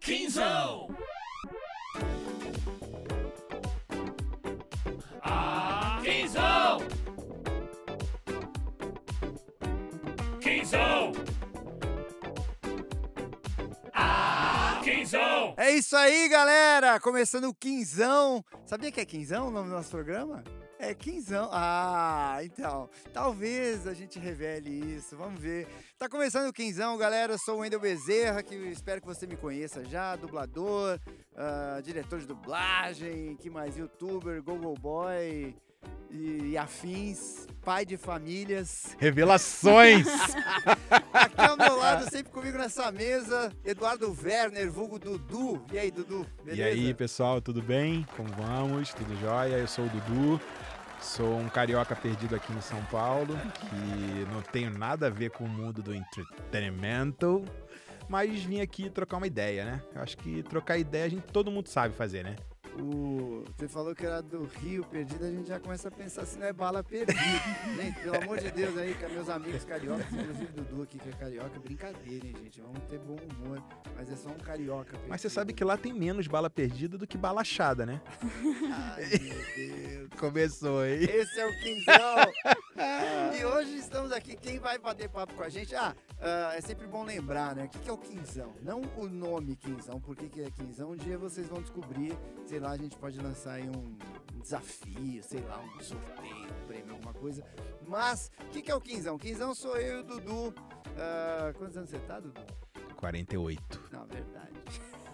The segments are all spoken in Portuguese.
Quinzão! Ah, Quinzão! Quinzão! Ah, Quinzão! É isso aí, galera! Começando o Quinzão. Sabia que é Quinzão o nome do nosso programa? É Quinzão. Ah, então. Talvez a gente revele isso. Vamos ver. Tá começando o Quinzão, galera. Eu sou o Wendel Bezerra, que espero que você me conheça já. Dublador, ah, diretor de dublagem, que mais? Youtuber, Google Boy e, e afins. Pai de famílias. Revelações! Aqui ao meu lado, sempre comigo nessa mesa, Eduardo Werner, vulgo Dudu. E aí, Dudu? Beleza? e aí, pessoal, tudo bem? Como vamos? Tudo jóia? Eu sou o Dudu. Sou um carioca perdido aqui em São Paulo, que não tenho nada a ver com o mundo do entretenimento, mas vim aqui trocar uma ideia, né? Eu acho que trocar ideia a gente, todo mundo sabe fazer, né? O- Você falou que era do Rio perdido, a gente já começa a pensar se não é bala perdida. gente, pelo amor de Deus aí, com meus amigos cariocas, inclusive o Dudu aqui que é carioca, brincadeira, hein, gente? Vamos ter bom humor, mas é só um carioca. Perdido. Mas você sabe que lá tem menos bala perdida do que bala achada, né? Ai, meu Deus. Começou, hein? Esse é o Quinzão. e hoje estamos aqui. Quem vai bater papo com a gente? Ah, ah, é sempre bom lembrar, né? O que, que é o Quinzão? Não o nome Quinzão, por que, que é Quinzão? Um dia vocês vão descobrir. Sei lá, a gente pode lançar aí um, um desafio, sei lá, um sorteio, um prêmio, alguma coisa. Mas, o que, que é o Quinzão? Quinzão sou eu e o Dudu. Ah, quantos anos você tá, Dudu? 48. Não, verdade.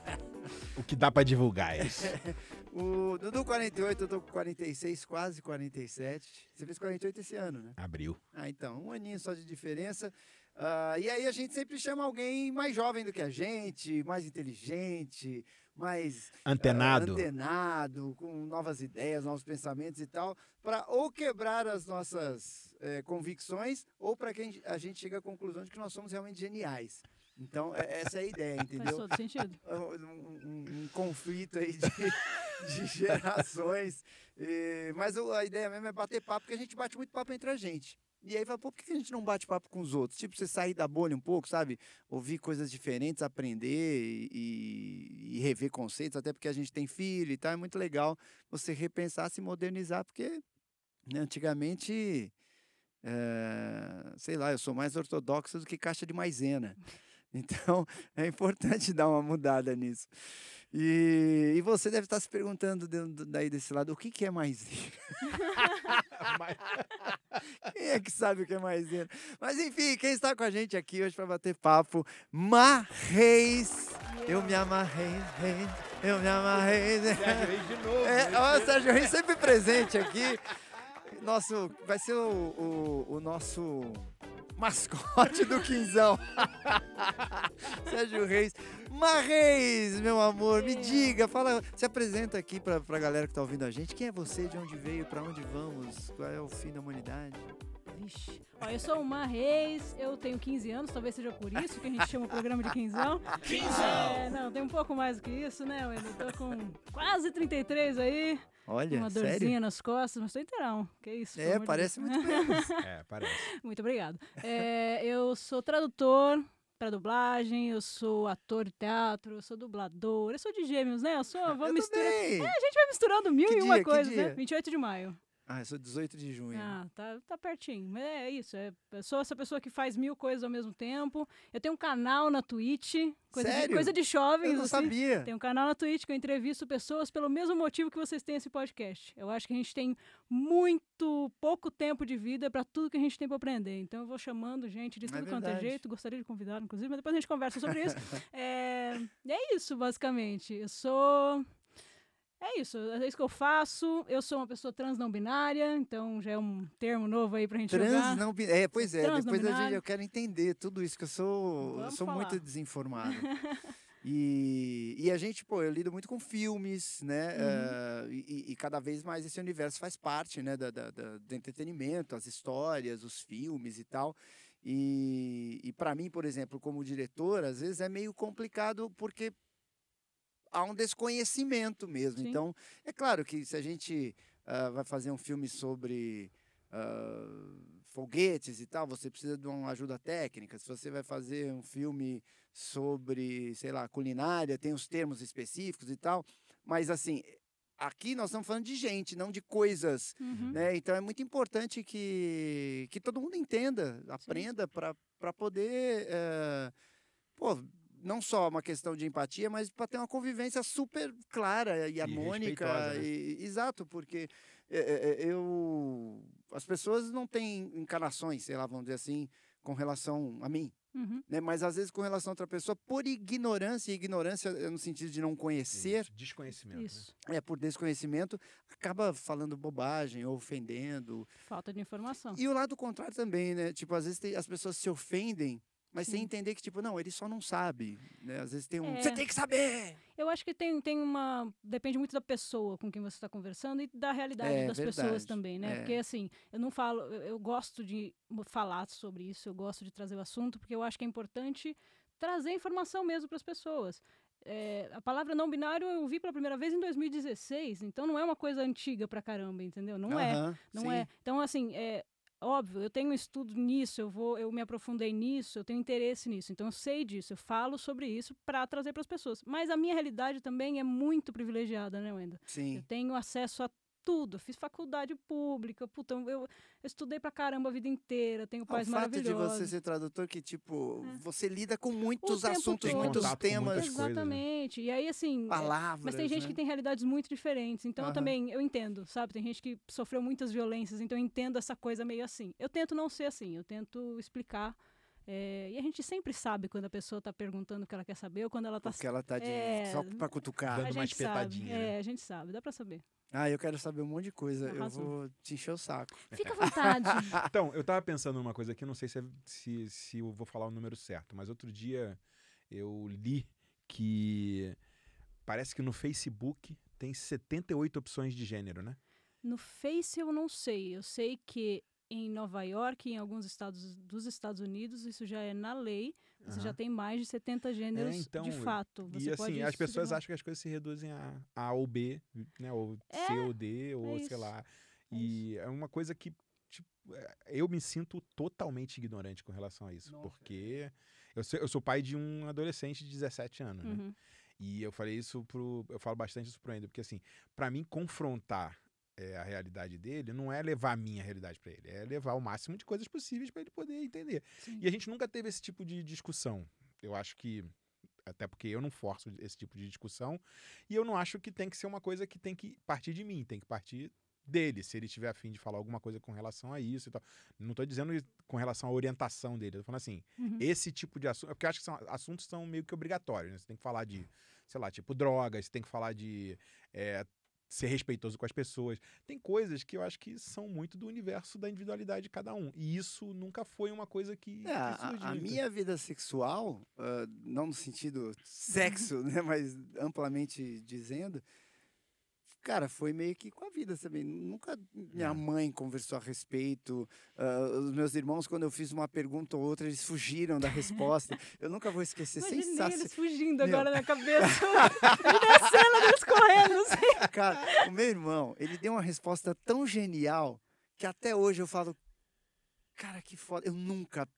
O que dá pra divulgar é isso. O Dudu 48, eu tô com 46, quase 47. Você fez 48 esse ano, né? Abriu. Ah, então, um aninho só de diferença. Ah, e aí a gente sempre chama alguém mais jovem do que a gente, mais inteligente, mais ah, Antenado. antenado, com novas ideias, novos pensamentos e tal, para ou quebrar as nossas eh, convicções, ou para que a gente- chegue à conclusão de que nós somos realmente geniais. Então, é- essa é a ideia, Faz entendeu? todo sentido. um, um- um conflito aí de, de gerações. E- mas o- a ideia mesmo é bater papo, porque a gente bate muito papo entre a gente. E aí fala, pô, por que a gente não bate papo com os outros? Tipo, você sair da bolha um pouco, sabe? Ouvir coisas diferentes, aprender e, e rever conceitos, até porque a gente tem filho e tal. É muito legal você repensar, se modernizar, porque né, antigamente, eh, sei lá, eu sou mais ortodoxo do que caixa de maisena. Então, é importante dar uma mudada nisso. E, e você deve estar se perguntando de- daí desse lado, o que, que é maisena? Quem é que sabe o que é maisena? Mas enfim, quem está com a gente aqui hoje para bater papo, Marreis. Eu me amarrei, reis, eu me amarrei. de novo. É, ó, Sérgio Reis sempre presente aqui. Nosso, vai ser o, o, o nosso mascote do Quinzão. Sérgio Reis. Marreis, meu amor, me diga, fala, se apresenta aqui pra, pra galera que tá ouvindo a gente. Quem é você, de onde veio, pra onde vamos, qual é o fim da humanidade? Vixe. Ó, eu sou uma Reis, eu tenho 15 anos, talvez seja por isso que a gente chama o programa de quinzão. Quinzão! É, não, tem um pouco mais do que isso, né, Wendel? Tô com quase 33 aí, Olha, uma sério? dorzinha nas costas, mas tô inteirão. Que isso? É, de parece Deus. muito menos. É, parece. Muito obrigado. É, eu sou tradutor para dublagem, eu sou ator de teatro, eu sou dublador, eu sou de gêmeos, né? Eu sou, vou Eu misturar. também. A gente vai misturando mil Que e uma dia, coisa, né? 28 de maio. Ah, eu sou 18 de junho. Ah, tá, tá pertinho. Mas é isso. É, eu sou essa pessoa que faz mil coisas ao mesmo tempo. Eu tenho um canal na Twitch. Coisa, De, Sério? coisa de jovens, eu não assim. sabia. Tem um canal na Twitch que eu entrevisto pessoas pelo mesmo motivo que vocês têm esse podcast. Eu acho que a gente tem muito pouco tempo de vida para tudo que a gente tem para aprender. Então eu vou chamando gente de É tudo quanto é jeito. Gostaria de convidar, inclusive, mas depois a gente conversa sobre isso. é, é isso, basicamente. Eu sou. É isso, é isso que eu faço. Eu sou uma pessoa trans não binária, então já é um termo novo aí pra gente Trans jogar. não bin- É, pois é, Trans depois a gente, eu quero entender tudo isso, que eu sou, eu Vamos sou muito desinformado. E, e a gente, pô, eu lido muito com filmes, né? Uhum. eh, e, e cada vez mais esse universo faz parte, né? Da, da- da- do entretenimento, as histórias, os filmes e tal. E, e para mim, por exemplo, como diretor, às vezes é meio complicado porque há um desconhecimento mesmo. Sim. Então, é claro que se a gente ah, vai fazer um filme sobre ah, foguetes e tal, você precisa de uma ajuda técnica. Se você vai fazer um filme sobre, sei lá, culinária, tem os termos específicos e tal. Mas assim, aqui nós estamos falando de gente, não de coisas. Uhum. Né? Então é muito importante que, que todo mundo entenda, aprenda para poder. eh, pô, não só uma questão de empatia, mas para ter uma convivência super clara e, harmônica. respeitosa, né? e- exato, porque eh, eh, eu. As pessoas não têm encarnações, sei lá, vamos dizer assim, com relação a mim. Uhum. Né? Mas às vezes com relação a outra pessoa, por ignorância, e ignorância no sentido de não conhecer, Isso, Desconhecimento. né? Isso. é por desconhecimento, acaba falando bobagem ofendendo. Falta de informação. E o lado contrário também, né? Tipo, às vezes tem- as pessoas se ofendem, mas sem Sim. entender que, tipo, não, ele só não sabe. Né? Às vezes tem um. É. Você tem que saber! Eu acho que tem, tem uma. Depende muito da pessoa com quem você está conversando e da realidade É, das pessoas verdade. também, né? É. Porque assim, eu não falo. Eu, eu gosto de falar sobre isso, eu gosto de trazer o assunto, porque eu acho que é importante trazer informação mesmo para as pessoas. É, a palavra não binário eu vi pela primeira vez em 2016, então não é uma coisa antiga pra caramba, entendeu? Não é. Aham, Não sim. é. Então, assim, é óbvio, eu tenho estudo nisso, eu vou, eu me aprofundei nisso, eu tenho interesse nisso. Então, eu sei disso, eu falo sobre isso para trazer para as pessoas. Mas a minha realidade também é muito privilegiada, né, Wenda? Eu Sim. tenho acesso a tudo. Eu fiz faculdade pública, puta, eu, eu estudei pra caramba a vida inteira, tenho Ah, pais o fato de você ser tradutor que, tipo, É. você lida com muitos assuntos, muitos temas, muitas coisas, né? Exatamente. E aí, assim. é, palavras. Mas tem gente né? que tem realidades muito diferentes. Então eu também, eu entendo, sabe? Tem gente que sofreu muitas violências, então eu entendo essa coisa meio assim. Eu tento não ser assim, eu tento explicar. É, e a gente sempre sabe quando a pessoa tá perguntando o que ela quer saber ou quando ela tá. Porque ela tá de. É, Só pra cutucar. Dando a uma gente sabe. espetadinha, né? É, a gente sabe, dá pra saber. Ah, eu quero saber um monte de coisa. Eu vou te encher o saco. Fica à vontade. Então, eu tava pensando numa coisa aqui, não sei se, é- se, se eu vou falar o número certo, mas outro dia eu li que parece que no Facebook tem 78 opções de gênero, né? no Face eu não sei. Eu sei que em Nova York e em alguns estados dosEstados Unidos isso já é na lei. Você já Aham. tem mais de 70 gêneros então, de fato. Você e pode assim, as pessoas escolher- acham que as coisas se reduzem a A ou B, né? Ou É, C ou D, ou sei isso, lá. é E é uma coisa que, tipo, é, eu me sinto totalmente ignorante com relação a isso. Nossa. Porque eu sou, eu sou pai de um adolescente de 17 anos, né? Uhum. E eu falei isso pro. Eu falo bastante isso pro Ender, porque assim, pra mim confrontar é, a realidade dele não é levar a minha realidade pra ele, é levar o máximo de coisas possíveis pra ele poder entender. Sim. E a gente nunca teve esse tipo de discussão. Eu acho que. Até porque eu não forço esse tipo de discussão. E eu não acho que tem que ser uma coisa que tem que partir de mim, tem que partir dele, se ele tiver afim de falar alguma coisa com relação a isso e tal. Não tô dizendo com relação à orientação dele, eu tô falando assim, Uhum. esse tipo de assunto, porque eu acho que são assuntos são meio que obrigatórios, né? Você tem que falar de, sei lá, tipo drogas, você tem que falar de é, ser respeitoso com as pessoas. Tem coisas que eu acho que são muito do universo da individualidade de cada um. E isso nunca foi uma coisa que, É, que a, surgiu. a minha vida sexual, ah, não no sentido sexo, né, mas amplamente dizendo, cara, foi meio que com a vida também. Nunca minha É. mãe conversou a respeito. ah, os meus irmãos, quando eu fiz uma pergunta ou outra, eles fugiram da resposta. Eu nunca vou esquecer. Imaginei Sensacional. eles fugindo Meu. agora na cabeça. e a cena deles correndo. Assim. Cara, o meu irmão, ele deu uma resposta tão genial que até hoje eu falo, cara, que foda. Eu nunca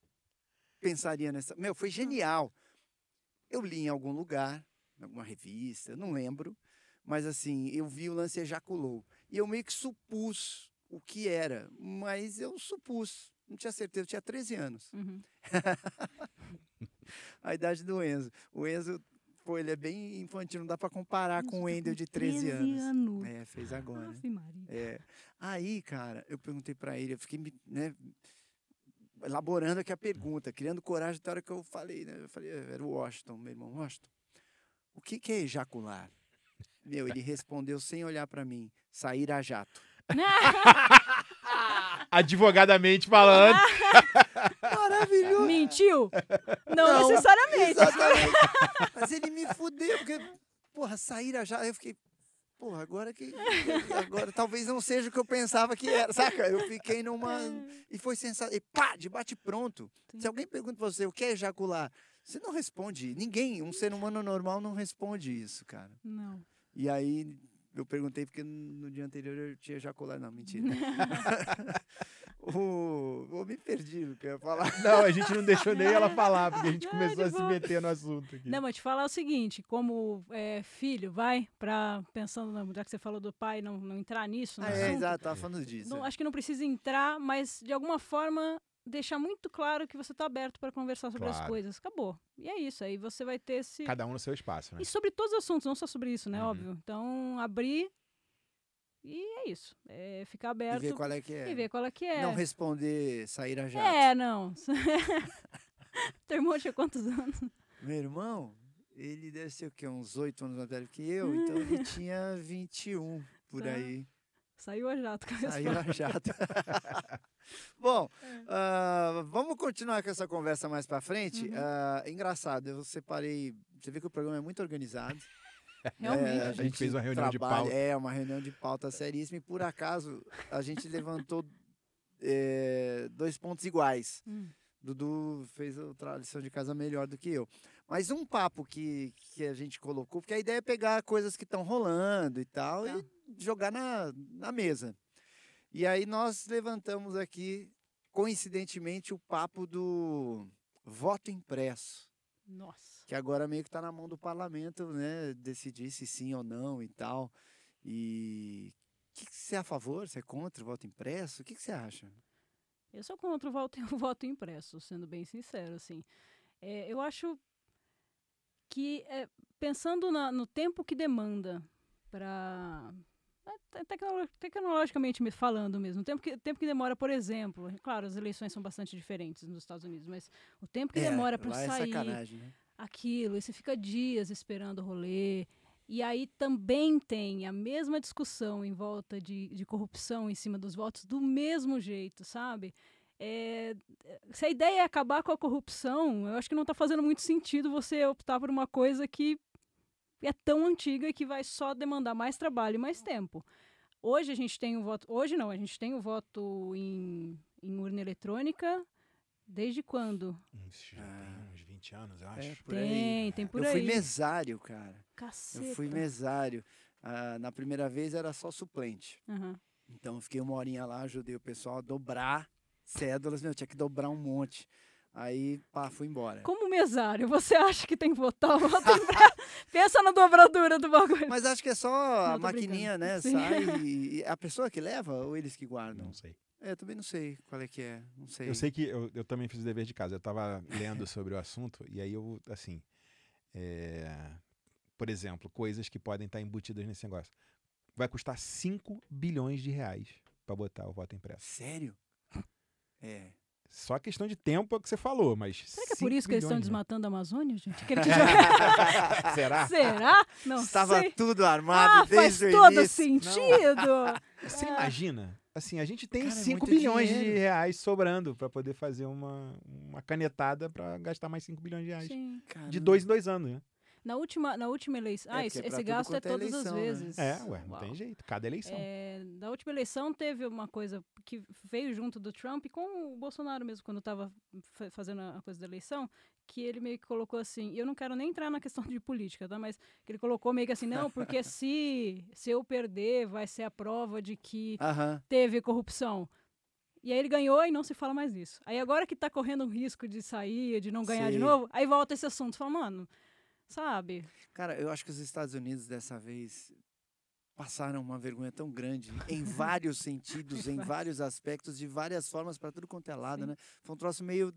pensaria nessa. Meu, foi genial. Eu li em algum lugar, em alguma revista, não lembro, mas assim, eu vi o lance ejaculou. E eu meio que supus o que era, mas eu supus. Não tinha certeza, eu tinha 13 anos. Uhum. A idade do Enzo. O Enzo, pô, ele é bem infantil, não dá pra comparar com o Wendel de 13, anos. anos. É, fez agora. Ave Maria. É. Aí, cara, eu perguntei pra ele, eu fiquei me, né, elaborando aqui a pergunta, criando coragem até a hora que eu falei, né? Eu falei, era o Washington, meu irmão, Washington, o que, que é ejacular? Meu, ele respondeu sem olhar pra mim, sair a jato. Advogadamente falando. Maravilhoso! Mentiu? Não, Não, necessariamente. Exatamente. Mas ele me fudeu, porque, porra, sair a jato. Eu fiquei, porra, agora que. Agora talvez não seja o que eu pensava que era, saca? Eu fiquei numa. E foi sensacional. E pá, de bate pronto. Sim. Se alguém pergunta pra você o que é ejacular, você não responde. Ninguém, um ser humano normal não responde isso, cara. Não. E aí eu perguntei porque no dia anterior eu tinha ejaculado. Não, mentira. perdi o que eu ia falar. Não, a gente não deixou nem ela falar, porque a gente Não, começou a se meter no assunto aqui. Não, mas te falar o seguinte, como é, filho, vai, pra, pensando, na- já que você falou do pai, não, não entrar nisso, no Ah, é, assunto, exato, tava falando disso. não- é. acho que não precisa entrar, mas de alguma forma deixar muito claro que você tá aberto para conversar sobre as Claro. coisas. Acabou. E é isso, aí você vai ter esse... Cada um no seu espaço, né? E sobre todos os assuntos, não só sobre isso, né? Uhum. Óbvio. Então, abrir e é isso. É ficar E aberto ver qual é que é. e ver qual é que é. Não responder, sair a jato. É, não. Teu irmão tinha quantos anos? Meu irmão, ele deve ser o quê? Uns oito anos mais velho que eu, então ele tinha 21 por Tá. aí. Saiu a jato com a Saiu a jato. Bom, É. ah, vamos continuar com essa conversa mais pra frente. Uhum. Ah, engraçado, eu separei. Você vê que o programa é muito organizado. Realmente. É, A gente fez uma reunião de trabalha- pauta. É, uma reunião de pauta seríssima e por acaso a gente levantou eh, dois pontos iguais. Hum. Dudu fez a tra- lição de casa melhor do que eu. Mas um papo que, que a gente colocou, porque a ideia é pegar coisas que estão rolando e tal Tá. e jogar na, na mesa. E aí nós levantamos aqui, coincidentemente, o papo do voto impresso Nossa. que agora meio que está na mão do parlamento, né, decidir se sim ou não e tal. E o que, que você é a favor? Você é contra o voto impresso? O que, que você acha? Eu sou contra o voto, o voto impresso, sendo bem sincero, assim. É, eu acho que, é, pensando na- no tempo que demanda para tecnologicamente me falando mesmo, o tempo que, tempo que demora, por exemplo, claro, as eleições são bastante diferentes nos Estados Unidos, mas o tempo que demora para é sair, né? aquilo, e você fica dias esperando o rolê. E aí também tem a mesma discussão em volta de, de corrupção em cima dos votos do mesmo jeito, sabe? É, se a ideia é acabar com a corrupção, eu acho que não está fazendo muito sentido você optar por uma coisa que é tão antiga e que vai só demandar mais trabalho e mais tempo. Hoje a gente tem o voto. Hoje não, a gente tem o voto em, em urna eletrônica. Desde quando? Já Ah. tem uns 20 anos, eu É, acho. por aí. tem, tem por eu aí. fui mesário, cara. Caceta. Eu fui mesário. Ah, na primeira vez era só suplente. Aham. Então eu fiquei uma horinha lá, ajudei o pessoal a dobrar cédulas. Meu, tinha que dobrar um monte. Aí, pá, fui embora. Como mesário, você acha que tem que votar o voto impresso? Pensa na dobradura do bagulho. Mas acho que é só a Não, tô maquininha, brincando. né? Sim. Sai e e a pessoa que leva ou eles que guardam? Não sei. É, eu também não sei qual é que é. Não sei. Eu sei que eu, eu também fiz o dever de casa. Eu tava lendo sobre o assunto e aí eu, assim, é, por exemplo, coisas que podem estar embutidas nesse negócio. Vai custar 5 bilhões de reais para botar o voto impresso. Sério? É. Só questão de tempo é o que você falou, mas. Será que é por 5 isso que eles estão né? desmatando a Amazônia, gente? Que joga- Será? Será? Não Estava sei. tudo armado Ah, faz desde o todo início. sentido. Você Ah. imagina? Assim, a gente tem Cara, é 5 muito bilhões de dinheiro. reais sobrando para poder fazer uma, uma canetada para gastar mais 5 bilhões de reais. Sim. De dois em dois anos, né? Na última, na última eleição. É, Ah, esse, é esse tudo gasto é é todas eleição, as né? vezes. É, ué, não Uau. tem jeito. Cada eleição. É, na última eleição teve uma coisa que veio junto do Trump e com o Bolsonaro mesmo, quando estava fazendo a coisa da eleição, que ele meio que colocou assim, eu não quero nem entrar na questão de política, tá? Mas que ele colocou meio que assim, não, porque se, se eu perder, vai ser a prova de que Aham. teve corrupção. E aí ele ganhou e não se fala mais disso. Aí agora que tá correndo um risco de sair, de não ganhar de Sei. novo, aí volta esse assunto. Fala, mano, sabe? Cara, eu acho que os Estados Unidos dessa vez passaram uma vergonha tão grande em vários sentidos, em Vários. aspectos, de várias formas, para tudo quanto é lado, Sim. né? Foi um troço meio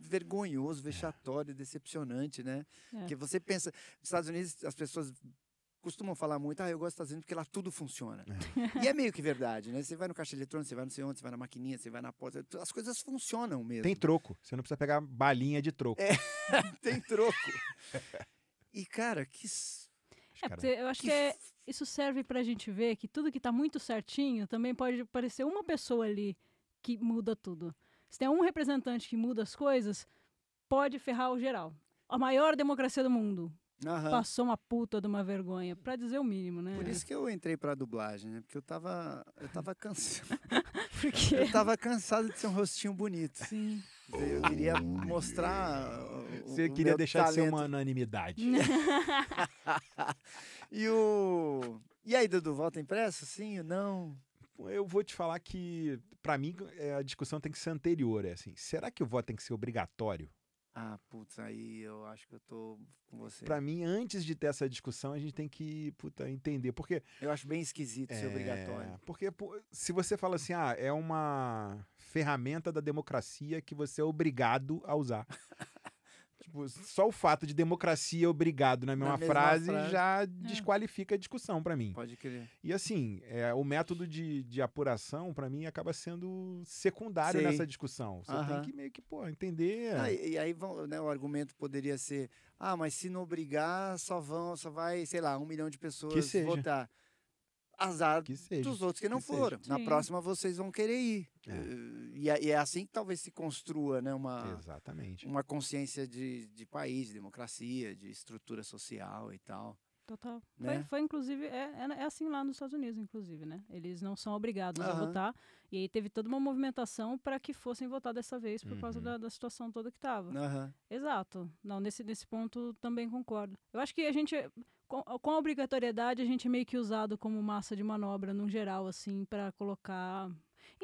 vergonhoso, vexatório, decepcionante, né? É. Porque você pensa, nos Estados Unidos as pessoas costumam falar muito, ah, eu gosto dos Estados Unidos porque lá tudo funciona. E é meio que verdade, né? Você vai no caixa eletrônico, você vai não sei onde, você vai na maquininha, você vai na porta, as coisas funcionam mesmo. Tem troco. Você não precisa pegar balinha de troco. É. Tem troco. E, cara, que... É, eu acho que, é- isso serve pra gente ver que tudo que tá muito certinho também pode parecer uma pessoa ali que muda tudo. Se tem um representante que muda as coisas, pode ferrar o geral. A maior democracia do mundo Aham. passou uma puta de uma vergonha, pra dizer o mínimo, né? Por isso que eu entrei pra dublagem, né? Porque eu tava, eu tava cansado. Porque Eu tava cansado de ser um rostinho bonito. sim. Eu queria mostrar. o- Você o queria meu deixar de ser talento. uma unanimidade. E o. E aí, Dudu, volta impresso? Sim ou não? Eu vou te falar que, pra mim, é, a discussão tem que ser anterior. É assim, será que o voto tem que ser obrigatório? Ah, putz, aí eu acho que eu tô com você. Pra mim, antes de ter essa discussão, a gente tem que puta, entender. Porque Eu acho bem esquisito ser É, obrigatório. Porque se você fala assim, ah, é uma ferramenta da democracia que você é obrigado a usar. tipo, só o fato de democracia obrigado na mesma, mesma frase, frase. já desqualifica a discussão pra mim. Pode crer. E assim, é, o método de, de apuração, pra mim, acaba sendo secundário Sei. nessa discussão. Você Aham. tem que meio que, pô, entender. Ah, e, e aí né, o argumento poderia ser, ah, mas se não obrigar, só vão, só vai, sei lá, um milhão de pessoas votar. Azar que seja. dos outros que não que seja. foram. Na Sim. próxima vocês vão querer ir. É. Eh, E, é- e é assim que talvez se construa né, uma, Exatamente. uma consciência de, de país, de democracia, de estrutura social e tal. Total. Né? Foi, foi, inclusive, é, é, é assim lá nos Estados Unidos, inclusive, né? Eles não são obrigados a Aham. votar. E aí teve toda uma movimentação para que fossem votar dessa vez por causa Uhum. da, da situação toda que estava. Aham. Exato. Não, nesse, nesse ponto também concordo. Eu acho que a gente, com, com a obrigatoriedade, a gente é meio que usado como massa de manobra, no geral, assim, para colocar.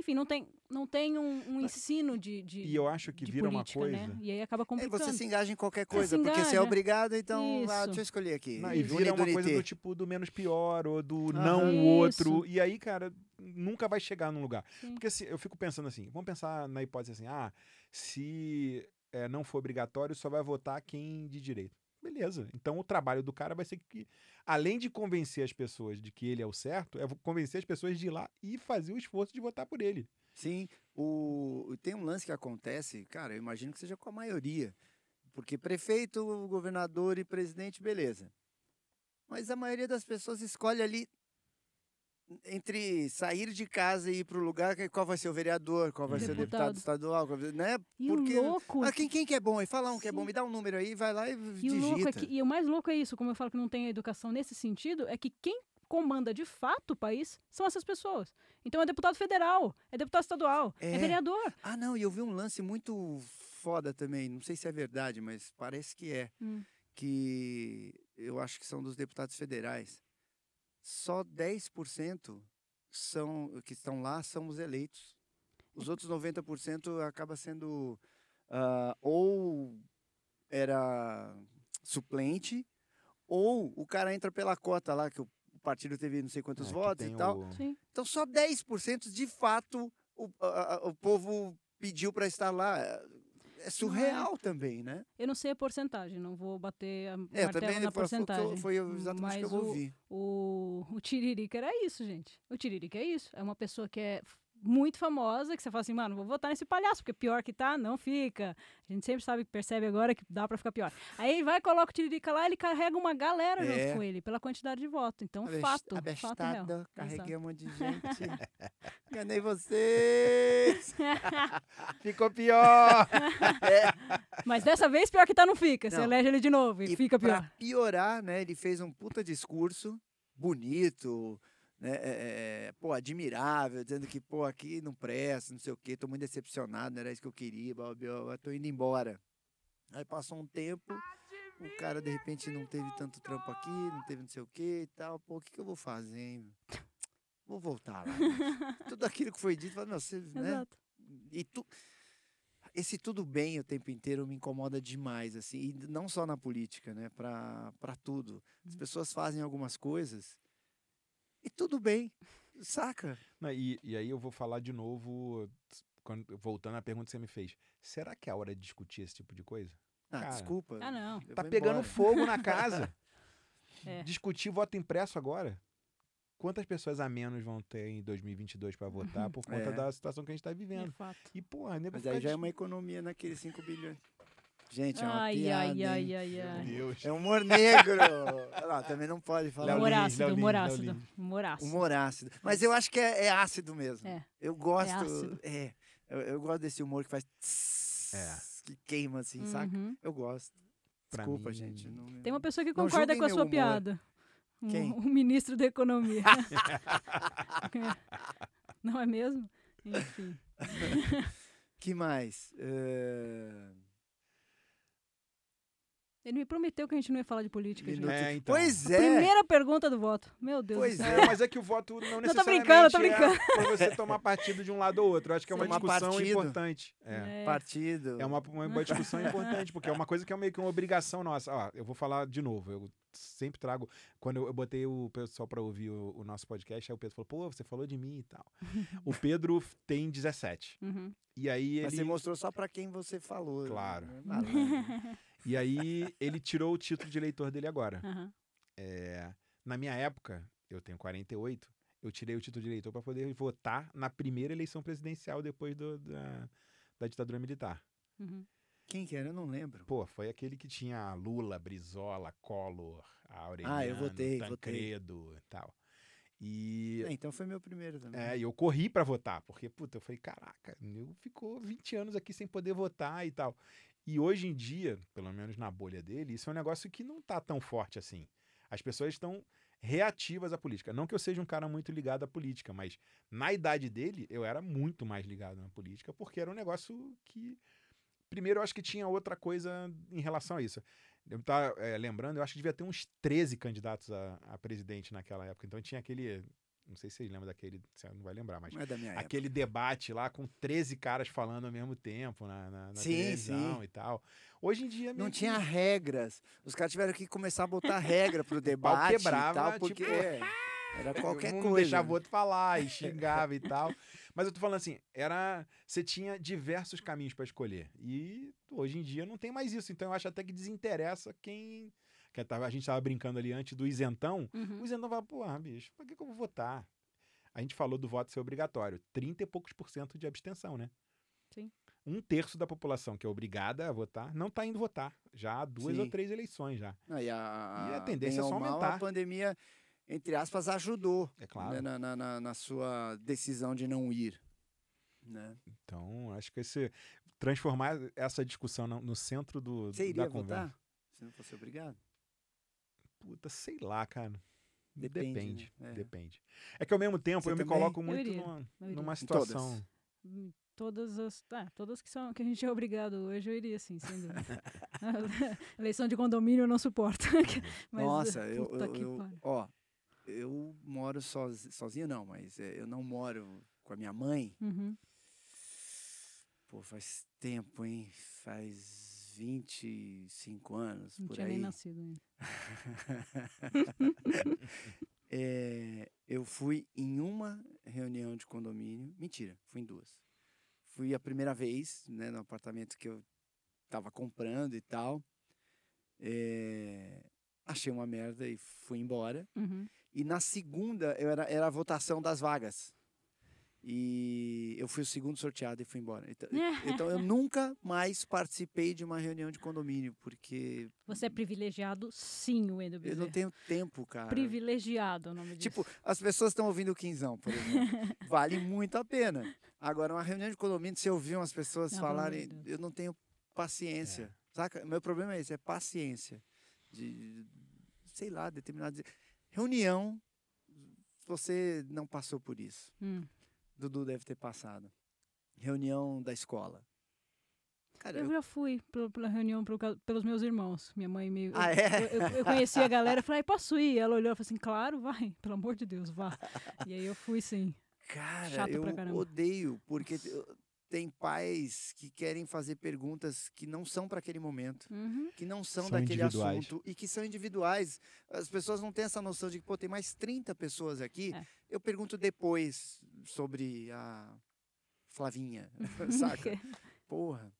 Enfim, não tem, não tem um, um ensino de, de. E eu acho que vira uma política, coisa. né? E aí acaba É, complicando. você se engaja em qualquer Você coisa, se porque você é obrigado, então, ah, deixa eu escolher aqui. Não, e vira uma coisa do tipo do menos pior ou do Aham. não o outro. E aí, cara, nunca vai chegar num lugar. Sim. Porque assim, eu fico pensando assim, vamos pensar na hipótese assim, ah, se eh, não for obrigatório, só vai votar quem de direito. Beleza. Então o trabalho do cara vai ser que, além de convencer as pessoas de que ele é o certo, é convencer as pessoas de ir lá e fazer o esforço de votar por ele. Sim, o, tem um lance que acontece, cara, eu imagino que seja com a maioria. Porque prefeito, governador e presidente, beleza. Mas a maioria das pessoas escolhe ali entre sair de casa e ir para o lugar, que- qual vai ser o vereador, qual vai ser o deputado Deputado. estadual, né? E Porque o louco. ah, quem, quem que é bom? aí? Fala um que é bom, me dá um número aí, vai lá e, E o, louco é digita. que, e o mais louco é isso, como eu falo que não tem educação nesse sentido, é que quem comanda de fato o país são essas pessoas. Então é deputado federal, é deputado estadual, é, É. vereador. Ah, não, e eu vi um lance muito foda também, não sei se é verdade, mas parece que é. Hum. que eu acho que são dos deputados federais, só 10% são, que estão lá são os eleitos. Os outros 90% acaba sendo ah, ou era suplente, ou o cara entra pela cota lá, que o partido teve não sei quantos É, votos e tal. o- Sim. Então só 10% de fato o, a- a- o povo pediu para estar lá. É surreal também, né? Eu não sei a porcentagem, não vou bater a É, também na foi, foi, porcentagem. foi exatamente o que eu mas o- ouvi. O, o Tiririca era isso, gente. O Tiririca é isso. É uma pessoa que é muito famosa, que você fala assim, mano, vou votar nesse palhaço, porque pior que tá, não fica. A gente sempre sabe, percebe agora que dá pra ficar pior. Aí vai, coloca o Tiririca lá, ele carrega uma galera É. junto com ele, pela quantidade de voto. Então, Abest- fato, fato. Abestada, carreguei um monte de gente. É. Enganei vocês. Ficou pior! Mas dessa vez, pior que tá, não fica. Você Não. elege ele de novo e, E fica pior. Pra piorar, né? Ele fez um puta discurso bonito, né? é, é, pô, admirável, dizendo que, pô, aqui não presta, não sei o quê, tô muito decepcionado, não era isso que eu queria, blá, blá, blá, tô indo embora. Aí passou um tempo, o cara de repente não teve tanto trampo aqui, não teve não sei o quê e tal. Pô, o que, que eu vou fazer, hein? Vou voltar lá. Tudo aquilo que foi dito, fala, meu, você, né? Exato. E tu, esse tudo bem o tempo inteiro me incomoda demais, assim, e não só na política, né, pra tudo. As pessoas fazem algumas coisas e tudo bem, saca? Não, e, e aí eu vou falar de novo, quando- voltando à pergunta que você me fez. Será que é a hora de discutir esse tipo de coisa? Ah, Cara, desculpa. Ah, não. Tá pegando embora. fogo na casa. É. Discutir voto impresso agora. Quantas pessoas a menos vão ter em 2022 para votar por conta É. da situação que a gente tá É vivendo? fato. E, porra, nego Mas aí já é uma economia naqueles 5 bilhões. Gente, é uma Ai, piada, ai, ai, ai, ai. Deus. É humor negro. Ah, também não pode falar. Humor ácido, humor ácido. Humor ácido. Humor ácido. Mas eu acho que é, é ácido mesmo. É. Eu gosto. ácido. É. eu, eu gosto desse humor que faz. tss, É. Que queima, assim, saca? Uhum. Eu gosto. Pra Desculpa, mim- gente. Não, Tem uma pessoa que Não concorda com a sua humor. piada. O, Quem? o ministro da Economia. Não é mesmo? Enfim. Que mais? Eh, Ele me prometeu que a gente não ia falar de política, gente. É, então. Pois A é. Primeira pergunta do voto. Meu Deus Pois do é. É, mas é que o voto não tô necessariamente brincando, tô é brincando. pra você tomar partido de um lado ou outro. Eu acho que é uma Tomar discussão partido. importante. É. É. Partido. É uma, uma, uma discussão importante, porque é uma coisa que é meio que uma obrigação nossa. Ó, eu vou falar de novo, eu sempre trago. Quando eu, eu botei o pessoal pra ouvir o, o nosso podcast, aí o Pedro falou, pô, você falou de mim e tal. o Pedro tem 17. Uhum. E aí Mas ele. você mostrou só pra quem você falou. Claro. né? E aí ele tirou o título de eleitor dele agora. Aham. É, na minha época, eu tenho 48, eu tirei o título de eleitor para poder votar na primeira eleição presidencial depois do- da, da ditadura militar. Uhum. Quem que era? Eu não lembro. Pô, foi aquele que tinha Lula, Brizola, Collor, Aureliano, Ah, eu votei, votei. Tancredo e tal. E É, então foi meu primeiro também. é, e eu corri pra votar, porque, puta, eu falei, caraca, eu ficou 20 anos aqui sem poder votar e tal. E hoje em dia, pelo menos na bolha dele, isso é um negócio que não tá tão forte assim. As pessoas estão reativas à política. Não que eu seja um cara muito ligado à política, mas na idade dele, eu era muito mais ligado na política, porque era um negócio que. Primeiro, eu acho que tinha outra coisa em relação a isso. Eu tava é, lembrando, eu acho que devia ter uns 13 candidatos a, a presidente naquela época. Então tinha aquele. Não sei se vocês lembram daquele. Você não vai lembrar, mas é minha época. aquele debate lá com 13 caras falando ao mesmo tempo na, na, na Sim, televisão sim. e tal. Hoje em dia Não meio que- tinha regras. Os caras tiveram que começar a botar regra pro debate quebrava, e tal, porque tipo, é, era qualquer um coisa. deixava o outro falar e xingava e tal. Mas eu tô falando assim, era você tinha diversos caminhos para escolher. E hoje em dia não tem mais isso. Então eu acho até que desinteressa quem que a gente tava brincando ali antes do isentão. Uhum. O isentão fala, porra, bicho, pra que, que eu vou votar? A gente falou do voto ser obrigatório. 30 e poucos por cento de abstenção, né? Sim. Um terço da população que é obrigada a votar não tá indo votar. Já há duas Sim. ou três eleições já. Não, e a, E a tendência bem é só ou mal, aumentar. A pandemia, entre aspas, ajudou É claro. né, na, na, na- na sua decisão de não ir. Né? Então, acho que esse transformar essa discussão no, no centro do Você iria da conversa. votar? Se não fosse obrigado? Puta, sei lá, cara. Depende, Depende. né? É. Depende. É que ao mesmo tempo Você eu me também? coloco Eu muito iria, numa, numa Em todas? situação. Hum, Todas as. Ah, todas que, são, que a gente é obrigado hoje, eu iria sim, sem dúvida. Eleição de condomínio eu não suporto. Mas, Nossa, eu, eu, que eu- ó, eu moro sozinho, sozinho não, mas é, eu não moro com a minha mãe. Uhum. Pô, faz tempo, hein? Faz 25 anos, Não por tinha aí. nem nascido ainda. É, eu fui em uma reunião de condomínio. Mentira, fui em duas. Fui a primeira vez, né, no apartamento que eu tava comprando e tal. É, achei uma merda e fui embora. Uhum. E na segunda eu era, era a votação das vagas. E eu fui o segundo sorteado e fui embora. Então, então eu nunca mais participei de uma reunião de condomínio, porque Você é privilegiado, sim, Wendel eu Bezerra. não tenho tempo, cara. Privilegiado é o nome disso. Tipo, as pessoas estão ouvindo o Quinzão, por exemplo. vale muito a pena. Agora, uma reunião de condomínio, se eu ouvir umas pessoas Não, falarem, de Deus. eu não tenho paciência. Saca? Meu problema é esse, é paciência. De, sei lá, determinado. Reunião, você não passou por isso. Hum. Dudu deve ter passado. Reunião da escola. Cara, Eu eu- já fui pela, reunião ca- pelos meus irmãos. Minha mãe meio. Ah, é? eu, eu- eu conheci a galera falei, "Ai, posso ir? Ela olhou e falou assim: claro, vai, pelo amor de Deus, vá. e aí eu fui sim. Cara, Chato eu odeio, porque tem pais que querem fazer perguntas que não são para aquele momento. Uhum. que não são, São daquele assunto e que são individuais. As pessoas não têm essa noção de que, pô, tem mais 30 pessoas aqui. É. Eu pergunto depois sobre a Flavinha, saca? Porra.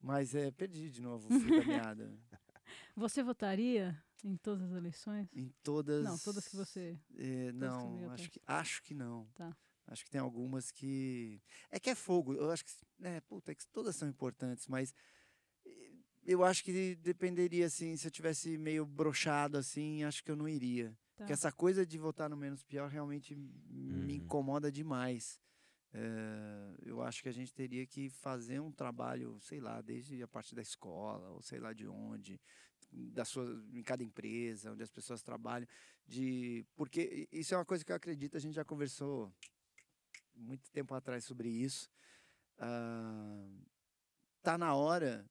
Mas é, perdi de novo o fio da meada. Você votaria em todas as eleições? Em todas. Não, todas que você. É, não, acho que, acho que não. Tá. Acho que tem algumas que. É que é fogo. Eu acho que. É, puta, é que todas são importantes, mas. eh, Eu acho que dependeria, assim, se eu tivesse meio brochado, assim, acho que eu não iria. Tá. Porque essa coisa de votar no menos pior realmente me Uhum. incomoda demais. Eh, eu acho que a gente teria que fazer um trabalho, sei lá, desde a parte da escola, ou sei lá de onde, da sua, em cada empresa, onde as pessoas trabalham, de porque isso é uma coisa que eu acredito, a gente já conversou muito tempo atrás sobre isso. Ah, tá na hora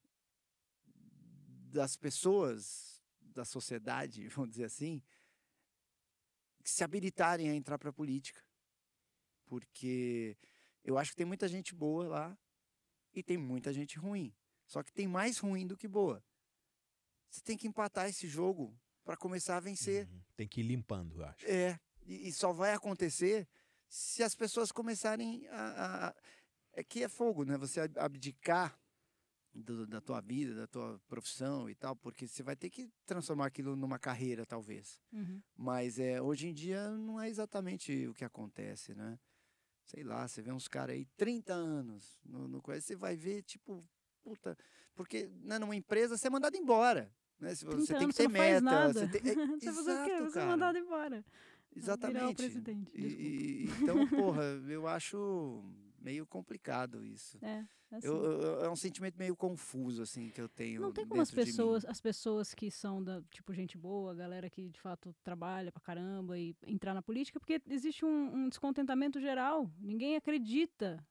das pessoas da sociedade, vamos dizer assim, se habilitarem a entrar para a política. Porque eu acho que tem muita gente boa lá e tem muita gente ruim. Só que tem mais ruim do que boa. Você tem que empatar esse jogo para começar a vencer. Uhum. Tem que ir limpando, eu acho. É, e, e só vai acontecer se as pessoas começarem a, a- É que é fogo, né? Você ab- abdicar do- da tua vida, da tua profissão e tal, porque você vai ter que transformar aquilo numa carreira, talvez. Uhum. Mas é, hoje em dia não é exatamente o que acontece, né? Sei lá, você vê uns caras aí, 30 anos no, no você vai ver, tipo, puta, porque né, numa empresa você é mandado embora. Né? Se 30 você tem que ter você meta. nada. Você tem, é, Você exato, Você é cara. mandado embora. Exatamente. Virar o presidente. E- e- então, porra, eu acho meio complicado isso. É, assim. Eu, eu- é um sentimento meio confuso, assim, que eu tenho. Não tem como as pessoas, as pessoas que são da, tipo, gente boa, galera que de fato trabalha pra caramba e entrar na política, porque existe um, um descontentamento geral. Ninguém acredita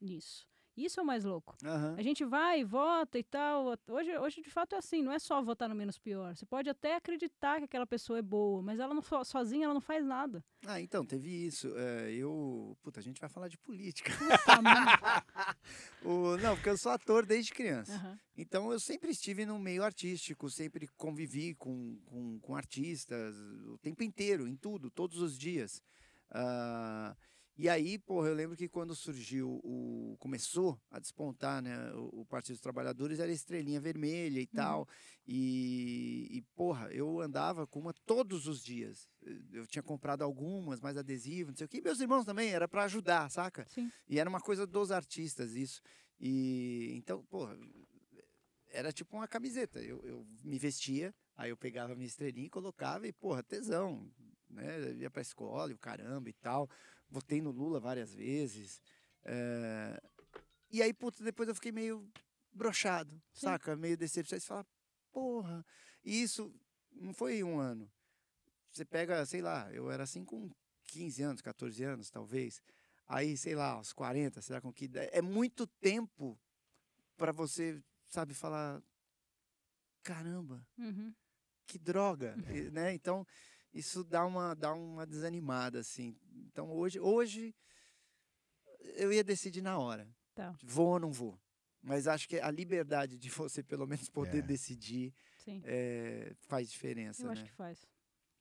nisso. Isso é o mais louco. Aham. A gente vai, vota e tal. Hoje, hoje de fato é assim, não é só votar no menos pior. Você pode até acreditar que aquela pessoa é boa, mas ela não so- sozinha ela não faz nada. Ah, então, teve isso. É, eu. Puta, a gente vai falar de política. O- não, porque eu sou ator desde criança. Aham. Então eu sempre estive no meio artístico, sempre convivi com, com, com artistas o tempo inteiro, em tudo, todos os dias. Ah, e aí, porra, eu lembro que quando surgiu o. começou a despontar, né? O, o Partido dos Trabalhadores era estrelinha vermelha e tal. E, e, porra, eu andava com uma todos os dias. Eu tinha comprado algumas, mais adesivo, não sei o que. E meus irmãos também, era para ajudar, saca? Sim. E era uma coisa dos artistas, isso. E então, porra, era tipo uma camiseta. Eu, eu me vestia, aí eu pegava a minha estrelinha e colocava e, porra, tesão. Né? Ia pra escola e o caramba e tal. Votei no Lula várias vezes. eh, E aí, puta, depois eu fiquei meio brochado, saca? Meio decepcionado. Você fala, porra, e isso não foi um ano. Você pega, sei lá, eu era assim com 15 anos, 14 anos, talvez. Aí, sei lá, aos 40, será com que? É muito tempo para você, sabe, falar caramba, Uhum. que droga, né? Então, isso dá uma dá uma desanimada assim. Então, hoje hoje eu ia decidir na hora. Tá. Vou ou não vou? Mas acho que a liberdade de você pelo menos poder É. decidir é, faz diferença, Eu né? acho que faz.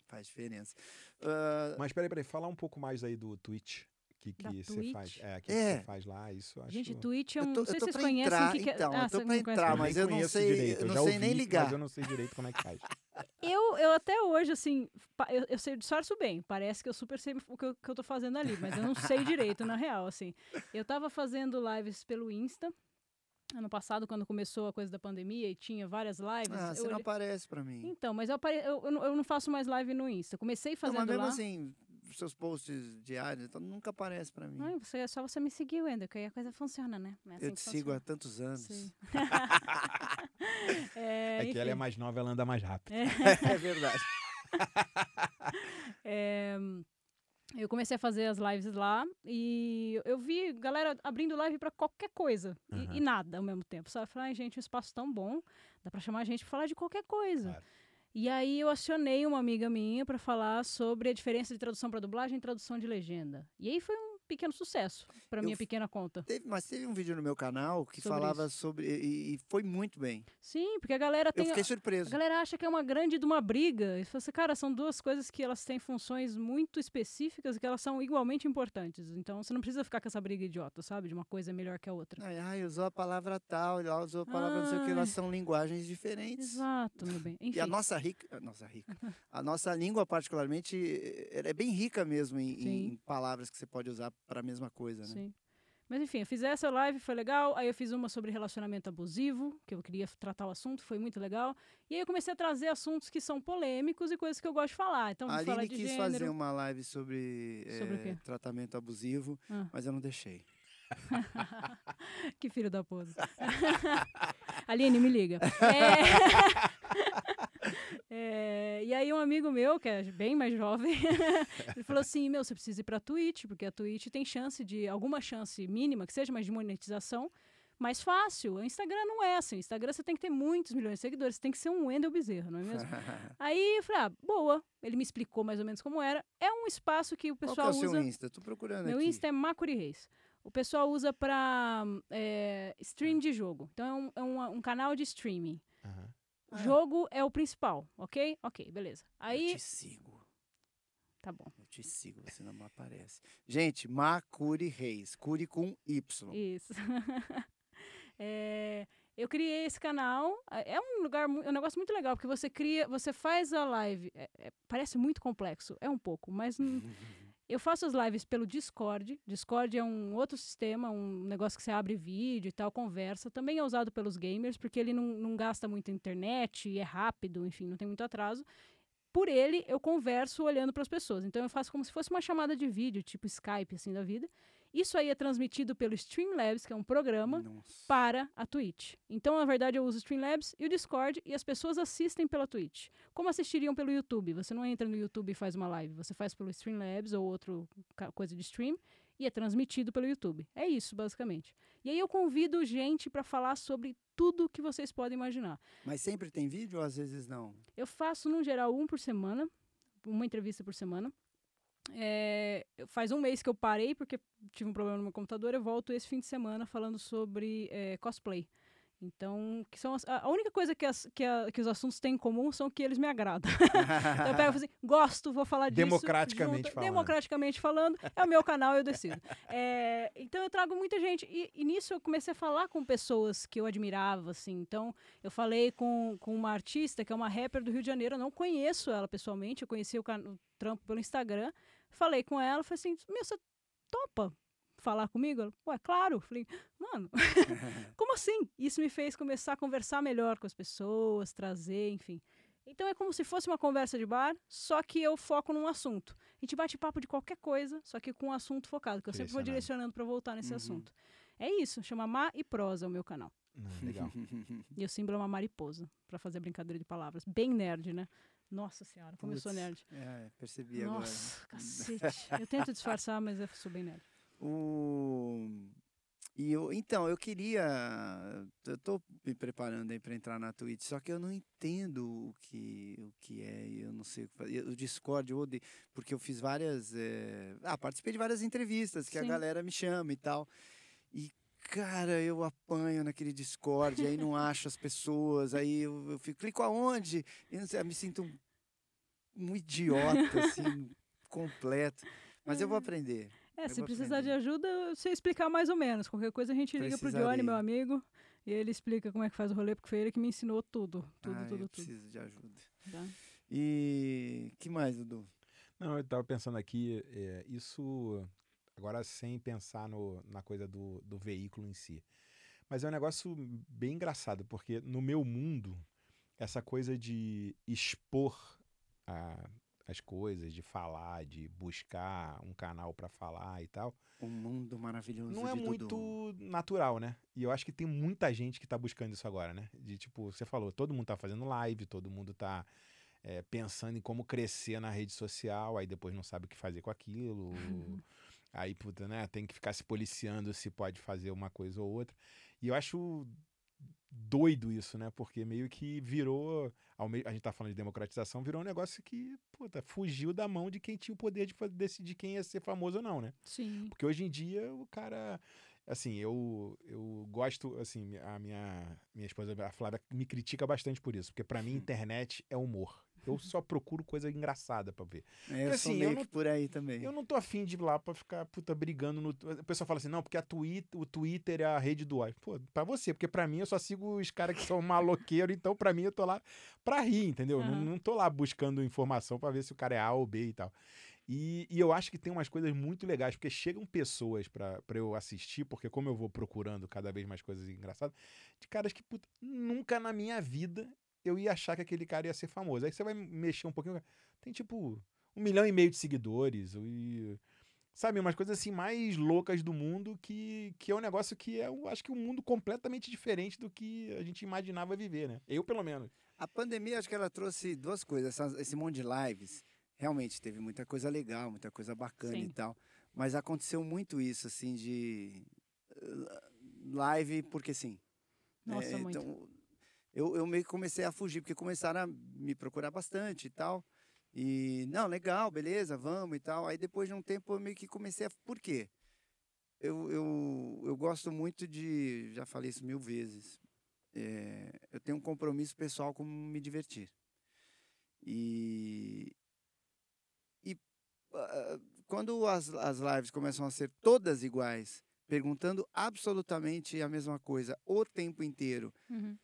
Faz diferença. Ah, Mas peraí, peraí, fala um pouco mais aí do Twitch. O que, que você Twitch? faz? É, o que, É. que você faz lá, isso eu acho... Gente, Twitch é Eu um. tô- não sei eu se tô vocês pra conhecem entrar, o que, que é. então, eu ah, tô você pra entrar, mesmo. mas eu não sei- direito, eu não sei ouvi, nem ligar. Mas eu não sei direito como é que faz. Eu, eu até hoje, assim, eu, eu sei disfarço bem. Parece que eu super sei o que eu, que eu tô fazendo ali, mas eu não sei direito, na real, assim. Eu tava fazendo lives pelo Insta. Ano passado, quando começou a coisa da pandemia e tinha várias lives. ah, você não aparece pra mim. Então, mas eu, apare... eu, eu não- não faço mais live no Insta. Comecei Não, fazendo mas mesmo lá. assim, seus posts diários, então nunca aparece pra mim. Você, é só você me seguir, Wender, que aí a coisa funciona, né? É assim eu te sigo há funciona. tantos anos. Sim. é, É, que ela é mais nova, ela anda mais rápido. é verdade. É, eu comecei a fazer as lives lá e eu vi galera abrindo live pra qualquer coisa e- Aham. e, nada ao mesmo tempo. Sabe? Eu falei, ai, gente, um espaço tão bom, dá pra chamar a gente pra falar de qualquer coisa. Claro. E aí eu acionei uma amiga minha pra falar sobre a diferença de tradução pra dublagem e tradução de legenda. E aí foi pequeno sucesso Eu minha pequena conta. Teve, mas teve um vídeo no meu canal que Sobre falava isso. sobre. E, e foi muito bem. Sim, porque a galera Eu tem. fiquei A surpreso. galera acha que é uma grande de uma briga. E fala assim, cara, são duas coisas que elas têm funções muito específicas e que elas são igualmente importantes. Então você não precisa ficar com essa briga idiota, sabe? De uma coisa é melhor que a outra. Ai, ai, usou a palavra tal, lá usou a palavra não sei o que, elas são linguagens diferentes. Exato, meu bem. Enfim. E a nossa rica, a nossa rica, a nossa língua particularmente, eh, ela é bem rica mesmo em, em palavras que você pode usar para a mesma coisa, né? Sim. Mas enfim, eu fiz essa live, foi legal. Aí eu fiz uma sobre relacionamento abusivo, que eu queria tratar o assunto, foi muito legal. E aí eu comecei a trazer assuntos que são polêmicos e coisas que eu gosto de falar. Então, A Aline quis gênero. fazer uma live sobre, Sobre eh, quê? tratamento abusivo, Ah. mas eu não deixei. que filho da puta. Aline, me liga. É... É, E aí um amigo meu, que é bem mais jovem, ele falou assim, meu, você precisa ir pra Twitch, porque a Twitch tem chance de, alguma chance mínima, que seja, mas de monetização, mais fácil. O Instagram não é assim. O Instagram você tem que ter muitos milhões de seguidores, você tem que ser um Wendel Bezerra, não é mesmo? Aí eu falei, ah, boa. Ele me explicou mais ou menos como era. É um espaço que o Qual que é pessoal o seu usa. Insta? Tô procurando Meu aqui. Insta é Macuri Reis. O pessoal usa pra é, stream de jogo. Então é um, é um, um canal de streaming. Ah. Jogo é o principal, ok? Ok, beleza. Eu Aí, te sigo. tá bom. Eu te sigo, você não aparece. Gente, Macuri Reis. Curi com Y. Isso. É, eu criei esse canal. é- É um lugar, é um negócio muito legal, porque você cria, você faz a live. é- é- parece muito complexo, é um pouco, mas eu faço as lives pelo Discord. Discord é um outro sistema, um negócio que você abre vídeo e tal, conversa. Também é usado pelos gamers, porque ele não, não gasta muito internet, é rápido, enfim, não tem muito atraso. Por ele, eu converso olhando para as pessoas. Então, eu faço como se fosse uma chamada de vídeo, tipo Skype, assim, da vida. Isso aí é transmitido pelo Streamlabs, que é um programa, Nossa. para a Twitch. Então, na verdade, eu uso o Streamlabs e o Discord e as pessoas assistem pela Twitch. Como assistiriam pelo YouTube? Você não entra no YouTube e faz uma live, você faz pelo Streamlabs ou outra coisa de stream e é transmitido pelo YouTube. É isso, basicamente. E aí eu convido gente para falar sobre tudo que vocês podem imaginar. Mas sempre tem vídeo ou às vezes não? Eu faço, no geral, um por semana, uma entrevista por semana. É, faz um mês que eu parei porque tive um problema no meu computador. Eu volto esse fim de semana falando sobre é, cosplay. Então, que são as- a única coisa que, as- que a- que os assuntos têm em comum são que eles me agradam. Então eu pego e falo assim, gosto, vou falar disso. Democraticamente junto- falando. Democraticamente falando, é o meu canal, eu decido. É, então eu trago muita gente. E, e nisso eu comecei a falar com pessoas que eu admirava, assim. Então eu falei com, com uma artista que é uma rapper do Rio de Janeiro. Eu não conheço ela pessoalmente, eu conheci o, o trampo pelo Instagram. Falei com ela, falei assim, meu, você topa falar comigo? Ela, Ué, claro. Falei, mano, como assim? Isso me fez começar a conversar melhor com as pessoas, trazer, enfim. Então é como se fosse uma conversa de bar, só que eu foco num assunto. A gente bate papo de qualquer coisa, só que com um assunto focado, que eu sempre vou direcionando para voltar nesse Uhum. assunto. É isso, chama Má e Prosa o meu canal. Não, legal. E o símbolo é uma mariposa, para fazer brincadeira de palavras. Bem nerd, né? Nossa senhora, como eu sou nerd. É, percebi Nossa, cacete. Eu tento disfarçar, mas eu sou bem nerd. agora. O... E eu, então, eu queria. Eu tô me preparando aí para entrar na Twitch, só que eu não entendo o que, o que é, eu não sei o que fazer. O Discord eu odeio, porque eu fiz várias. eh, Ah, participei de várias entrevistas que a Sim. galera me chama e tal. E, cara, eu apanho naquele Discord, aí não acho as pessoas, aí eu, eu fico, clico aonde? E não sei, eu me sinto um, um idiota, assim, completo. Mas eu vou aprender. É, Eu se precisar de aprender. ajuda, eu sei explicar mais ou menos. Qualquer coisa a gente liga pro Johnny, meu amigo, e ele explica como é que faz o rolê, porque foi ele que me ensinou tudo. Tudo, Ah, tudo, eu tudo. preciso de ajuda. tá? E que mais, Dudu? Não, eu tava pensando aqui, é, isso agora sem pensar no, na coisa do, do veículo em si. Mas é um negócio bem engraçado, porque no meu mundo, essa coisa de expor a- as coisas, de falar, de buscar um canal pra falar e tal, Um mundo maravilhoso não é muito natural, né? E eu acho que tem muita gente que tá buscando isso agora, né? De tipo, você falou, todo mundo tá fazendo live, todo mundo tá é, pensando em como crescer na rede social, aí depois não sabe o que fazer com aquilo. aí, puta, né? Tem que ficar se policiando se pode fazer uma coisa ou outra. E eu acho doido isso, né? Porque meio que virou. A gente tá falando de democratização, virou um negócio que, puta, fugiu da mão de quem tinha o poder de decidir quem ia ser famoso ou não, né? Sim. Porque hoje em dia o cara. Assim, eu, eu gosto, assim, a minha, minha esposa, a Flávia, me critica bastante por isso. Porque pra mim, internet é humor. Eu só procuro coisa engraçada pra ver. É, eu sou assim, eu meio não- que por aí também. Eu não tô afim de ir lá pra ficar, puta, brigando no. O pessoal fala assim, não, porque a Twitter, o Twitter é a rede do ódio. Pô, pra você, porque pra mim eu só sigo os caras que são maloqueiros, então pra mim eu tô lá pra rir, entendeu? Não, Aham. não tô lá buscando informação pra ver se o cara é A ou B e tal. E, e eu acho que tem umas coisas muito legais, porque chegam pessoas pra pra eu assistir, porque como eu vou procurando cada vez mais coisas engraçadas, de caras que, puta, nunca na minha vida eu ia achar que aquele cara ia ser famoso. Aí você vai mexer um pouquinho. Tem tipo um milhão e meio de seguidores. E, sabe, umas coisas assim mais loucas do mundo que, que é um negócio que é, eu acho que um mundo completamente diferente do que a gente imaginava viver, né? Eu, pelo menos. A pandemia, acho que ela trouxe duas coisas. essas- esse monte de lives, realmente teve muita coisa legal, muita coisa bacana e Sim. tal. Mas aconteceu muito isso, assim, de. eh, live porque sim. Nossa, É, muito. Então, eu, eu meio que comecei a fugir, porque começaram a me procurar bastante e tal. E, não, legal, beleza, vamos e tal. Aí depois de um tempo eu meio que comecei a. Por quê? Eu, eu, eu gosto muito de. Já falei isso mil vezes. é, eu tenho um compromisso pessoal com me divertir. E. E ah, quando as, as lives começam a ser todas iguais, perguntando absolutamente a mesma coisa o tempo inteiro, Uhum.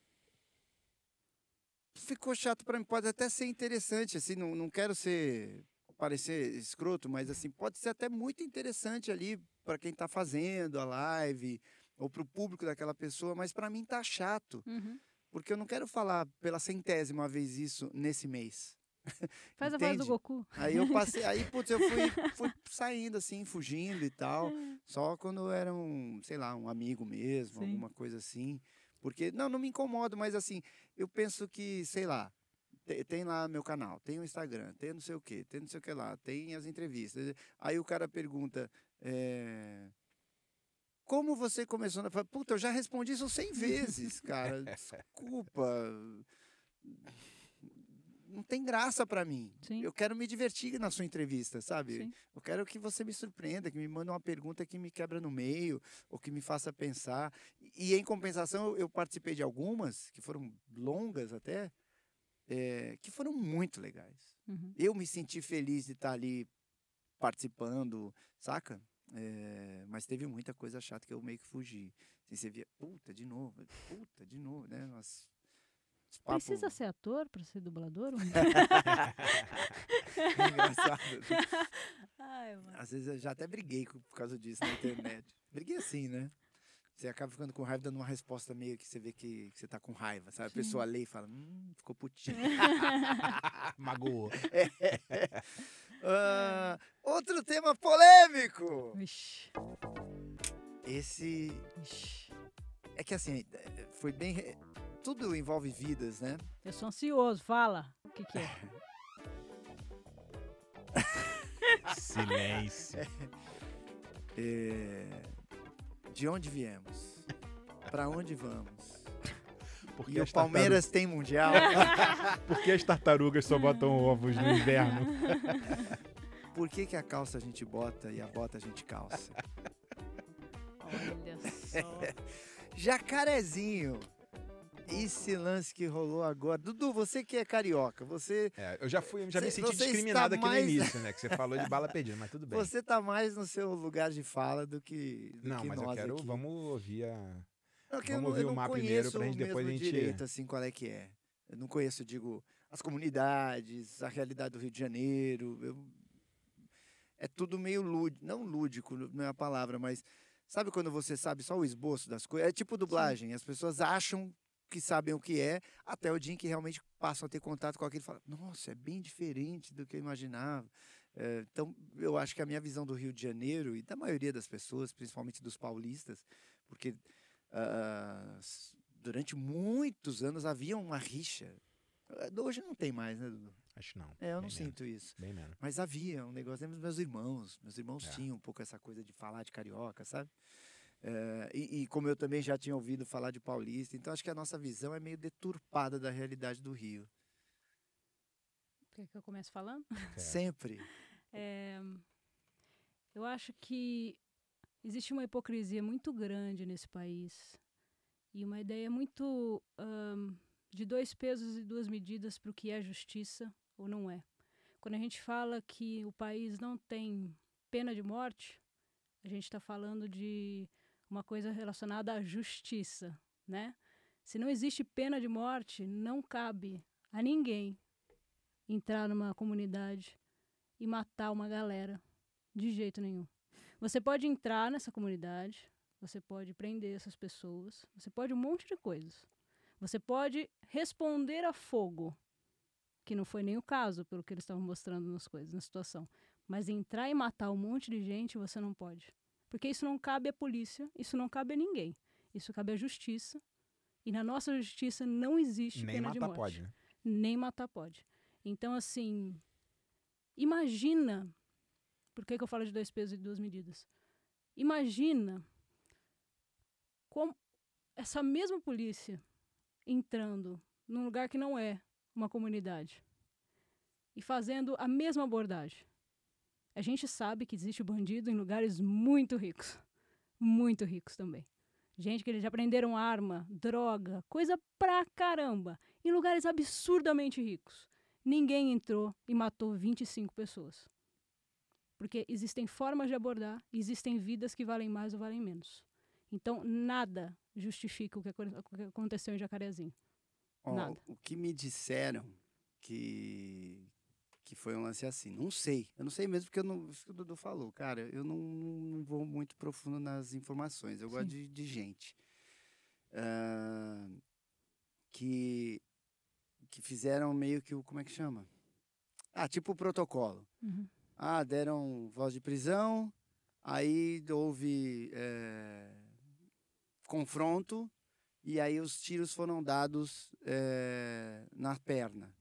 Ficou chato para mim. Pode até ser interessante, assim, não, não quero ser parecer escroto, mas assim, pode ser até muito interessante ali para quem está fazendo a live ou para o público daquela pessoa, mas para mim tá chato, Uhum. porque eu não quero falar pela centésima vez isso nesse mês. Faz a voz do? Goku. Aí eu passei, aí putz, eu fui, fui saindo assim, fugindo e tal. Só quando eu era um, sei lá, um amigo mesmo, Sim. alguma coisa assim. Porque, não, não me incomodo, mas assim, eu penso que, sei lá, te- tem lá meu canal, tem o Instagram, tem não sei o quê, tem não sei o que lá, tem as entrevistas. Aí o cara pergunta, é, como você começou? na-" Puta, eu já respondi isso 100 vezes, cara. Desculpa. Não tem graça pra mim. Sim. Eu quero me divertir na sua entrevista, sabe? Sim. Eu quero que você me surpreenda, que me mande uma pergunta que me quebra no meio, ou que me faça pensar. E em compensação, eu- participei de algumas, que foram longas até, eh, que foram muito legais. Uhum. Eu me senti feliz de estar ali participando, saca? Eh, mas teve muita coisa chata que eu meio que fugi. Assim, você via, puta, de novo, puta, de novo, né? Umas- papo Precisa ser ator para ser dublador? engraçado. Ai. Às vezes eu já até briguei por causa disso na internet. briguei assim, né? Você acaba ficando com raiva dando uma resposta meio que você vê que, que você tá com raiva, sabe? A pessoa lê e fala, hum, ficou putinho. Magoou. Ah, outro tema polêmico! Vixe, Esse vixe. é que assim, eh, foi bem. re- Tudo envolve vidas, né? Eu sou ansioso, fala. O que, que é? Silêncio. Eh, De onde viemos? Pra onde vamos? Por E o as Palmeiras tem mundial? Por que as tartarugas só botam ovos no inverno? Por que, que a calça a gente bota e a bota a gente calça? Olha só. Jacarezinho. Esse lance que rolou agora. Dudu, você que é carioca, você, É, eu já fui, já me Você- senti discriminado aqui mais- no início, né? Que você falou de bala perdida, mas tudo bem. você tá mais no seu lugar de fala do que, do Não, que mas eu quero. aqui. Vamos ouvir a. Não, vamos ouvir eu o mar primeiro pra gente depois a gente- direito, assim, qual é que é. Eu não conheço, digo, as comunidades, a realidade do Rio de Janeiro. eu- É tudo meio lúdico, não lúdico, não é a palavra, mas sabe quando você sabe só o esboço das coisas? É tipo dublagem, as pessoas acham que sabem o que é, até o dia em que realmente passam a ter contato com aquilo e falam, nossa, é bem diferente do que eu imaginava. É, então, eu acho que a minha visão do Rio de Janeiro e da maioria das pessoas, principalmente dos paulistas, porque s- durante muitos anos havia uma rixa. Ah, Hoje não tem mais, né, Dudu? Acho não. É, eu não bem sinto isso. Menos, bem menos. Mas havia um negócio, dos meus irmãos. Meus irmãos É. tinham um pouco essa coisa de falar de carioca, sabe? É, e, e como eu também já tinha ouvido falar de paulista, então acho que a nossa visão é meio deturpada da realidade do Rio. Quer que eu comece falando? É. Sempre. É, eu acho que existe uma hipocrisia muito grande nesse país e uma ideia muito ahn, de dois pesos e duas medidas para o que é justiça ou não é. Quando a gente fala que o país não tem pena de morte, a gente está falando de uma coisa relacionada à justiça, né? Se não existe pena de morte, não cabe a ninguém entrar numa comunidade e matar uma galera. De jeito nenhum. Você pode entrar nessa comunidade, você pode prender essas pessoas, você pode um monte de coisas. Você pode responder a fogo, que não foi nem o caso, pelo que eles estavam mostrando nas coisas, na situação. Mas entrar e matar um monte de gente, você não pode. Porque isso não cabe à polícia, isso não cabe a ninguém. Isso cabe à justiça. E na nossa justiça não existe Nem pena de matar morte pode, né? nem matar pode. Então, assim, imagina. Por que, que eu falo de dois pesos e duas medidas? Imagina como, essa mesma polícia entrando num lugar que não é uma comunidade e fazendo a mesma abordagem. A gente sabe que existe bandido em lugares muito ricos. Muito ricos também. Gente que eles já prenderam arma, droga, coisa pra caramba. Em lugares absurdamente ricos. Ninguém entrou e matou 25 pessoas. Porque existem formas de abordar, existem vidas que valem mais ou valem menos. Então, nada justifica o que aconteceu em Jacarezinho. Nada. O que me disseram que, que foi um lance assim. Não sei. Eu não sei mesmo porque eu não, isso que o Dudu falou. Cara, eu não, não vou muito profundo nas informações. Eu gosto de, de gente. Ah, que, que fizeram meio que o. Como é que chama? Ah, tipo o protocolo. Uhum. Ah, deram voz de prisão, aí houve eh, confronto, e aí os tiros foram dados eh, na perna,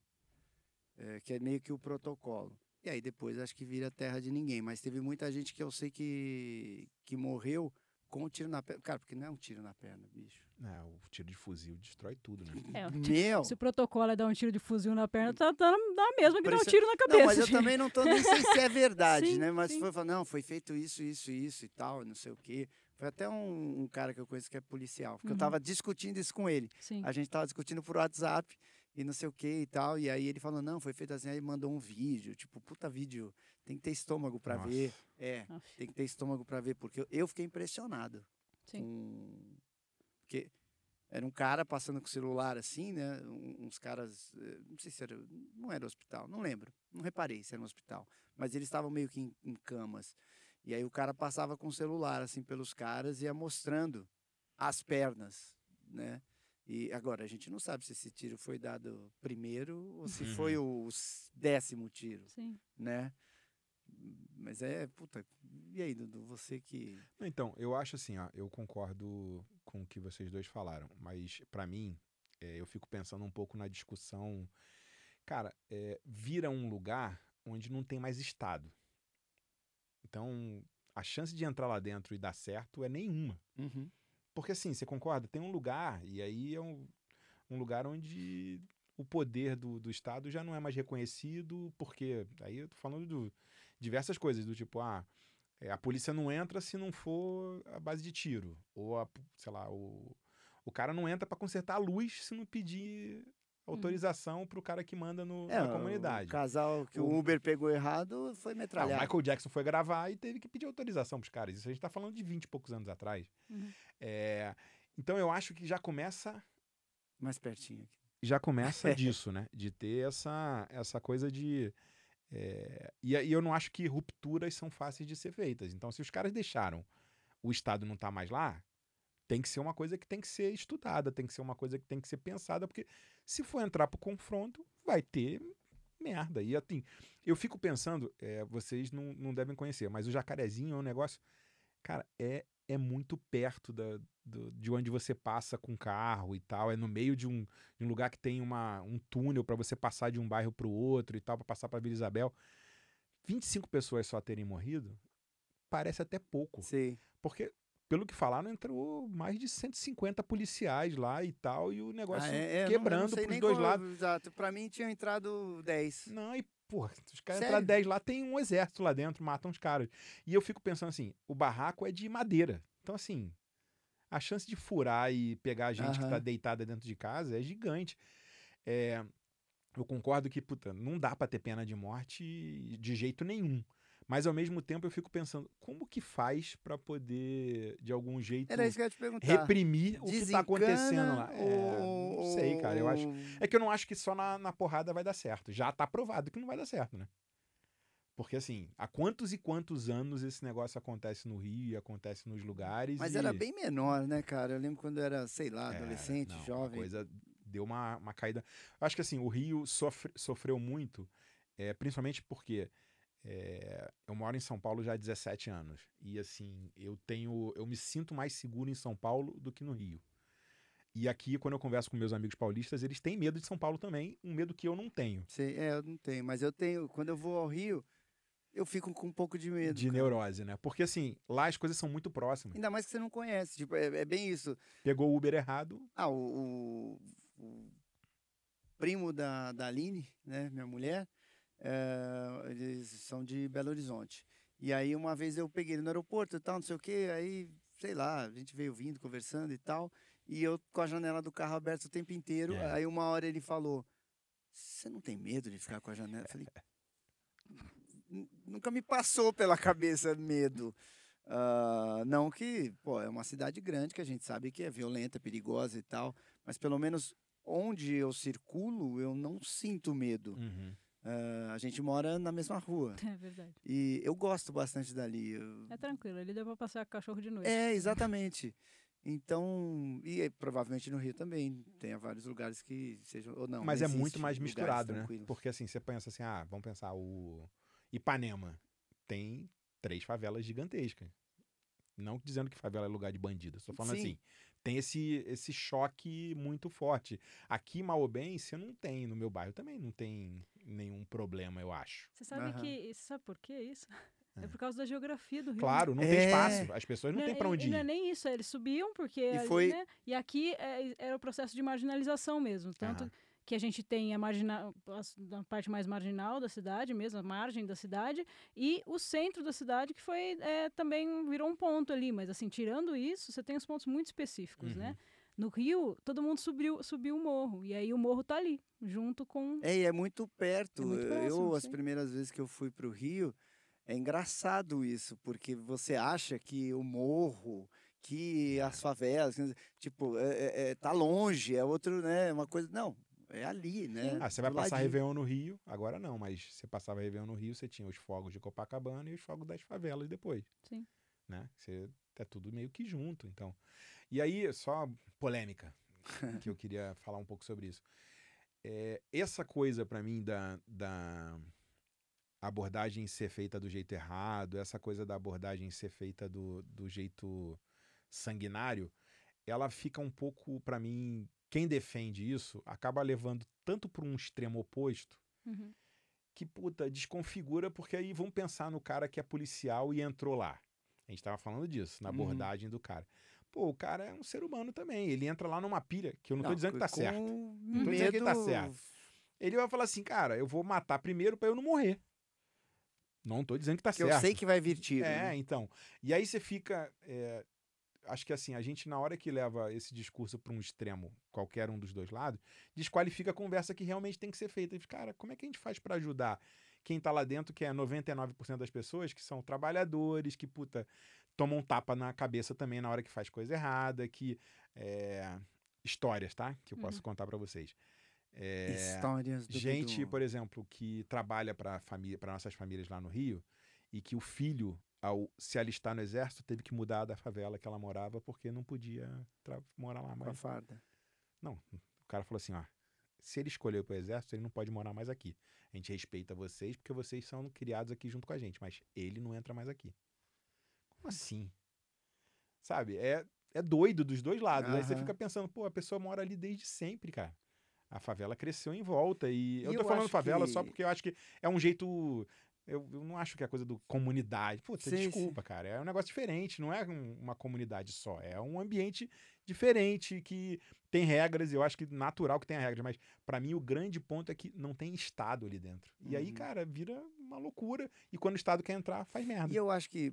eh, que é meio que o protocolo. E aí depois acho que vira terra de ninguém, mas teve muita gente que eu sei que, que morreu com o tiro na perna. Cara, porque não é um tiro na perna, bicho. É, o tiro de fuzil destrói tudo, né? É, Meu! se o protocolo é dar um tiro de fuzil na perna, tá dando na mesma que dar um tiro na cabeça. Não, mas eu gente. também não tô nem sei se é verdade, Sim, né? Mas sim. foi falar, não, foi feito isso, isso, isso e tal, não sei o quê. Foi até um, um cara que eu conheço que é policial, porque eu Uhum. tava discutindo isso com ele. Sim. A gente tava discutindo por WhatsApp e não sei o que e tal. E aí ele falou, não, foi feito assim, aí mandou um vídeo, tipo, puta vídeo, tem que ter estômago pra Nossa. ver. É, Aff, tem que ter estômago pra ver, porque eu, fiquei impressionado Sim. com. Porque era um cara passando com o celular assim, né? um- Uns caras, eh, não sei se era, não era hospital, não lembro, não reparei se era um hospital, mas eles estavam meio que em, em camas. E aí o cara passava com o celular assim pelos caras e ia mostrando as pernas, né? E agora a gente não sabe se esse tiro foi dado primeiro ou se foi o décimo tiro, Sim. né? Mas é, puta, e aí, Dudu, você que. Então, eu acho assim, ó, eu concordo com o que vocês dois falaram, mas pra mim, é, eu fico pensando um pouco na discussão. Cara, é, vira um lugar onde não tem mais Estado. Então, a chance de entrar lá dentro e dar certo é nenhuma. Porque assim, você concorda? Tem um lugar, e aí é um, um lugar onde o poder do, do Estado já não é mais reconhecido, porque aí eu tô falando de diversas coisas, do tipo, ah, é, a polícia não entra se não for a base de tiro. Ou, a, sei lá, o, o cara não entra para consertar a luz se não pedir autorização pro cara que manda no, É, na comunidade. O casal que o O- Uber pegou errado foi Ah, o metralhado. Michael Jackson foi gravar e teve que pedir autorização pros caras. Isso a gente tá falando de 20 e poucos anos atrás. Uhum. É, então eu acho que já começa Mais pertinho aqui. já começa disso, né? De ter essa, essa coisa de. é, E, e eu não acho que rupturas são fáceis de ser feitas. Então, se os caras deixaram o Estado não tá mais lá, tem que ser uma coisa que tem que ser estudada, tem que ser uma coisa que tem que ser pensada, porque se for entrar pro confronto, vai ter merda. E assim, eu fico pensando, é, vocês não, não devem conhecer, mas o Jacarezinho é um negócio. Cara, é, é muito perto da, do- de onde você passa com carro e tal. É no meio de um, de um lugar que tem uma, um túnel para você passar de um bairro para o outro e tal, para passar para Vila Isabel. 25 pessoas só terem morrido parece até pouco. Sei. Porque, pelo que falaram, entrou mais de 150 policiais lá e tal, e o negócio Ah, é, é, quebrando pros nem dois como- lados. Exato. Pra mim tinham entrado 10. Não, e, porra, os caras Sério? entrar 10 lá, tem um exército lá dentro, matam os caras. E eu fico pensando assim, o barraco é de madeira. Então, assim, a chance de furar e pegar a gente que tá Aham. deitada dentro de casa é gigante. É, eu concordo que, puta, não dá pra ter pena de morte de jeito nenhum. Mas, ao mesmo tempo, eu fico pensando, como que faz pra poder, de algum jeito, reprimir o que tá acontecendo Desencana lá? É, ou- não sei, cara, eu acho... É que eu não acho que só na, na porrada vai dar certo. Já tá provado que não vai dar certo, né? Porque assim, há quantos e quantos anos esse negócio acontece no Rio e acontece nos lugares. Mas e... era bem menor, né, cara? Eu lembro quando eu era, sei lá, É, adolescente, não, A jovem. coisa deu uma, uma caída. Eu acho que assim, o Rio sofre- sofreu muito, é, principalmente porque é, eu moro em São Paulo já há 17 anos. E assim, eu tenho. Eu me sinto mais seguro em São Paulo do que no Rio. E aqui, quando eu converso com meus amigos paulistas, eles têm medo de São Paulo também, um medo que eu não tenho. Sei, é, eu não tenho, mas eu tenho. Quando eu vou ao Rio, eu fico com um pouco de medo. de cara. neurose, né? Porque assim, lá as coisas são muito próximas. Ainda mais que você não conhece. Tipo, é, é bem isso. Pegou o Uber errado, Ah, o, o- o primo da, da Aline, né, minha mulher, eh, eles são de Belo Horizonte. E aí uma vez eu peguei ele no aeroporto e tal, não sei o quê, aí, sei lá, a gente veio vindo, conversando e tal, e eu com a janela do carro aberta o tempo inteiro, É. aí uma hora ele falou, você não tem medo de ficar com a janela? Eu falei, "Nu- nunca me passou pela cabeça medo. Ah, não que, pô, é uma cidade grande que a gente sabe que é violenta, perigosa e tal, mas pelo menos onde eu circulo, eu não sinto medo. Uhum. Ah, a gente mora na mesma rua. É verdade. E eu gosto bastante dali. eu- É tranquilo, ele deu pra passear cachorro de noite. É, exatamente. Então, e provavelmente no Rio também tenha vários lugares que sejam ou não. Mas não é muito mais misturado, né? Porque assim, você pensa assim, ah, vamos pensar, o Ipanema tem três favelas gigantescas. Não dizendo que favela é lugar de bandido, só falando Sim. assim, tem esse, esse choque muito forte. Aqui em Maobense não tem, no meu bairro também não tem nenhum problema, eu acho. Você sabe Aham. que. Você sabe por que isso? É É. por causa da geografia do Rio. né? Claro, não tem É. espaço, as pessoas não é- têm pra e- onde e não é ir. nem isso, eles subiam porque. ali, foi- né, E aqui é, era o processo de marginalização mesmo. Tanto Aham. Que a gente tem a, margina, as- a parte mais marginal da cidade mesmo, a margem da cidade, e o centro da cidade, que foi é, também virou um ponto ali. Mas assim, tirando isso, você tem os pontos muito específicos, Uhum. né? No Rio, todo mundo subiu, subiu o morro. E aí o morro tá ali, junto com. É, e é muito perto. É muito eu, próximo, as sim. primeiras vezes que eu fui para o Rio, é engraçado isso, porque você acha que o morro, que as favelas, quer dizer, tipo, é, é- é- tá longe, é outro, né? Uma coisa. Não, é ali, né? Ah, você vai do passar ladinho. Réveillon no Rio, agora não, mas você passava Réveillon no Rio, você tinha os fogos de Copacabana e os fogos das favelas depois. Sim. Né? Você é tudo meio que junto, então. E aí, só polêmica, que eu queria falar um pouco sobre isso. É, essa coisa pra mim da, da abordagem ser feita do jeito errado, essa coisa da abordagem ser feita do, do jeito sanguinário, ela fica um pouco, pra mim, quem defende isso acaba levando tanto para um extremo oposto Uhum. que, puta, desconfigura, porque aí vamos pensar no cara que é policial e entrou lá. A gente tava falando disso, na Uhum. abordagem do cara. Pô, o cara é um ser humano também. Ele entra lá numa pilha, que eu não, tô dizendo que tá com certo. Medo... tô dizendo que tá certo. Ele vai falar assim, cara, eu vou matar primeiro pra eu não morrer. Não tô dizendo que tá Que certo. eu sei que vai vir tiro. É, né? então. E aí você fica. é, acho que assim, a gente, na hora que leva esse discurso para um extremo, qualquer um dos dois lados, desqualifica a conversa que realmente tem que ser feita. E, cara, como é que a gente faz para ajudar quem tá lá dentro, que é 99% das pessoas, que são trabalhadores, que, puta, tomam um tapa na cabeça também na hora que faz coisa errada, que. é, histórias, tá? Que eu posso contar para vocês. É, Histórias do gente, Dudu. por exemplo, que trabalha para família, para nossas famílias lá no Rio, e que o filho, ao se alistar no exército, teve que mudar da favela que ela morava porque não podia morar lá Com a mais. farda. Não, o cara falou assim, ó, se ele escolheu para o exército, ele não pode morar mais aqui. A gente respeita vocês porque vocês são criados aqui junto com a gente, mas ele não entra mais aqui. Como assim? Sabe? É, é doido dos dois lados. Aí você fica pensando, pô, a pessoa mora ali desde sempre, cara. A favela cresceu em volta. E, eu E tô eu falando favela só que- porque eu acho que é um jeito. Eu, eu não acho que é coisa do comunidade. Puta, Sim, desculpa, cara. É um negócio diferente, não é um- uma comunidade só. É um ambiente diferente que tem regras. Eu acho que natural que tenha regras, mas pra mim o grande ponto é que não tem Estado ali dentro. E aí, Uhum. cara, vira uma loucura. E quando o Estado quer entrar, faz merda. E eu acho que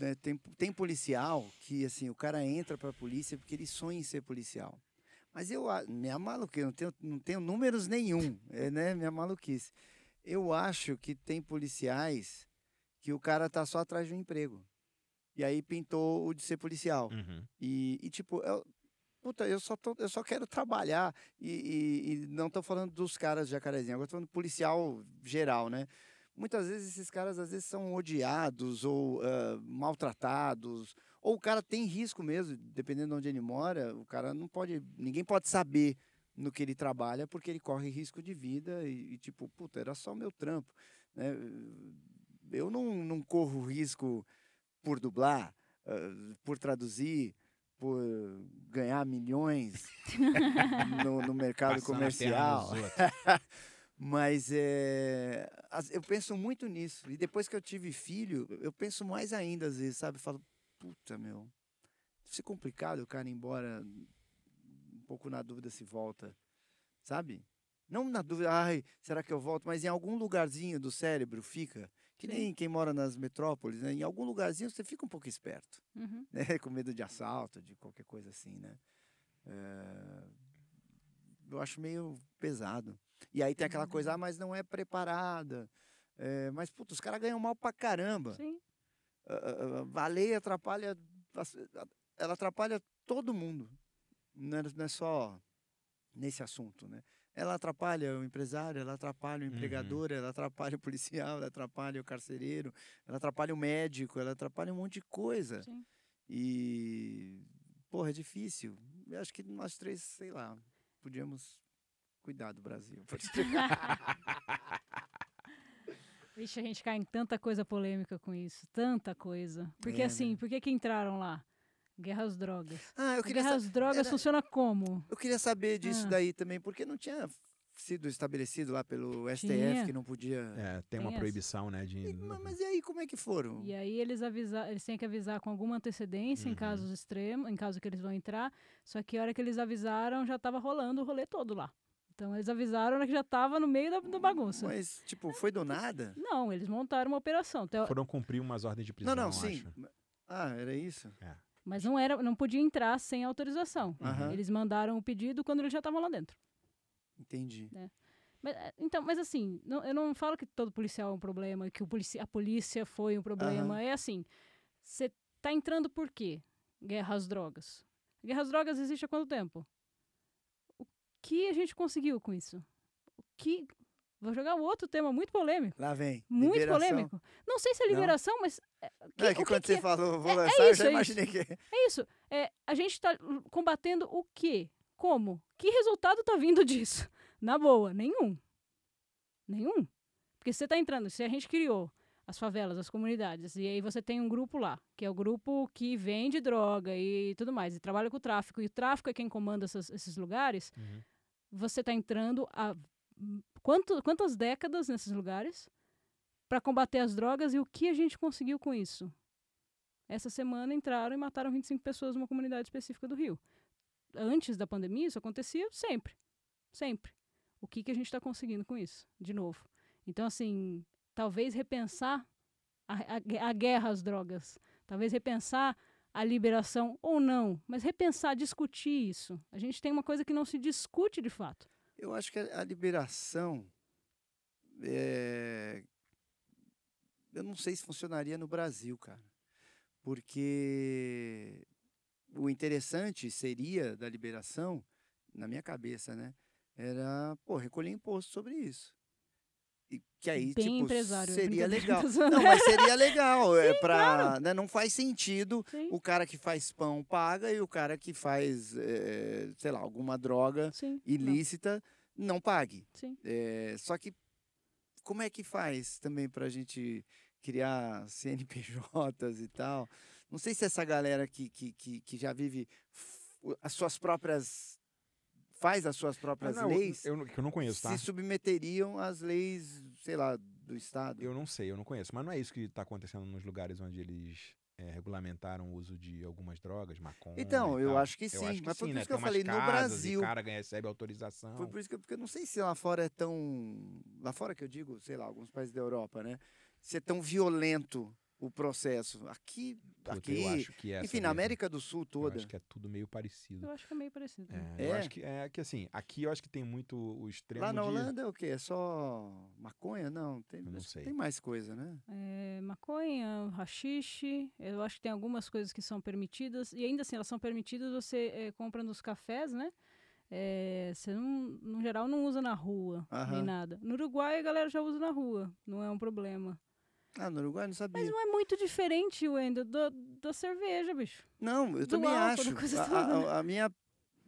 né, tem, tem policial que, assim, o cara entra pra polícia porque ele sonha em ser policial. Mas eu, minha maluquice, não tenho, não tenho números nenhum, é, né, minha maluquice. Eu acho que tem policiais que o cara tá só atrás de um emprego. E aí pintou o de ser policial. Uhum. E, e, tipo, eu, puta, eu só, tô, eu só quero trabalhar. E, e- e não tô falando dos caras de jacarezinho, agora tô falando policial geral, né? Muitas vezes esses caras, às vezes, são odiados ou ah, maltratados. Ou o cara tem risco mesmo, dependendo de onde ele mora, o cara não pode. Ninguém pode saber no que ele trabalha, porque ele corre risco de vida e, e, tipo, puta, era só meu trampo. Né? Eu não, não corro risco por dublar, ah, por traduzir, por ganhar milhões no, no mercado Passando comercial. Mas é, eu penso muito nisso. E depois que eu tive filho, eu penso mais ainda às vezes, sabe? Eu falo, puta, meu. Deve ser complicado o cara ir embora pouco na dúvida se volta, sabe? Não na dúvida, ai, será que eu volto? Mas em algum lugarzinho do cérebro fica. Que nem quem mora nas metrópoles, né? Em algum lugarzinho você fica um pouco esperto Uhum. né? Com medo de assalto, de qualquer coisa assim, né? É, Eu acho meio pesado. E aí tem aquela coisa, ah, mas não é preparada. É, mas, puta, os caras ganham mal pra caramba. Sim. A, a- a baleia atrapalha. Ela atrapalha todo mundo. Não é, não é só nesse assunto, né? Ela atrapalha o empresário, ela atrapalha o empregador, ela atrapalha o policial, ela atrapalha o carcereiro, ela atrapalha o médico, ela atrapalha um monte de coisa. Sim. E, porra, é difícil. Eu acho que nós três, sei lá, podíamos cuidar do Brasil. Vixe, a gente cai em tanta coisa polêmica com isso. Tanta coisa. Porque É, assim, né? por que que entraram lá? Guerra às drogas. Ah, eu A queria, Guerra às drogas era- funciona como? eu queria saber disso Ah. daí também, porque não tinha sido estabelecido lá pelo STF Tinha. que não podia. É, tem Tem uma essa. proibição, né? De... E, ma- mas e aí, como é que foram? E aí eles avisar, eles têm que avisar com alguma antecedência em Uhum. casos extremos, em caso que eles vão entrar. Só que a hora que eles avisaram já estava rolando o rolê todo lá. Então eles avisaram que já estava no meio da, da bagunça. Mas, tipo, foi do nada? Não, eles montaram uma operação. Teo- Foram cumprir umas ordens de prisão, não, não, eu sim. acho. Ah, era isso? Mas não era, não podia entrar sem autorização. Aham. Eles mandaram o pedido quando eles já estavam lá dentro. Entendi. Mas, eh, então, mas assim, não- eu não falo que todo policial é um problema, que o polici a polícia foi um problema. Aham. É assim, você tá entrando por quê? Guerra às drogas. Guerra às drogas existe há quanto tempo? O que a gente conseguiu com isso? O que... Vou jogar um outro tema muito polêmico. Lá vem. Muito liberação. polêmico. Não sei se é Não? liberação, mas... eh, Não, é que quando que você é? falou, vou É- é lançar, eu isso, já é imaginei que. É isso. É, a gente está combatendo o quê? Como? Que resultado tá vindo disso? Na boa, nenhum. Nenhum. Porque você tá entrando, se a gente criou as favelas, as comunidades, e aí você tem um grupo lá, que é o grupo que vende droga e tudo mais, e trabalha com o tráfico, e o tráfico é quem comanda essas- esses lugares, Uhum. você tá entrando há hum, quanto, quantas décadas nesses lugares para combater as drogas e o que a gente conseguiu com isso? Essa semana entraram e mataram 25 pessoas numa comunidade específica do Rio. Antes da pandemia, isso acontecia sempre. Sempre. O que, que a gente está conseguindo com isso? De novo. Então, assim, talvez repensar a, a a guerra às drogas. Talvez repensar a liberação ou não. Mas repensar, discutir isso. A gente tem uma coisa que não se discute de fato. Eu acho que a a liberação. é, Eu não sei se funcionaria no Brasil, cara. Porque o interessante seria da liberação, na minha cabeça, né? Era, pô, recolher imposto sobre isso. E que aí, Bem tipo, é seria legal. Não, mas seria legal. é pra, né, não faz sentido Sim, o cara que faz pão paga e o cara que faz, eh, sei lá, alguma droga sim. não, ilícita não pague. Sim. É, só que como é que faz também para a gente criar CNPJs e tal? Não sei se essa galera que, que, que, que já vive as suas próprias. faz as suas Ah, próprias não, leis, eu, que eu não conheço, tá? se submeteriam às leis, sei lá, do Estado. Eu não sei, eu não conheço. Mas não é isso que está acontecendo nos lugares onde eles é, regulamentaram o uso de algumas drogas, maconha. Então, eu acho que sim, acho mas foi por né? isso que eu Tem umas falei, no Brasil- O cara ganha, recebe autorização. Foi por isso que eu, porque eu não sei se lá fora é tão. Lá fora que eu digo, sei lá, alguns países da Europa, né? Se é tão violento o processo. Aqui. Puta, aqui eu acho que é, enfim, na sabia? América do Sul Eu toda. acho que é tudo meio parecido. Eu acho que é meio parecido. né? É, eu É? acho que é que assim, aqui eu acho que tem muito o extremo Lá na de... Holanda é o quê? É só maconha? Não, tem, Eu não sei. tem mais coisa, né? É, maconha, rachixe, eu acho que tem algumas coisas que são permitidas, e ainda assim elas são permitidas, você é, compra nos cafés, né? É, você não, no geral não usa na rua, nem Aham. nada. No Uruguai a galera já usa na rua, não é um problema. Ah, no Uruguai não sabia. Mas não é muito diferente, Wendel, da, da cerveja, bicho. Não, eu do também álcool, acho. A, toda, né? a- a minha,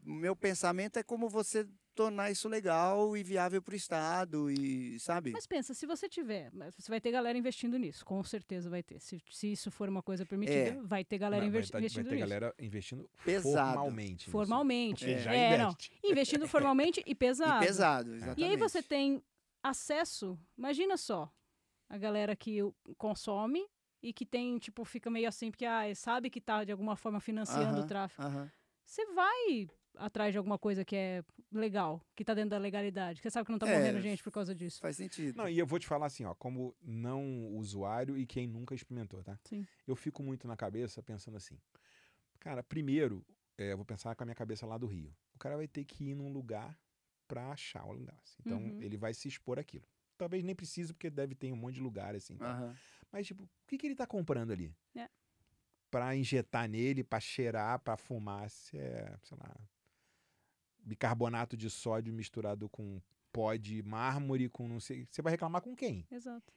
o meu pensamento é como você tornar isso legal e viável para o Estado e, sabe? Mas pensa, se você tiver, você vai ter galera investindo nisso, com certeza vai ter. Se, se isso for uma coisa permitida, É. vai ter galera vai, vai, tá- vai investindo ter nisso. galera investindo Pesado. formalmente. nisso. Formalmente. Porque É. já É, não. Investindo formalmente e pesado. E pesado, exatamente. E aí você tem acesso. Imagina só, a galera que o- consome e que tem, tipo, fica meio assim, porque ah, sabe que tá de alguma forma financiando o tráfico. Você vai atrás de alguma coisa que é legal, que tá dentro da legalidade. que Você sabe que não tá É, morrendo gente por causa disso. Faz sentido. Não, e eu vou te falar assim, ó, como não usuário e quem nunca experimentou, tá? Sim. Eu fico muito na cabeça pensando assim. Cara, primeiro, é, eu vou pensar com a minha cabeça lá do Rio. O cara vai ter que ir num lugar pra achar um lugar. assim. Então, Uhum. ele vai se expor aquilo. Talvez nem precise, porque deve ter um monte de lugar, assim. tá? Aham. Mas, tipo, o que, que ele tá comprando ali? É. Pra injetar nele, pra cheirar, pra fumar, se é, sei lá, bicarbonato de sódio misturado com pó de mármore, com não sei. Você vai reclamar com quem? Exato.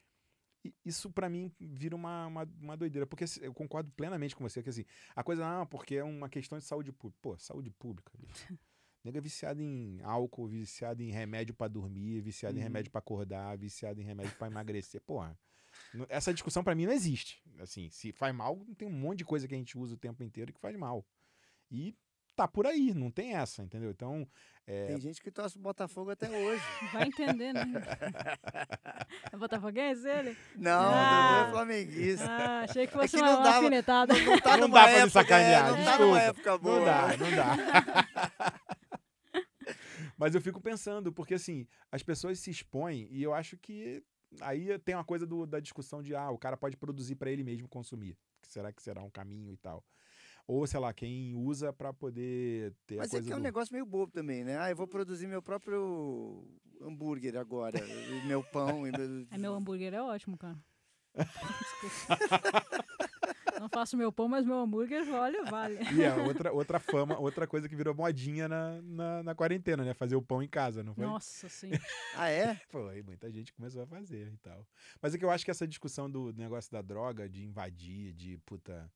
E Isso pra mim vira uma, uma, uma doideira, porque assim, eu concordo plenamente com você que assim, a coisa, ah, porque é uma questão de saúde pública. Pô, saúde pública. Nega é viciado em álcool, viciado em remédio pra dormir, viciado em Uhum. remédio pra acordar, viciado em remédio pra emagrecer. Porra, essa discussão pra mim não existe. Assim, se faz mal, tem um monte de coisa que a gente usa o tempo inteiro que faz mal. E tá por aí, não tem essa, entendeu? Então, é, Tem gente que torce pro Botafogo até hoje. Vai entender, né? é botafoguense ele? Não, Ah. Dudu é flamenguista. Ah, achei que fosse que uma, não uma dava- alfinetada. Não tá Não dá pra me época, sacanear, é, não tá desculpa. numa época boa. Não dá, não dá. Mas eu fico pensando, porque assim, as pessoas se expõem e eu acho que aí tem uma coisa do- da discussão de, ah, o cara pode produzir pra ele mesmo consumir. Será que será um caminho e tal? Ou, sei lá, quem usa pra poder ter Mas a é coisa que é um do... negócio meio bobo também, né? Ah, eu vou produzir meu próprio hambúrguer agora. meu pão. E meu... É, meu hambúrguer é ótimo, cara. Não faço meu pão, mas meu hambúrguer, olha, vale. E é outra, outra fama, outra coisa que virou modinha na, na, na quarentena, né? Fazer o pão em casa, não foi? Nossa, sim. Ah, é? Foi, muita gente começou a fazer e tal. Mas é que eu acho que essa discussão do negócio da droga, de invadir, de puta,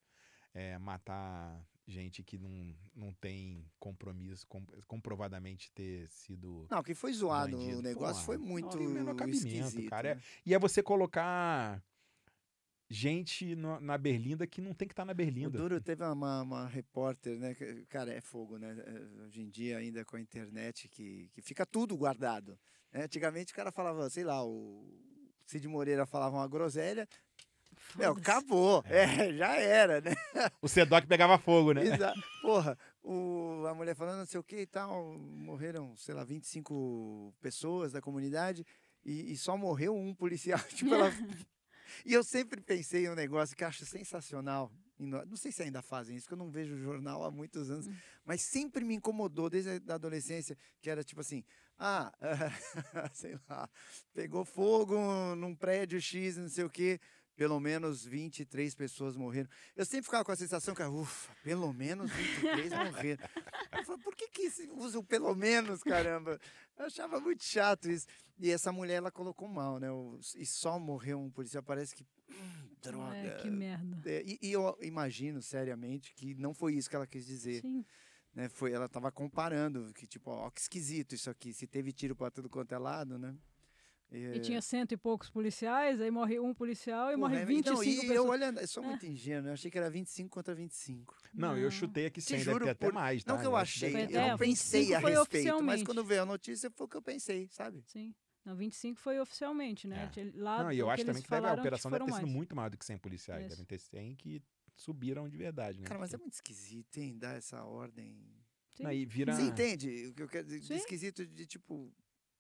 é, matar gente que não, não tem compromisso, com- comprovadamente ter sido. Não, que foi zoado. Bandido, o negócio porra. foi Não muito tem o menor cabimento, esquisito. cara. É- né? E é você colocar gente no- na Berlinda que não tem que estar na O Berlinda. Duro teve uma, uma repórter, né? Cara, é fogo, né? eh, Hoje em dia, ainda com a internet, que, que fica tudo guardado. né? Antigamente o cara falava, sei lá, o Cid Moreira falava uma groselha, meu, acabou. É, já era, né? O Sedoc pegava fogo, né? Exa- Porra, o, a mulher falando não sei o que e tal, morreram, sei lá, 25 pessoas da comunidade e, e só morreu um policial. tipo, ela... E eu sempre pensei em um negócio que acho sensacional. Não sei se ainda fazem isso, que eu não vejo jornal há muitos anos, mas sempre me incomodou desde a da adolescência, que era tipo assim, ah, sei lá, pegou fogo num prédio X, não sei o quê, pelo menos 23 pessoas morreram. Eu sempre ficava com a sensação que, ufa, pelo menos 23 morreram. Eu falava, por que, que se usa o pelo menos, caramba? Eu achava muito chato isso. E essa mulher, ela colocou mal, né? E só morreu um policial, parece que. hum, droga. É, que merda. É, e, e eu imagino, seriamente, que não foi isso que ela quis dizer. Sim. Né? Foi, ela estava comparando, que tipo, ó, que esquisito isso aqui. Se teve tiro para tudo quanto é lado, né? E tinha cento e poucos policiais, aí morre um policial e Porra, morre é- 25 então, e pessoas. eu olhando, eu sou muito ingênuo, eu achei que era 25 contra 25. Não, eu chutei aqui 100, deve juro ter até por- mais, tá? Não que eu que achei, deve eu não pensei 25 a respeito, mas quando veio a notícia foi o que eu pensei, sabe? Sim. Não, 25 foi oficialmente, né? É. Lá, Não, e eu acho que também que deve, a operação deve foram ter sido mais. muito maior do que 100 policiais. Isso. Devem ter 100 que subiram de verdade, né? Cara, mas é muito esquisito, hein, dar essa ordem. Sim. Não, e vira... Você entende o que eu quero dizer? Esquisito de tipo,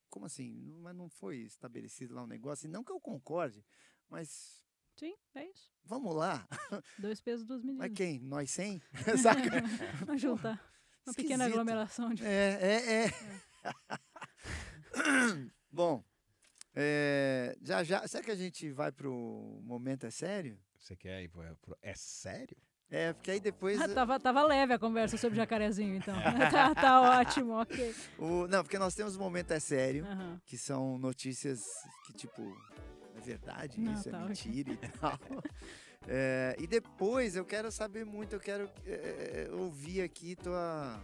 como assim? Mas não foi estabelecido lá um negócio, e não que eu concorde, mas Sim, é isso. vamos lá. Dois pesos, duas medidas. Mas quem? Nós 100? Saca? Vamos juntar. Uma pequena Esquisito. aglomeração de. É, é, é. Bom, é, já já. Será que a gente vai pro momento é sério? Você quer ir pro- É sério? É, porque aí depois. Ah, tava, tava leve a conversa sobre jacarezinho, então. tá, tá ótimo, ok. o, não, porque nós temos o momento é sério, Aham. que são notícias que, tipo, é verdade Não, isso, tá, é mentira e tal. É, e depois eu quero saber muito, eu quero é, ouvir aqui tua,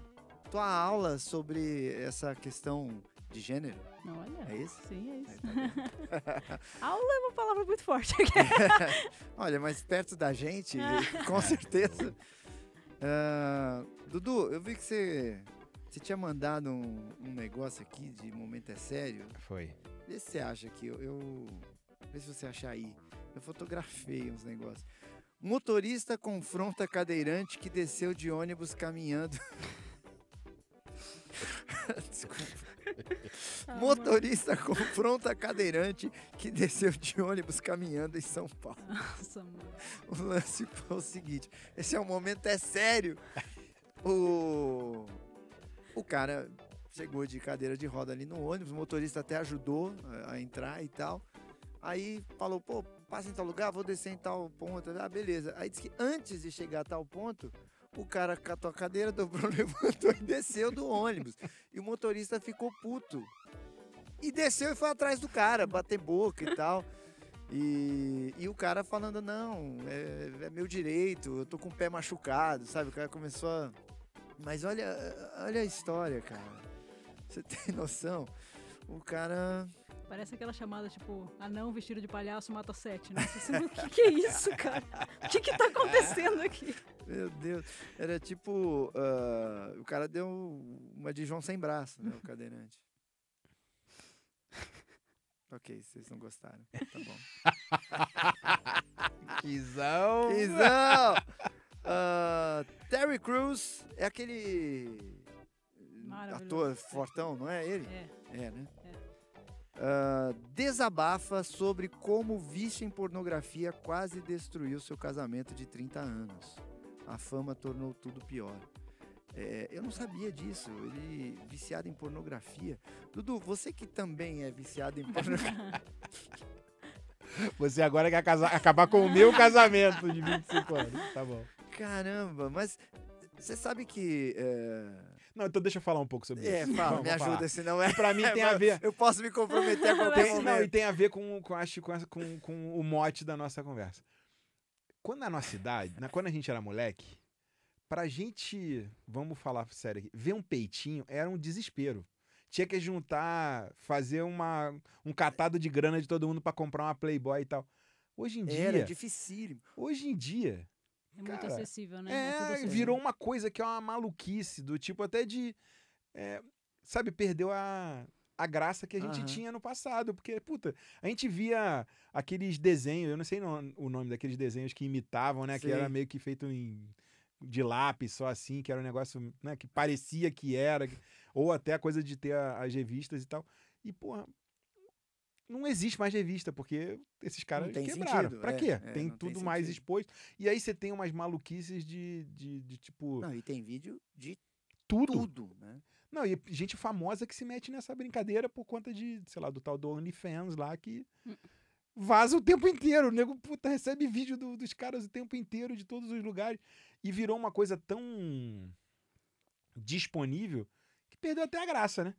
tua aula sobre essa questão de gênero. Não, olha. É isso? Sim, é isso. Tá. Aula é uma palavra muito forte. Olha, mas perto da gente, com certeza. Ah, Dudu, eu vi que você Você tinha mandado um, um negócio aqui de momento é sério. Foi. Vê se você acha aqui. Eu, eu- Vê se você achar aí. Eu fotografei uns negócios. Motorista confronta cadeirante que desceu de ônibus caminhando. Desculpa. Ah, Motorista confronta cadeirante que desceu de ônibus caminhando em São Paulo. Nossa, mano. O lance foi o seguinte: esse é o momento, é sério. O, o cara chegou de cadeira de roda ali no ônibus, o motorista até ajudou a, a entrar e tal. Aí falou: pô, passa em tal lugar, vou descer em tal ponto. Ah, beleza. Aí disse que antes de chegar a tal ponto, o cara catou a cadeira, dobrou, levantou e desceu do ônibus. E o motorista ficou puto. E desceu e foi atrás do cara, bater boca e tal. E, e o cara falando, não, é, é meu direito, eu tô com o pé machucado, sabe? O cara começou a. Mas olha, olha a história, cara. Você tem noção? O cara. Parece aquela chamada, tipo, anão vestido de palhaço mata sete, né? Você, O que, que é isso, cara? O que que tá acontecendo aqui? Meu Deus. Era tipo. ah, o cara deu uma de João sem braço, né? O cadeirante. ok, vocês não gostaram. Tá bom. Quizão. Quizão! Ah, Terry Crews é aquele Maravilhoso. ator fortão, não é ele? É. É, né? Ah, desabafa sobre como o vício em pornografia quase destruiu seu casamento de 30 anos. A fama tornou tudo pior. É, eu não sabia disso. Ele viciado em pornografia. Dudu, você que também é viciado em pornografia. Você agora quer casar- acabar com o meu casamento de 25 anos. Tá bom. Caramba, mas você sabe que. É, Não, então deixa eu falar um pouco sobre é isso. fala, Vamos me ajuda, falar. senão é. Pra mim tem a ver. Eu posso me comprometer a qualquer Tem, não, e momento. tem a ver com, com, acho, com, essa- com, com o mote da nossa conversa. Quando na nossa idade, na- quando a gente era moleque, pra gente, vamos falar sério aqui, ver um peitinho era um desespero. Tinha que juntar, fazer uma, um catado de grana de todo mundo pra comprar uma Playboy e tal. Hoje em dia, Era dificílimo. hoje em dia, É muito Cara, acessível, né? é, acessível. virou uma coisa que é uma maluquice, do tipo até de. é, sabe, perdeu a, a graça que a gente Aham. tinha no passado. Porque, puta, a gente via aqueles desenhos, eu não sei no- o nome daqueles desenhos que imitavam, né? Que Sei. era meio que feito em. De lápis, só assim, que era um negócio né, que parecia que era, ou até a coisa de ter a- as revistas e tal. E, porra, não existe mais revista, porque esses caras tem quebraram. sentido, pra é, quê? é, tem não tem tudo mais exposto. E aí você tem umas maluquices de, de, de, tipo, Não, e tem vídeo de tudo. tudo, né? Não, e gente famosa que se mete nessa brincadeira por conta de, sei lá, do tal do OnlyFans lá que Hum. vaza o tempo inteiro. O nego, puta, recebe vídeo do- dos caras o tempo inteiro, de todos os lugares. E virou uma coisa tão disponível que perdeu até a graça, né?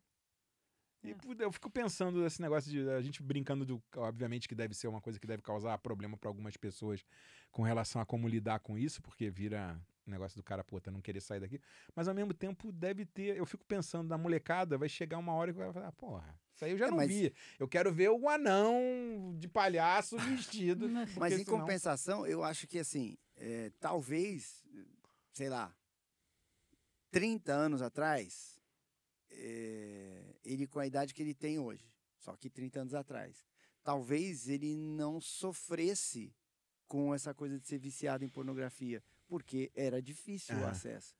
E É. puta, eu fico pensando nesse negócio de a gente brincando do. Obviamente que deve ser uma coisa que deve causar problema para algumas pessoas com relação a como lidar com isso, porque vira negócio do cara, puta, não querer sair daqui. Mas ao mesmo tempo deve ter. Eu fico pensando na molecada, vai chegar uma hora que vai falar, porra, isso aí eu já É, não mas- vi. Eu quero ver o anão de palhaço vestido. Mas- em senão- compensação, eu acho que assim, é, talvez, sei lá, 30 anos atrás, é, ele com a idade que ele tem hoje, só que 30 anos atrás, talvez ele não sofresse com essa coisa de ser viciado em pornografia, porque era difícil o Aham. acesso.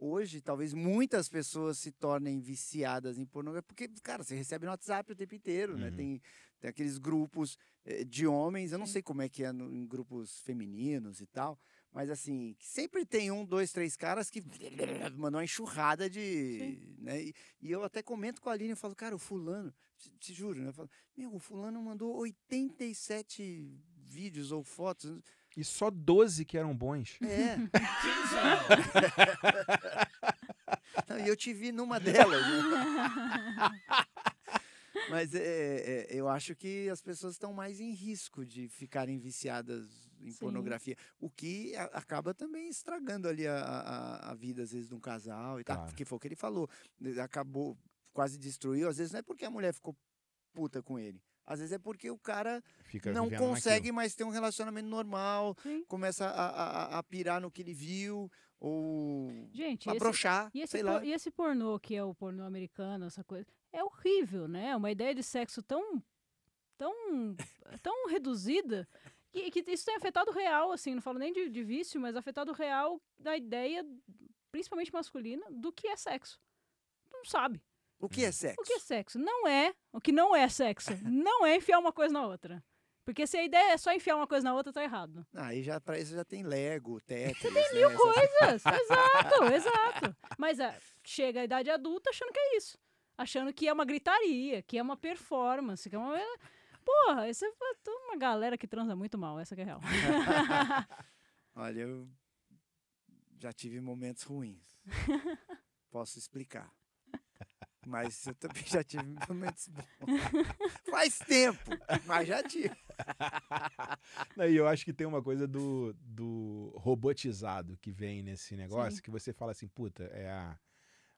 Hoje, talvez muitas pessoas se tornem viciadas em pornografia, porque, cara, você recebe no WhatsApp o tempo inteiro, né? Uhum. Tem, tem aqueles grupos eh, de homens, eu não sei como é que é no- em grupos femininos e tal, mas assim, sempre tem um, dois, três caras que mandam uma enxurrada de. Né? E, e eu até comento com a Aline e falo, cara, o fulano, te, te juro, né? Eu falo, meu, o fulano mandou 87 vídeos ou fotos. E só 12 que eram bons. É. Não, e eu te vi numa delas. né? Mas é, é, eu acho que as pessoas estão mais em risco de ficarem viciadas em Sim. pornografia. O que a- acaba também estragando ali a, a, a vida, às vezes, de um casal e tal. Claro. Porque foi o que ele falou. Acabou, quase destruiu. Às vezes não é porque a mulher ficou puta com ele. Às vezes é porque o cara Fica não consegue naquilo. mais ter um relacionamento normal, Sim. começa a, a, a- pirar no que ele viu, ou Gente, broxar, e, esse por- e esse pornô, que é o pornô americano, essa coisa, é horrível, né? Uma ideia de sexo tão. tão. tão reduzida. Que, que isso tem afetado o real, assim, não falo nem de, de vício, mas afetado o real da ideia, principalmente masculina, do que é sexo. Não sabe. O que é sexo? O que é sexo? Não é. O que não é sexo. Não é enfiar uma coisa na outra. Porque se a ideia é só enfiar uma coisa na outra, tá errado. Ah, Aí já para isso já tem Lego, Tetris. Você Tem mil coisas. exato, exato. Mas ah, chega a idade adulta achando que é isso. Achando que é uma gritaria, que é uma performance, que é uma. Porra, isso é toda uma galera que transa muito mal, essa que é a real. Olha, eu já tive momentos ruins. Posso explicar. Mas eu também já tive momentos bons. Faz tempo, mas já tive. Não, E eu acho que tem uma coisa do, do robotizado que vem nesse negócio, Sim. que você fala assim, puta, é a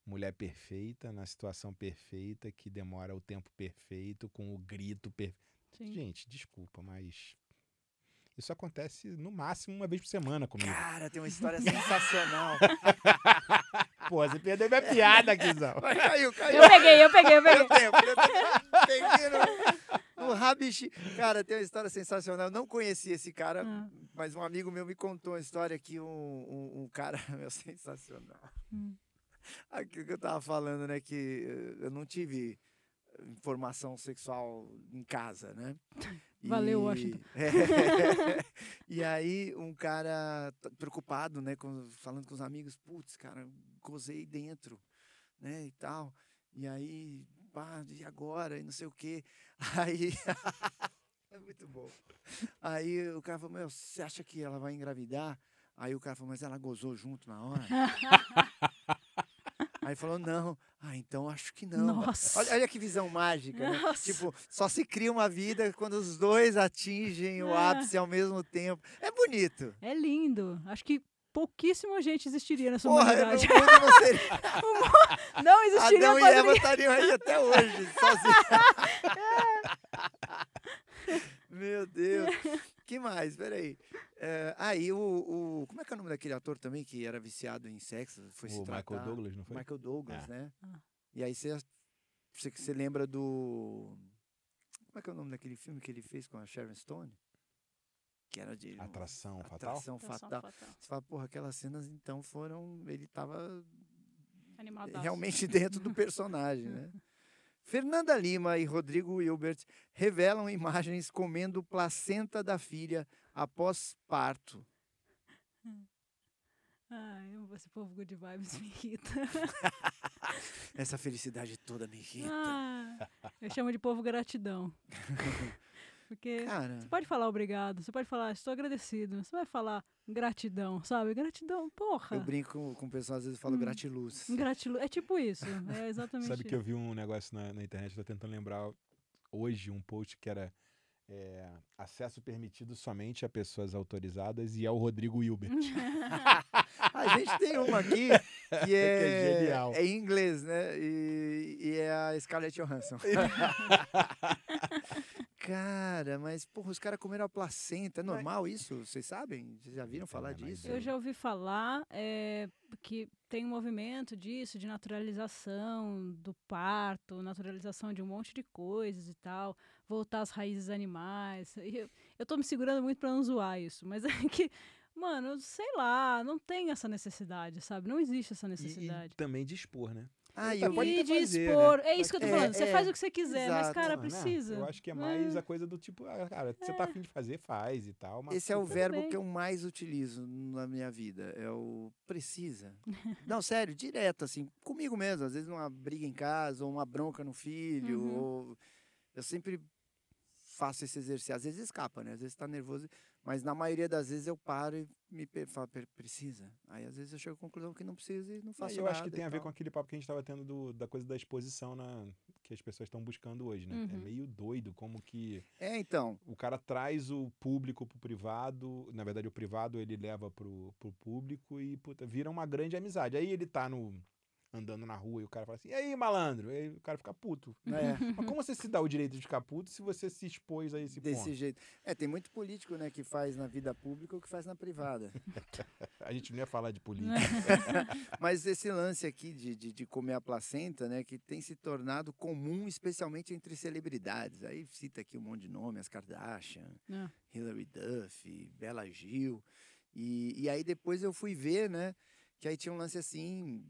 mulher perfeita, na situação perfeita, que demora o tempo perfeito, com o grito perfeito. Sim. Gente, desculpa, mas isso acontece no máximo uma vez por semana comigo. Cara, tem uma história sensacional. Pô, você perdeu minha piada, Guizão. Caiu, caiu. Eu peguei, eu peguei, eu peguei. tempo, deu tempo. Peguei no, no rabichi. Cara, tem uma história sensacional. Eu não conhecia esse cara, Ah. mas um amigo meu me contou uma história que um, um, um cara meu, sensacional. Hum. Aquilo que eu tava falando, né? Que eu não tive informação sexual em casa, né? Valeu, Washington. E aí um cara preocupado, né? com- falando com os amigos, putz, cara, gozei dentro, né? E tal. E aí, pá, e agora? E não sei o quê. Aí. é muito bom. Aí o cara falou, meu, você acha que ela vai engravidar? Aí o cara falou, mas ela gozou junto na hora? Aí falou, não. Ah, então acho que não. Nossa. Olha, olha que visão mágica, né? Tipo, só se cria uma vida quando os dois atingem o É. ápice ao mesmo tempo. É bonito. É lindo. Acho que pouquíssima gente existiria nessa Porra, o humanidade. mundo não seria. Não existiria Adão e Eva estariam aí até hoje, sozinhos. Meu Deus. Que mais? Peraí. É, aí o, o. Como é que é o nome daquele ator também que era viciado em sexo? Foi se O Michael tratar? Douglas, não foi? Michael Douglas, É. né? Ah. E aí você, você, você lembra do. Como é que é o nome daquele filme que ele fez com a Sharon Stone? Que era de. Atração fatal? Atração Atração fatal. fatal. Você fala, porra, aquelas cenas então foram. Ele tava Animadaço. realmente dentro do personagem, né? Fernanda Lima e Rodrigo Hilbert revelam imagens comendo placenta da filha após parto. Ai, esse povo good vibes me irrita. Essa felicidade toda me irrita. Ah, eu chamo de povo gratidão. Porque Cara, você pode falar obrigado, você pode falar estou agradecido, você vai falar gratidão, sabe? Gratidão, porra. eu brinco com, o pessoal, às vezes eu falo Hum. gratiluz. Gratidão. É tipo isso. É exatamente Sabe que eu vi um negócio na, na internet, tô tentando lembrar hoje um post que era é, acesso permitido somente a pessoas autorizadas e ao Rodrigo Hilbert. A gente tem uma aqui que Que é é, genial. é em inglês, né? E, e é a Scarlett Johansson. Cara, mas porra, os caras comeram a placenta. É normal isso? Vocês sabem? Vocês já viram falar disso? Eu já ouvi falar é, que tem um movimento disso, de naturalização do parto, naturalização de um monte de coisas e tal, voltar às raízes animais. E eu, eu tô me segurando muito pra não zoar isso, mas é que, mano, sei lá, não tem essa necessidade, sabe? Não existe essa E- necessidade. E, também de expor, né? Ah, e Tá, eu pode e fazer, né? expor. É isso que eu tô É, falando. Você é, faz o que você quiser, mas, exato. cara, Não, né? precisa. Eu acho que é mais É. a coisa do tipo, ah, cara, você tá afim de fazer, faz e tal. mas, Esse é o puta, verbo bem. que eu mais utilizo na minha vida. É o precisa. Não, sério, direto, assim, comigo mesmo. Às vezes uma briga em casa, ou uma bronca no filho, Uhum. ou... Eu sempre faço esse exercício. Às vezes escapa, né? Às vezes tá nervoso. Mas na maioria das vezes eu paro e me falo, "Per- precisa. Aí às vezes eu chego à conclusão que não precisa e não Ah, faço eu nada. acho que tem a ver tal. com aquele papo que a gente estava tendo do- da coisa da exposição na, que as pessoas estão buscando hoje, né? É Uhum. meio doido como que É, então. o cara traz o público pro privado, na verdade o privado ele leva pro, pro público e puta, vira uma grande amizade. Aí ele tá no andando na rua e o cara fala assim, e aí, malandro? E aí o cara fica puto. É, Mas como você se dá o direito de ficar puto se você se expôs a esse desse ponto? jeito. É, tem muito político, né, que faz na vida pública o que faz na privada. A gente não ia falar de política. Mas esse lance aqui de, de, de comer a placenta, né, que tem se tornado comum, especialmente entre celebridades. Aí cita aqui um monte de nome, as Kardashian, Ah. Hilary Duff, Bela Gil. E, e aí depois eu fui ver, né, que aí tinha um lance assim,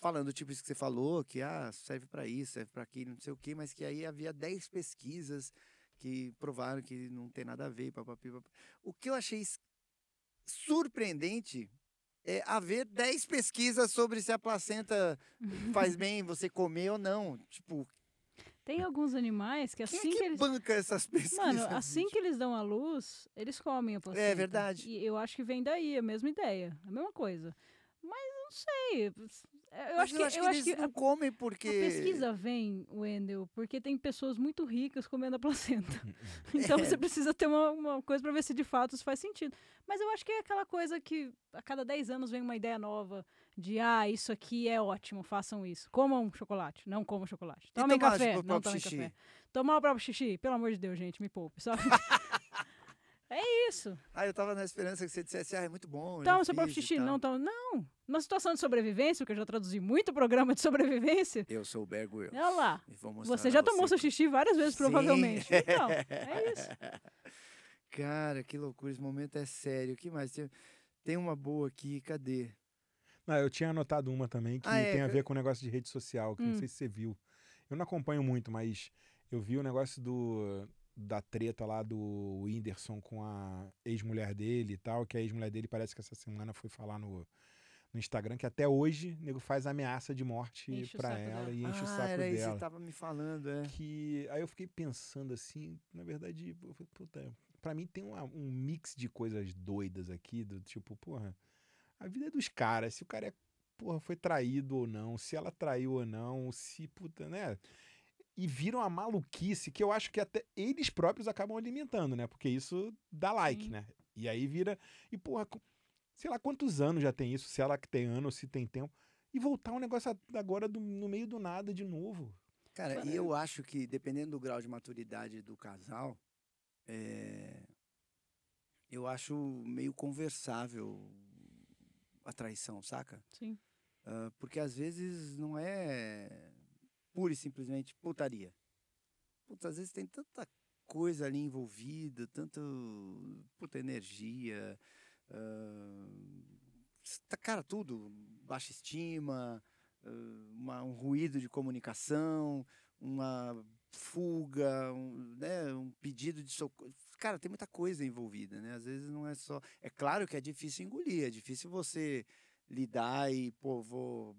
falando tipo isso que você falou, que ah, serve para isso, serve para aquilo, não sei o quê, mas que aí havia 10 pesquisas que provaram que não tem nada a ver, papapi, papapá. O que eu achei surpreendente é haver 10 pesquisas sobre se a placenta faz bem você comer ou não. Tipo, Tem alguns animais que quem assim é que que eles. banca essas pesquisas? Mano, assim bicho? que eles dão a luz, eles comem a placenta. verdade. E eu acho que vem daí, a mesma ideia, a mesma coisa. Mas não sei. Eu acho que, eu acho eles que não a, comem porque... a pesquisa vem, Wendel, porque tem pessoas muito ricas comendo a placenta. Então É. você precisa ter uma, uma coisa pra ver se de fato isso faz sentido. Mas eu acho que é aquela coisa que a cada 10 anos vem uma ideia nova de ah, isso aqui é ótimo, façam isso. Comam chocolate, não comam chocolate. Tomem café, não tomem xixi? café. Tomar o próprio xixi, pelo amor de Deus, gente, me poupe. Só... é isso. Ah, eu tava na esperança que você dissesse, ah, é muito bom. Toma seu próprio xixi, não toma. Não. Numa situação de sobrevivência, porque eu já traduzi muito programa de sobrevivência. Eu sou o Bear Grylls. Olha lá. e vou mostrar Você já tomou seu que- xixi várias vezes, Sim. provavelmente. Então, é isso. Cara, que loucura, esse momento é sério. O que mais? Tem, uma boa aqui, cadê? Não, eu tinha anotado uma também que Ah, é, tem a que- ver com o negócio de rede social, que Hum. não sei se você viu. Eu não acompanho muito, mas eu vi o negócio do da treta lá do Whindersson com a ex-mulher dele e tal, que a ex-mulher dele parece que essa semana foi falar no, no Instagram que até hoje o nego faz ameaça de morte Enche o pra saco ela dela. e enche o ah, saco era isso que dela. você tava me falando, é. Que aí eu fiquei pensando assim, na verdade, eu falei, puta, pra mim tem uma- um mix de coisas doidas aqui, do tipo, porra, a vida é dos caras, se o cara é, porra, foi traído ou não, se ela traiu ou não, se, puta, né? E viram a maluquice que eu acho que até eles próprios acabam alimentando, né? Porque isso dá like, Sim. né? E aí vira. E, porra, sei lá quantos anos já tem isso, se ela que tem ano se tem tempo. E voltar um negócio agora do- no meio do nada de novo. Cara, e eu acho que dependendo do grau de maturidade do casal, é, eu acho meio conversável a traição, saca? Sim. Ah, porque às vezes não é pura e simplesmente putaria. Putz, às vezes tem tanta coisa ali envolvida, tanto puta energia, tá- cara, tudo, baixa estima, ah, uma- um ruído de comunicação, uma fuga, um, né, um pedido de socorro. Cara, tem muita coisa envolvida, né? Às vezes não é só. É claro que é difícil engolir, é difícil você lidar e, pô, vou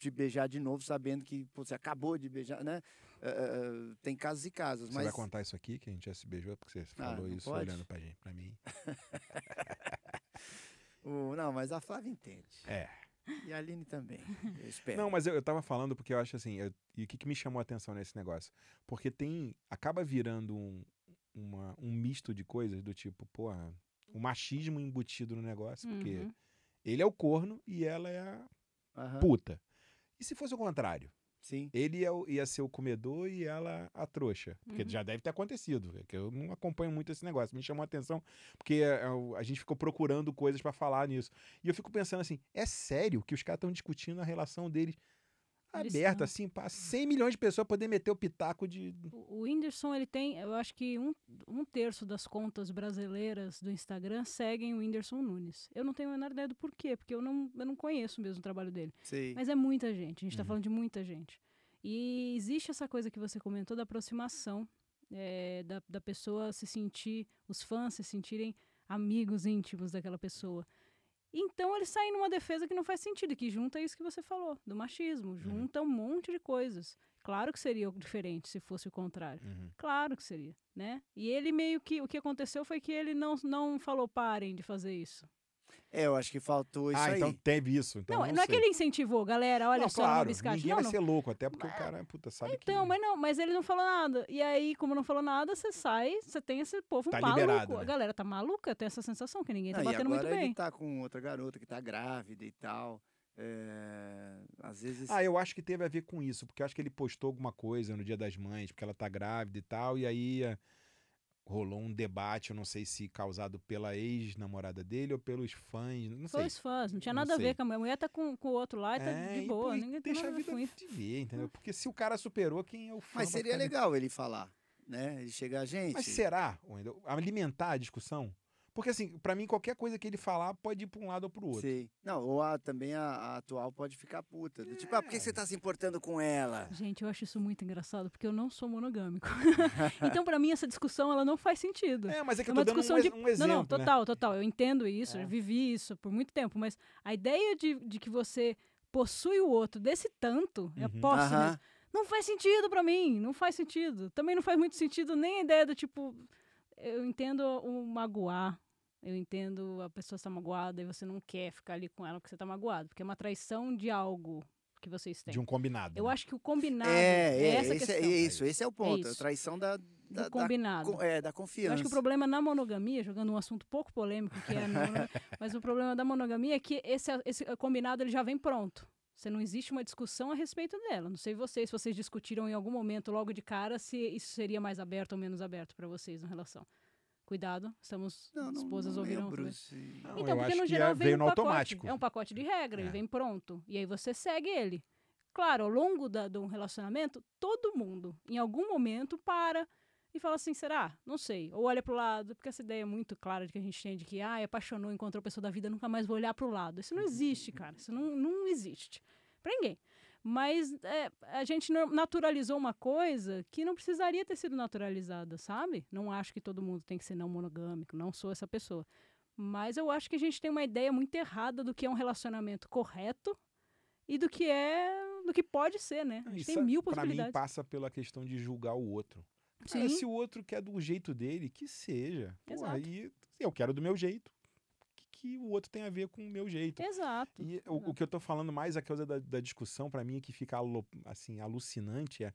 te beijar de novo sabendo que pô, você acabou de beijar, né? Ah, ah, tem casos e casos, Você mas vai contar isso aqui, que a gente já se beijou, porque você Ah, falou não isso pode? olhando pra, gente, pra mim. o- não, mas a Flávia entende. É. E a Aline também, eu espero. Não, mas eu, eu tava falando porque eu acho assim, eu- e o que, que me chamou a atenção nesse negócio? Porque tem. acaba virando um, uma- um misto de coisas do tipo, porra, o machismo embutido no negócio, porque Uhum. ele é o corno e ela é a Aham, puta. E se fosse o contrário? Sim. Ele é o- ia ser o comedor e ela a trouxa. Porque Uhum. já deve ter acontecido. É que eu não acompanho muito esse negócio. Me chamou a atenção porque é, é, o- a gente ficou procurando coisas pra falar nisso. E eu fico pensando assim: é sério que os caras estão discutindo a relação deles Eles aberta, assim, pra 100 milhões de pessoas poder meter o pitaco de. O o Whindersson, ele tem, eu acho que um, um terço das contas brasileiras do Instagram seguem o Whindersson Nunes. Eu não tenho a menor ideia do porquê, porque eu não, eu não conheço mesmo o trabalho dele. Sei. Mas é muita gente, a gente tá Uhum. falando de muita gente. E existe essa coisa que você comentou da aproximação, eh, da, da pessoa se sentir, os fãs se sentirem amigos íntimos daquela pessoa. Então eles saem numa defesa que não faz sentido, que junta isso que você falou, do machismo, junta um monte de coisas. Claro que seria diferente se fosse o contrário. Claro que seria, né? E ele meio que. O que aconteceu foi que ele não, não falou parem de fazer isso. É, eu acho que faltou isso ah, aí. então teve isso. Então não, não, não é que ele incentivou, galera, olha não, só, claro, biscate. ninguém Não, vai não. ser louco, até porque o cara, puta, sabe que. Então, mas não, mas ele não falou nada. E aí, como não falou nada, você sai, você tem esse povo Tá maluco. liberado, né? A galera tá maluca, tem essa sensação que ninguém tá e batendo agora muito ele bem. tá com outra garota que tá grávida e tal. É, às vezes. Ah, eu acho que teve a ver com isso, porque eu acho que ele postou alguma coisa no Dia das Mães, porque ela tá grávida e tal, e aí eh, rolou um debate, eu não sei se causado pela ex-namorada dele ou pelos fãs, não sei. Foi os fãs, não tinha Não nada a sei. ver com a mulher. A mulher tá com, com o outro lá e tá É, de boa. e ninguém tem deixa nada a a ver vida isso. viver, entendeu? Porque se o cara superou, quem é o fã? Mas seria legal ele falar, né? Ele chegar, gente. Mas será, Wendel? Alimentar a discussão? Porque, assim, pra mim, qualquer coisa que ele falar pode ir pra um lado ou pro outro. Sei. Não, ou a, também a, a atual pode ficar puta. do Tipo, ah, por que você tá se importando com ela? Gente, eu acho isso muito engraçado, porque eu não sou monogâmico. então, pra mim, essa discussão, ela não faz sentido. É, mas é que É eu uma tô dando um, de. um exemplo, não, não, né? total, total. Eu entendo isso, É. eu vivi isso por muito tempo, mas a ideia de, de que você possui o outro desse tanto, é Uhum. posse Aham. mesmo, não faz sentido pra mim, não faz sentido. Também não faz muito sentido nem a ideia do tipo. Eu entendo o magoar. Eu entendo a pessoa estar magoada e você não quer ficar ali com ela porque você tá magoado, porque é uma traição de algo que vocês têm. De um combinado. Eu né? acho que o combinado É, é, essa esse é questão. isso, esse é o ponto. a isso. traição da, da, do da combinado. co- é, da Eu confiança. acho que o problema na monogamia, jogando um assunto pouco polêmico, que é a monogamia, mas o problema da monogamia é que esse, esse combinado ele já vem pronto. Você não existe uma discussão a respeito dela. Não sei vocês, se vocês discutiram em algum momento logo de cara se isso seria mais aberto ou menos aberto para vocês na relação. Cuidado, estamos Não, não, esposas não ouviram. lembro. tudo. se- Não, Então, eu porque acho no que geral é- vem veio um no pacote. automático. É um pacote de regra, É. ele vem pronto. E aí você segue ele. Claro, ao longo da, de um relacionamento, todo mundo, em algum momento, para e fala assim, será? Não sei. Ou olha pro lado, porque essa ideia é muito clara de que a gente tem de que, ah, apaixonou, encontrou a pessoa da vida, nunca mais vou olhar pro lado. Isso não existe, cara. Isso não, não existe. Pra ninguém. Mas é, a gente naturalizou uma coisa que não precisaria ter sido naturalizada, sabe? Não acho que todo mundo tem que ser não monogâmico, não sou essa pessoa. Mas eu acho que a gente tem uma ideia muito errada do que é um relacionamento correto e do que é. do que pode ser, né? A gente Isso, tem mil Pra mim, possibilidades. passa pela questão de julgar o outro. Cara, Sim. se o outro quer do jeito dele, que seja. Pô, Exato. aí eu quero do meu jeito. Que, que o outro tem a ver com o meu jeito? Exato. E o, o que eu tô falando mais, a causa da, da discussão, pra mim, é que fica assim, alucinante é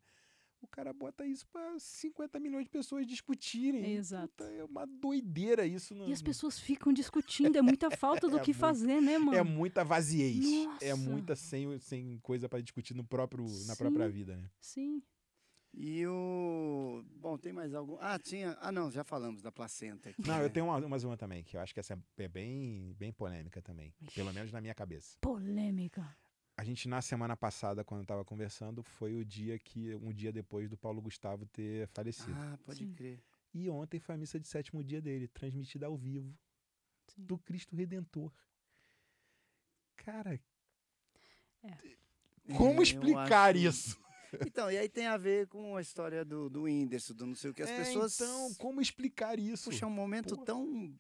o cara bota isso pra 50 milhões de pessoas discutirem. Exato. Puta, é uma doideira isso. E as pessoas ficam discutindo, é muita falta do É que muito- fazer, né, mano? É muita vaziez. É Nossa. muita sem, sem coisa pra discutir no próprio, na própria vida, né? Sim. E o. Bom, tem mais algum. Ah, tinha. Ah, não, já falamos da placenta aqui. Não, né? eu tenho uma, mais uma também, que eu acho que essa é bem, bem polêmica também. Pelo menos na minha cabeça. Polêmica. A gente, na semana passada, quando eu tava conversando, foi o dia que, um dia depois do Paulo Gustavo ter falecido. Ah, pode Sim. crer. E ontem foi a missa de sétimo dia dele, transmitida ao vivo, Sim. do Cristo Redentor. Cara, É, como eu explicar acho- isso? Então, e aí tem a ver com a história do, do Whindersson, do não sei o que. As É, pessoas. Então, como explicar isso? Puxa, é um momento Pô. tão.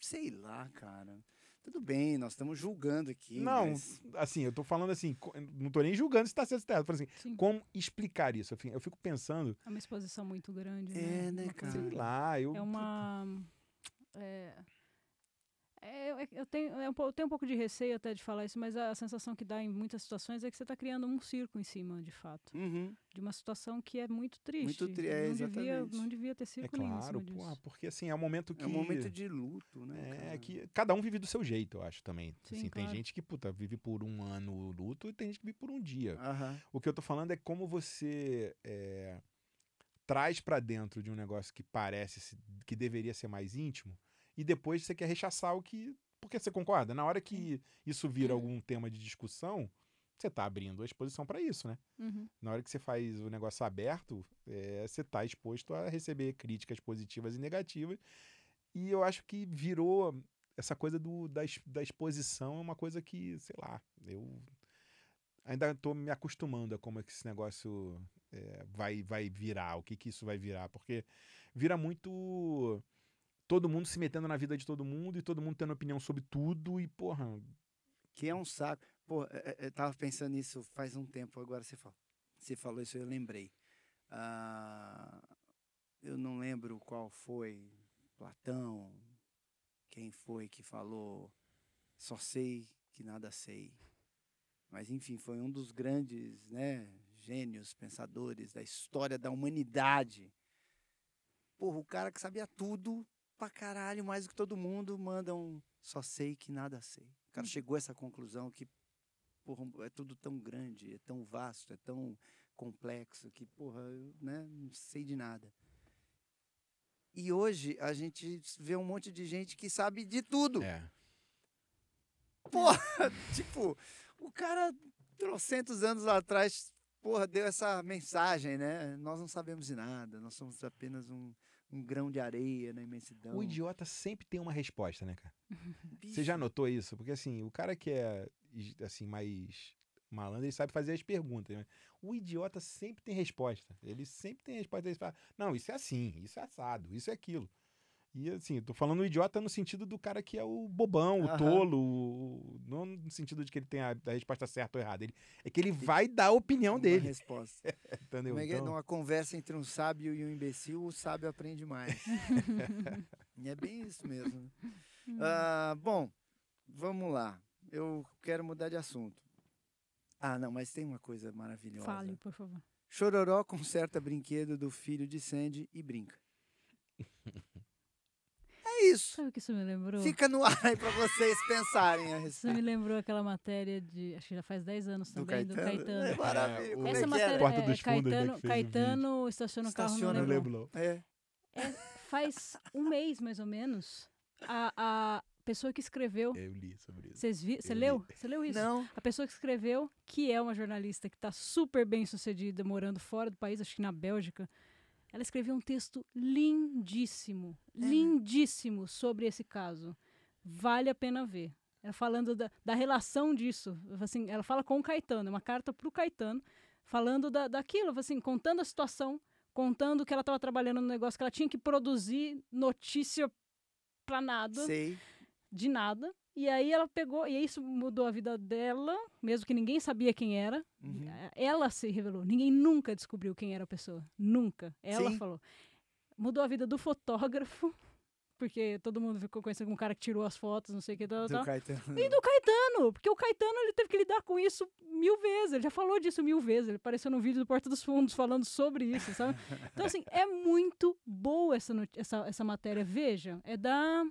Sei lá, cara. Tudo bem, nós estamos julgando aqui. Não, mas- assim, eu tô falando assim, não tô nem julgando se tá certo ou tá errado. Falando assim, Sim. como explicar isso? Eu fico, pensando, É uma exposição muito grande. É, né, Uma cara? sei lá, eu. É uma. É, é, eu- eu, tenho, é um eu tenho um pouco de receio até de falar isso, mas a sensação que dá em muitas situações é que você está criando um circo em cima, de fato. Uhum. De uma situação que é muito triste. Muito tri- é, não, devia, exatamente. não devia ter É circo nenhum em claro, disso. porque assim, é um momento que. É um momento de luto, né? É, cara? que cada um vive do seu jeito, eu acho também. Sim, assim, tem claro. gente que, puta, vive por um ano o luto e tem gente que vive por um dia. Aham. O que eu tô falando é como você é, traz pra dentro de um negócio que parece que deveria ser mais íntimo e depois você quer rechaçar o que. Porque você concorda? Na hora que isso vira algum tema de discussão, você tá abrindo a exposição pra isso, né? Uhum. Na hora que você faz o negócio aberto, é, você tá exposto a receber críticas positivas e negativas. E eu acho que virou essa coisa do, da, da exposição é uma coisa que, sei lá, eu ainda tô me acostumando a como é que esse negócio é, vai, vai virar, o que que isso vai virar, porque vira muito todo mundo se metendo na vida de todo mundo e todo mundo tendo opinião sobre tudo e, porra, Que é um saco. Pô, é- é- eu tava pensando nisso faz um tempo, agora você falou. Você falou isso, eu lembrei. Ah, eu não lembro qual foi, Platão, quem foi que falou, só sei que nada sei. Mas enfim, foi um dos grandes, né, gênios, pensadores da história da humanidade. Porra, o cara que sabia tudo pra caralho, mais do que todo mundo, manda um só sei que nada sei. O cara chegou a essa conclusão que, porra, é tudo tão grande, é tão vasto, é tão complexo que, porra, eu né, não sei de nada. E hoje a gente vê um monte de gente que sabe de tudo. É. Porra, tipo, o cara, trocentos anos atrás, porra, deu essa mensagem, né? Nós não sabemos de nada, nós somos apenas um, um grão de areia na imensidão. O idiota sempre tem uma resposta, né, cara? Você já notou isso? Porque assim, o cara que é assim mais malandro, ele sabe fazer as perguntas. Né? O idiota sempre tem resposta. Ele sempre tem resposta. Ele fala, não, isso é assim, isso é assado, isso é aquilo. E assim, eu tô falando o idiota no sentido do cara que é o bobão, o tolo, o- não no sentido de que ele tem a, a resposta certa ou errada. Ele, é que ele vai dar a opinião uma dele. resposta. Entendeu? Como é que é? Então, Numa conversa entre um sábio e um imbecil, o sábio aprende mais. e é bem isso mesmo. né? Ah, bom, vamos lá. Eu quero mudar de assunto. Ah, não, mas tem uma coisa maravilhosa. Fale, por favor. Chororó conserta brinquedo do filho de Sandy e brinca. É isso. Sabe o que isso me lembrou? Fica no ar aí pra vocês pensarem a Isso respeito. me lembrou aquela matéria de. Acho que já faz 10 anos Do também, do Caetano. Caetano. É maravilha. É, é Essa que matéria? Porta é dos Fundos, né, Caetano, um Caetano estaciona o carro Estaciona no Leblon. É. É, faz um mês, mais ou menos, a, a pessoa que escreveu. Eu li sobre isso. Você leu? Você leu isso? Não. A pessoa que escreveu, que é uma jornalista que está super bem sucedida, morando fora do país, acho que na Bélgica, ela escreveu um texto lindíssimo, É, lindíssimo sobre esse caso. Vale a pena ver. Ela falando da, da relação disso. Assim, ela fala com o Caetano, é uma carta para o Caetano, falando da, daquilo, assim, contando a situação, contando que ela estava trabalhando no negócio, que ela tinha que produzir notícia para nada Sei. de nada. E aí ela pegou, e isso mudou a vida dela, mesmo que ninguém sabia quem era. Uhum. Eh, Ela se revelou. Ninguém nunca descobriu quem era a pessoa. Nunca. Ela Sim. falou. Mudou a vida do fotógrafo, porque todo mundo ficou conhecido como o cara que tirou as fotos, não sei o que, tal, Do tal. Caetano. E do Caetano, porque o Caetano ele teve que lidar com isso mil vezes. Ele já falou disso mil vezes. Ele apareceu no vídeo do Porta dos Fundos falando sobre isso, sabe? Então, assim, é muito boa essa, essa, essa matéria. Veja, é da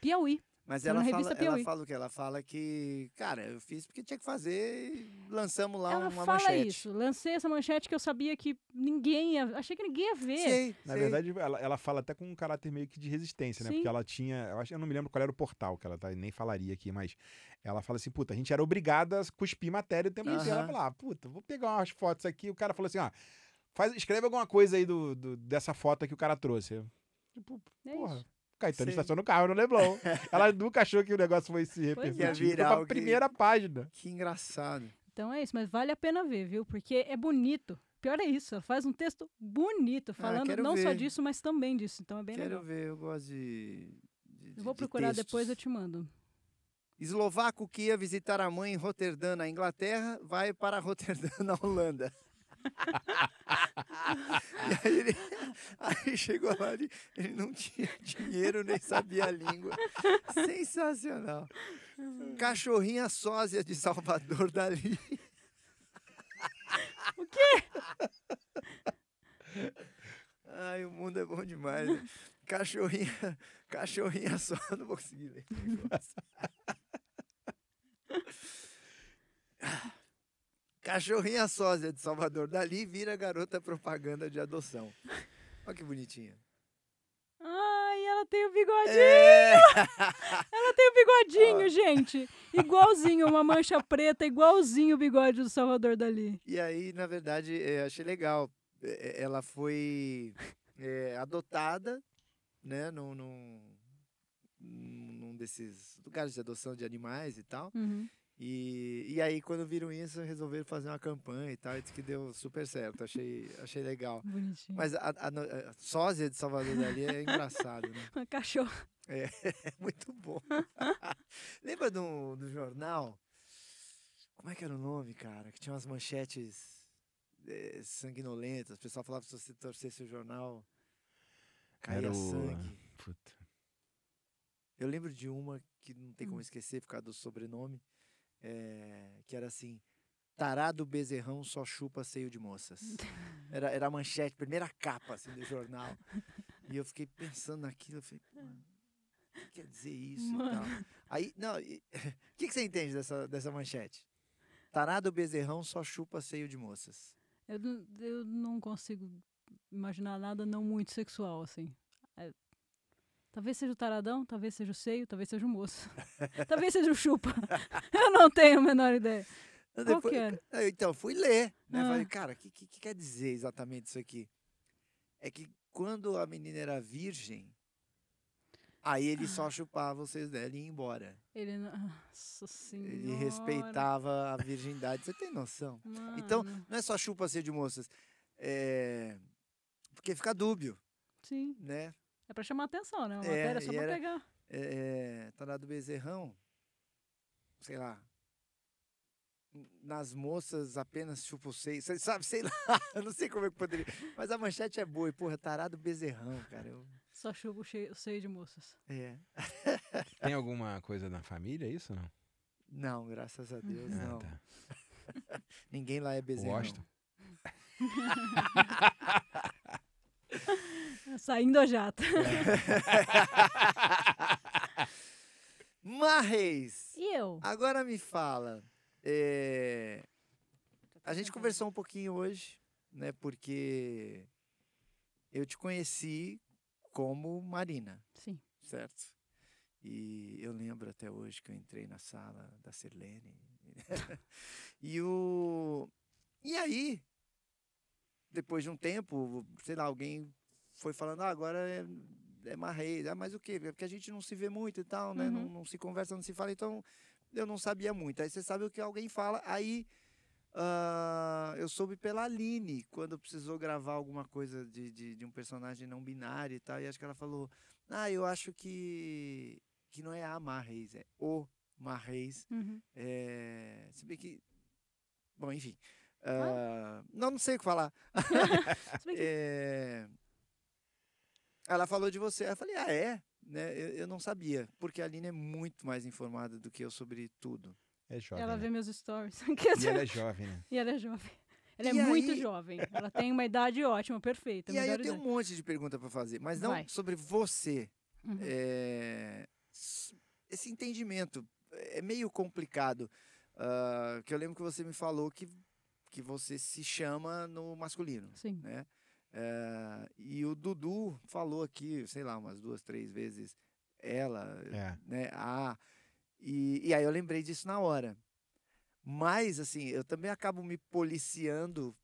Piauí. Mas ela fala, ela fala o que? Ela fala que, cara, eu fiz porque tinha que fazer e lançamos lá Ela uma fala manchete. isso. Lancei essa manchete que eu sabia que ninguém ia. Achei que ninguém ia ver. Sei, Na sei. verdade, ela, ela fala até com um caráter meio que de resistência, né? Sim. Porque ela tinha. Eu acho eu não me lembro qual era o portal que ela tá, nem falaria aqui, mas ela fala assim: puta, a gente era obrigada a cuspir matéria o tempo inteiro. Ela fala: ah, puta, vou pegar umas fotos aqui. O cara falou assim: ó, faz, escreve alguma coisa aí do, do- dessa foto que o cara trouxe. Tipo, É porra. isso. Caetano Sei. estaciona o carro no Leblon. ela nunca achou que o negócio fosse se é. repercutir. Foi virar pra o que- primeira página. Que engraçado. Então é isso, mas vale a pena ver, viu? Porque é bonito. Pior é isso, ela faz um texto bonito, falando Ah, quero não só ver. disso, mas também disso. Então é bem Quero legal. ver, eu gosto de. de- Eu vou de procurar textos. depois, eu te mando. Eslovaco que ia visitar a mãe em Roterdã, na Inglaterra, vai para Roterdã, na Holanda. e aí, ele, aí chegou lá, ele, ele não tinha dinheiro, nem sabia a língua. Sensacional. Cachorrinha sósia de Salvador Dali. O quê? Ai, o mundo é bom demais. né? Cachorrinha, cachorrinha só, não vou conseguir ler. Cachorrinha sósia de Salvador Dali vira garota propaganda de adoção. Olha que bonitinha. Ai, ela tem o bigodinho! É, Ela tem o bigodinho, gente! Igualzinho, uma mancha preta, igualzinho o bigode do Salvador Dali. e aí, na verdade, é, achei legal. É, Ela foi é, adotada, né, num, num, num desses lugares de adoção de animais e tal. Uhum. E, e aí, quando viram isso, resolveram fazer uma campanha e tal, e disse que deu super certo. Achei, achei legal. Bonitinho. Mas a, a, a sósia de Salvador Dali é engraçado, né? Uma cachorra. É muito bom. Lembra do, do jornal? Como é que era o nome, cara? Que tinha umas manchetes eh, sanguinolentas. O pessoal falava que se você torcesse o jornal, caía Era o- sangue. Puta. Eu lembro de uma que não tem como Hum. esquecer por causa do sobrenome, eh, que era assim: Tarado bezerrão só chupa seio de moças. Era, era a manchete, primeira capa assim, do jornal. E eu fiquei pensando naquilo, eu falei, mano, o que quer dizer isso e tal? Aí, não, o que, que você entende dessa, dessa manchete? Tarado bezerrão só chupa seio de moças. Eu, eu não consigo imaginar nada não muito sexual, assim. Talvez seja o taradão, talvez seja o seio, talvez seja o moço. talvez seja o chupa. eu não tenho a menor ideia. Qual Depois-? Aí, Então, fui ler, né? Ah. Falei, cara, o que, que, que quer dizer exatamente isso aqui? É que quando a menina era virgem, aí ele Ah. só chupava vocês dela e ia embora. Ele. Nossa senhora. Ele respeitava a virgindade. Você tem noção? Então, Mano. não é só chupa ser de moças. É... Porque fica dúbio, Sim, né? É pra chamar atenção, né? Uma É, matéria só pra era- pegar. É, Tarado Bezerrão, sei lá. Nas moças apenas chupa o seio. Você sabe, sei lá. Eu não sei como é que poderia. Mas a manchete é boa. E, porra, tarado bezerrão, cara. Eu, Só chupa o, cheio, o seio de moças. é. Tem alguma coisa na família, é isso não? Não, graças a Deus, Ah, não. tá. Ninguém lá é bezerrão. Gosto. Saindo a jato. Mas, E eu? agora me fala. é, A gente conversou um pouquinho hoje, né? Porque eu te conheci como Marina, Sim. certo? E eu lembro até hoje que eu entrei na sala da Sirlene. e o E aí, depois de um tempo, sei lá, alguém foi falando, ah, agora é, é Marreis. Ah, mas o quê? É porque a gente não se vê muito e tal, né? Não, Uhum. não se conversa, não se fala, então eu não sabia muito. Aí você sabe o que alguém fala, aí ah, eu soube pela Aline, quando precisou gravar alguma coisa de, de, de um personagem não binário e tal, e acho que ela falou, ah, eu acho que, que não é a Marreis, é o Marreis. Uhum. É, se bem que. Bom, enfim. ah, não, não sei o que falar. É, ela falou de você. Eu falei, ah, é? Né? Eu, eu não sabia, porque a Aline é muito mais informada do que eu sobre tudo. É jovem. ela né? vê meus stories. E ela é jovem, né? E ela é jovem. Ela E é muito aí- jovem. Ela tem uma idade ótima, perfeita. e aí eu tenho um monte de pergunta para fazer, mas não Vai. sobre você. Uhum. É, esse entendimento é meio complicado. ah, que eu lembro que você me falou que, que você se chama no masculino. Sim. né? Eh, e o Dudu falou aqui, sei lá, umas duas, três vezes, ela, É. né? Ah, e, e aí eu lembrei disso na hora. Mas, assim, eu também acabo me policiando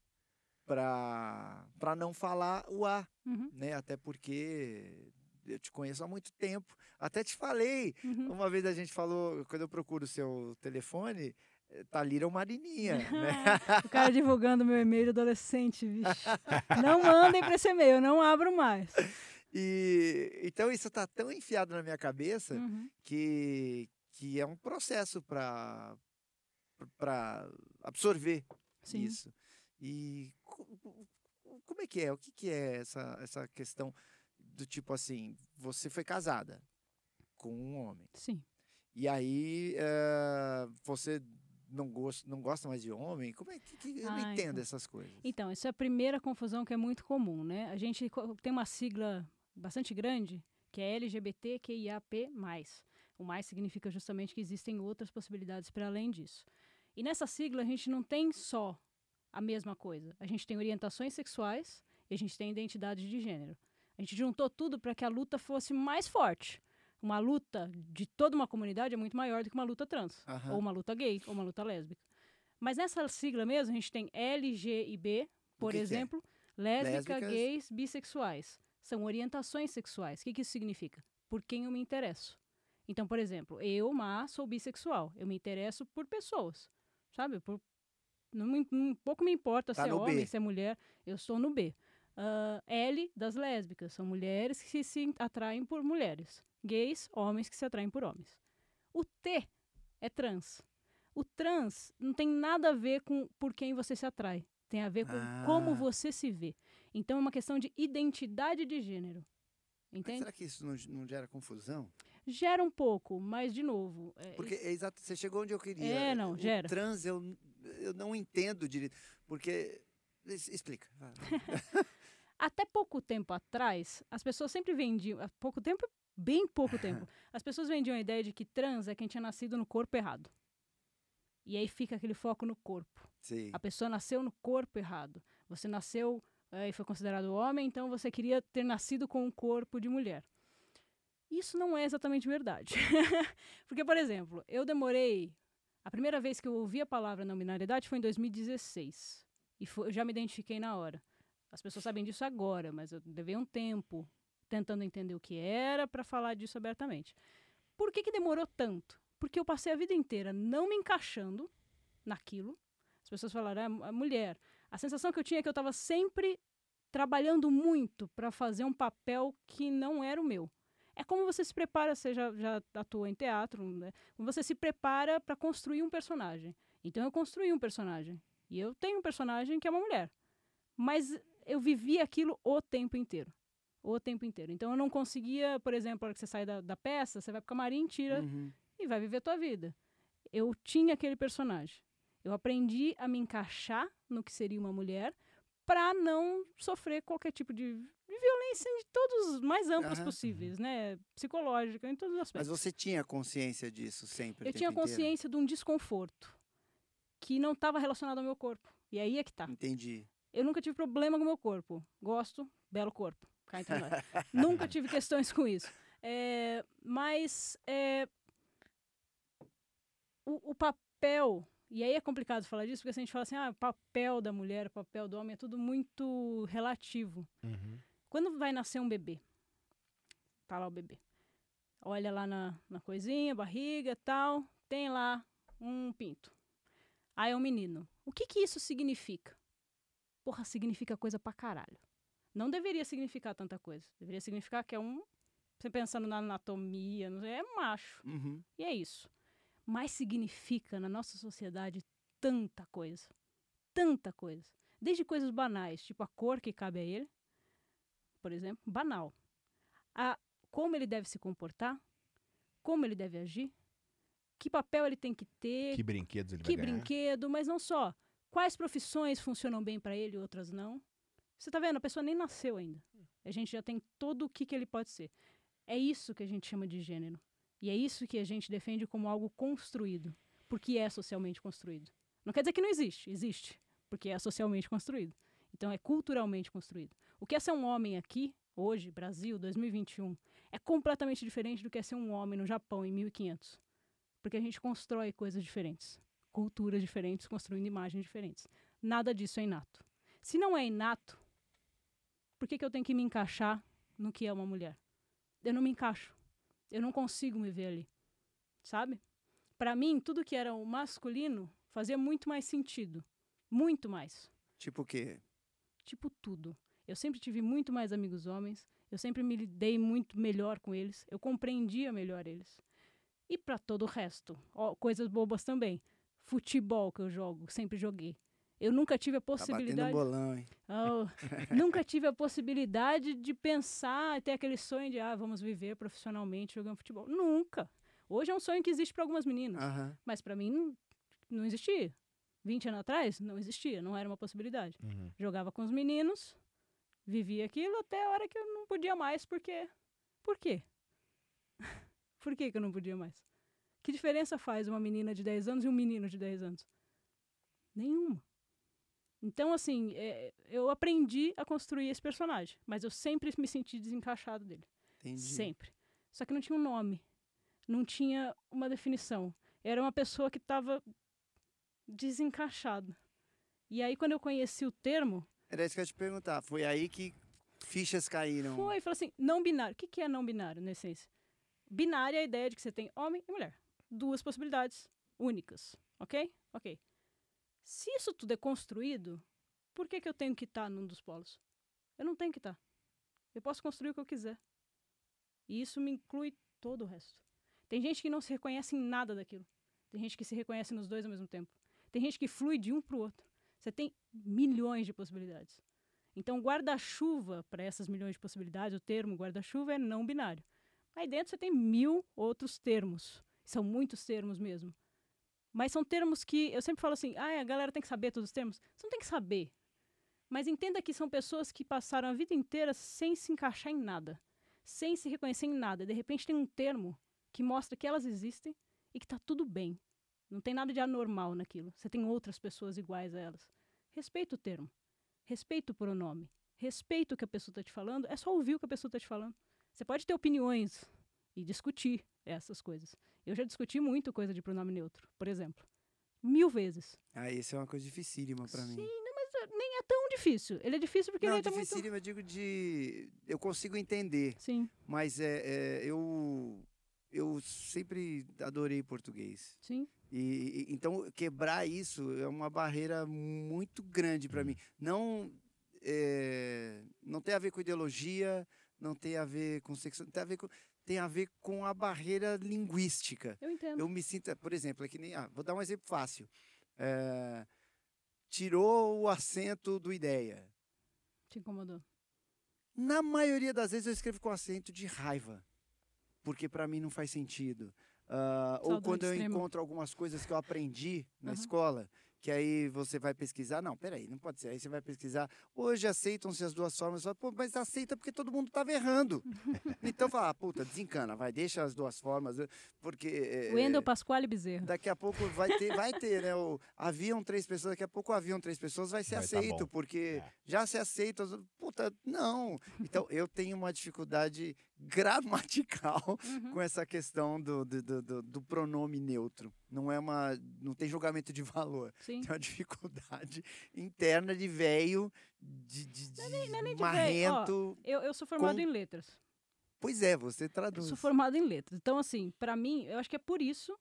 pra, pra não falar o A, Uhum. né? Até porque eu te conheço há muito tempo. Até te falei, Uhum. uma vez a gente falou, quando eu procuro o seu telefone, eh, tá Little Marininha, né? O cara divulgando meu e-mail adolescente, vixe. Não mandem pra esse e-mail, eu não abro mais. E então isso tá tão enfiado na minha cabeça Uhum. que, que é um processo para para absorver Sim. isso. E co- co- como é que é? O que, que é essa, essa questão do tipo assim, você foi casada com um homem Sim. e aí eh, você não gosta, não gosta mais de homem? Como é que, que- eu não Ah, entendo então. essas coisas? Então, essa é a primeira confusão que é muito comum, né? A gente tem uma sigla bastante grande, que é LGBTQIAP+. O mais significa justamente que existem outras possibilidades para além disso. E nessa sigla a gente não tem só a mesma coisa. A gente tem orientações sexuais e a gente tem identidade de gênero. A gente juntou tudo para que a luta fosse mais forte. Uma luta de toda uma comunidade é muito maior do que uma luta trans, ou uma luta gay, ou uma luta lésbica. Mas nessa sigla mesmo, a gente tem L, G e B, por que que é? exemplo, lésbica, Lésbicas. gays, bissexuais. São orientações sexuais. O que, que isso significa? Por quem eu me interesso. Então, por exemplo, eu, Má, sou bissexual. Eu me interesso por pessoas, sabe? Por, não um pouco me importa Tá se é homem, B. se é mulher. Eu estou no B. Ah, L, das lésbicas. São mulheres que se atraem por mulheres. Gays, homens que se atraem por homens. O T é trans. O trans não tem nada a ver com por quem você se atrai. Tem a ver com como Ah. você se vê. Então é uma questão de identidade de gênero. Mas Entende? será que isso não, não gera confusão? Gera um pouco, mas de novo. é, Porque é exato, você chegou onde eu queria. É, não, o gera. trans eu, eu não entendo direito. Porque. Explica. Até pouco tempo atrás, as pessoas sempre vendiam. Há pouco tempo, bem pouco tempo. As pessoas vendiam a ideia de que trans é quem tinha nascido no corpo errado. E aí fica aquele foco no corpo. Sim. A pessoa nasceu no corpo errado. Você nasceu eh, e foi considerado homem, então você queria ter nascido com um corpo de mulher. Isso não é exatamente verdade. Porque, por exemplo, eu demorei. A primeira vez que eu ouvi a palavra não binariedade foi em 2016. E foi- eu já me identifiquei na hora. As pessoas sabem disso agora, mas eu levei um tempo tentando entender o que era para falar disso abertamente. Por que, que demorou tanto? Porque eu passei a vida inteira não me encaixando naquilo. As pessoas falaram, ah, mulher. A sensação que eu tinha é que eu estava sempre trabalhando muito para fazer um papel que não era o meu. É como você se prepara, você já, já atuou em teatro, né? Como você se prepara para construir um personagem. Então eu construí um personagem. E eu tenho um personagem que é uma mulher. Mas eu vivi aquilo o tempo inteiro. O tempo inteiro. Então eu não conseguia, por exemplo, na hora que você sai da, da peça, você vai pro camarim, tira Uhum. e vai viver a tua vida. Eu tinha aquele personagem. Eu aprendi a me encaixar no que seria uma mulher para não sofrer qualquer tipo de, violência de todos os mais amplos Aham. possíveis, né? Psicológica, em todos os Mas aspectos. você tinha consciência disso sempre? Eu tinha tempo inteiro? consciência de um desconforto que não estava relacionado ao meu corpo. E aí é que tá. Entendi. Eu nunca tive problema com o meu corpo. Gosto, belo corpo. Cá entre nós. nunca tive questões com isso. É, mas é, o, o papel, e aí é complicado falar disso, porque se a gente fala assim, ah, o papel da mulher, o papel do homem, é tudo muito relativo. Uhum. Quando vai nascer um bebê, tá lá o bebê. Olha lá na, na coisinha, barriga tal, tem lá um pinto. Aí é um menino. O que que isso significa? Porra, significa coisa pra caralho. Não deveria significar tanta coisa. Deveria significar que é um. Você pensando na anatomia, não sei, é macho. Uhum. E é isso. Mas significa na nossa sociedade tanta coisa. Tanta coisa. Desde coisas banais, tipo a cor que cabe a ele, por exemplo, banal. A como ele deve se comportar, como ele deve agir, que papel ele tem que ter, Que brinquedos ele que vai ganhar? brinquedo, mas não só. Quais profissões funcionam bem para ele e outras não? Você tá vendo? A pessoa nem nasceu ainda. A gente já tem todo o que, que ele pode ser. É isso que a gente chama de gênero. E é isso que a gente defende como algo construído. Porque é socialmente construído. Não quer dizer que não existe. Existe. Porque é socialmente construído. Então é culturalmente construído. O que é ser um homem aqui, hoje, Brasil, 2021, é completamente diferente do que é ser um homem no Japão em 1500. Porque a gente constrói coisas diferentes culturas diferentes, construindo imagens diferentes. Nada disso é inato. Se não é inato, por que, que eu tenho que me encaixar no que é uma mulher? Eu não me encaixo. Eu não consigo me ver ali. Sabe? Para mim, tudo que era o masculino fazia muito mais sentido. Muito mais. Tipo o quê? Tipo tudo. Eu sempre tive muito mais amigos homens. Eu sempre me lidei muito melhor com eles. Eu compreendia melhor eles. E para todo o resto, ó, coisas bobas também. Futebol que eu jogo, sempre joguei. Eu nunca tive a Tá possibilidade. bolão, hein? Oh, nunca tive a possibilidade de pensar, ter aquele sonho de, ah, vamos viver profissionalmente jogando futebol. Nunca. Hoje é um sonho que existe para algumas meninas, Aham. mas para mim não, não existia. 20 anos atrás, não existia, não era uma possibilidade. Uhum. Jogava com os meninos, vivia aquilo até a hora que eu não podia mais, porque. Por quê? Por que, que eu não podia mais? Que diferença faz uma menina de 10 anos e um menino de 10 anos? Nenhuma. Então, assim, é, eu aprendi a construir esse personagem, mas eu sempre me senti desencaixado dele. Entendi. Sempre. Só que não tinha um nome. Não tinha uma definição. Era uma pessoa que estava desencaixada. E aí, quando eu conheci o termo, Era isso que eu ia te perguntar. Foi aí que fichas caíram. foi falou assim: não binário. O que, que é não binário, na essência? Binário é a ideia de que você tem homem e mulher. Duas possibilidades únicas. Ok? Ok. Se isso tudo é construído, por que, que eu tenho que estar num dos polos? Eu não tenho que estar. Eu posso construir o que eu quiser. E isso me inclui todo o resto. Tem gente que não se reconhece em nada daquilo. Tem gente que se reconhece nos dois ao mesmo tempo. Tem gente que flui de um para o outro. Você tem milhões de possibilidades. Então, guarda-chuva para essas milhões de possibilidades, o termo guarda-chuva é não binário. Aí dentro você tem mil outros termos. São muitos termos mesmo. Mas são termos que eu sempre falo assim: ah, a galera tem que saber todos os termos. Você não tem que saber. Mas entenda que são pessoas que passaram a vida inteira sem se encaixar em nada, sem se reconhecer em nada. De repente tem um termo que mostra que elas existem e que está tudo bem. Não tem nada de anormal naquilo. Você tem outras pessoas iguais a elas. Respeita o termo. Respeita o pronome. Respeita o que a pessoa está te falando. É só ouvir o que a pessoa está te falando. Você pode ter opiniões e discutir essas coisas. Eu já discuti muito coisa de pronome neutro, por exemplo. Mil vezes. Ah, isso é uma coisa dificílima pra mim. Sim, não, mas eh, nem é tão difícil. Ele é difícil porque não, ele tá muito... dificílimo eu digo de... Eu consigo entender, Sim, mas é, é, eu... Eu sempre adorei português. sim. E, então quebrar isso é uma barreira muito grande para mim. Não é, não tem a ver com ideologia, não tem a ver com sexo, tem a ver com tem a ver com a barreira linguística. Eu entendo. Eu me sinto, por exemplo, é que nem, ah, vou dar um exemplo fácil. É, tirou o acento do ideia. Te incomodou. Na maioria das vezes eu escrevo com acento de raiva, porque para mim não faz sentido. Ah, ou quando eu encontro algumas coisas que eu aprendi na Aham. escola, que aí você vai pesquisar. Não, peraí, não pode ser. Aí você vai pesquisar. Hoje aceitam-se as duas formas. Fala, Pô, mas aceita porque todo mundo estava errando. então fala, ah, puta, desencana, vai, deixa as duas formas, eh, porque. eh, Wendel Pasquale Bezerra. Daqui a pouco vai ter, vai ter, né? O, haviam três pessoas, daqui a pouco haviam três pessoas, vai ser Vai tá aceito, bom. porque É. já se aceita. Puta, não. Então, eu tenho uma dificuldade gramatical Uhum. com essa questão do, do, do, do- pronome neutro. Não é uma. Não tem julgamento de valor. Sim. Tem uma dificuldade interna de velho, de, de, de não é nem de véio, ó, marrento. Eu, eu sou formado Com- em letras. Pois é, você Eu traduz. sou formado em letras. Então, assim, pra mim, eu acho que é por isso,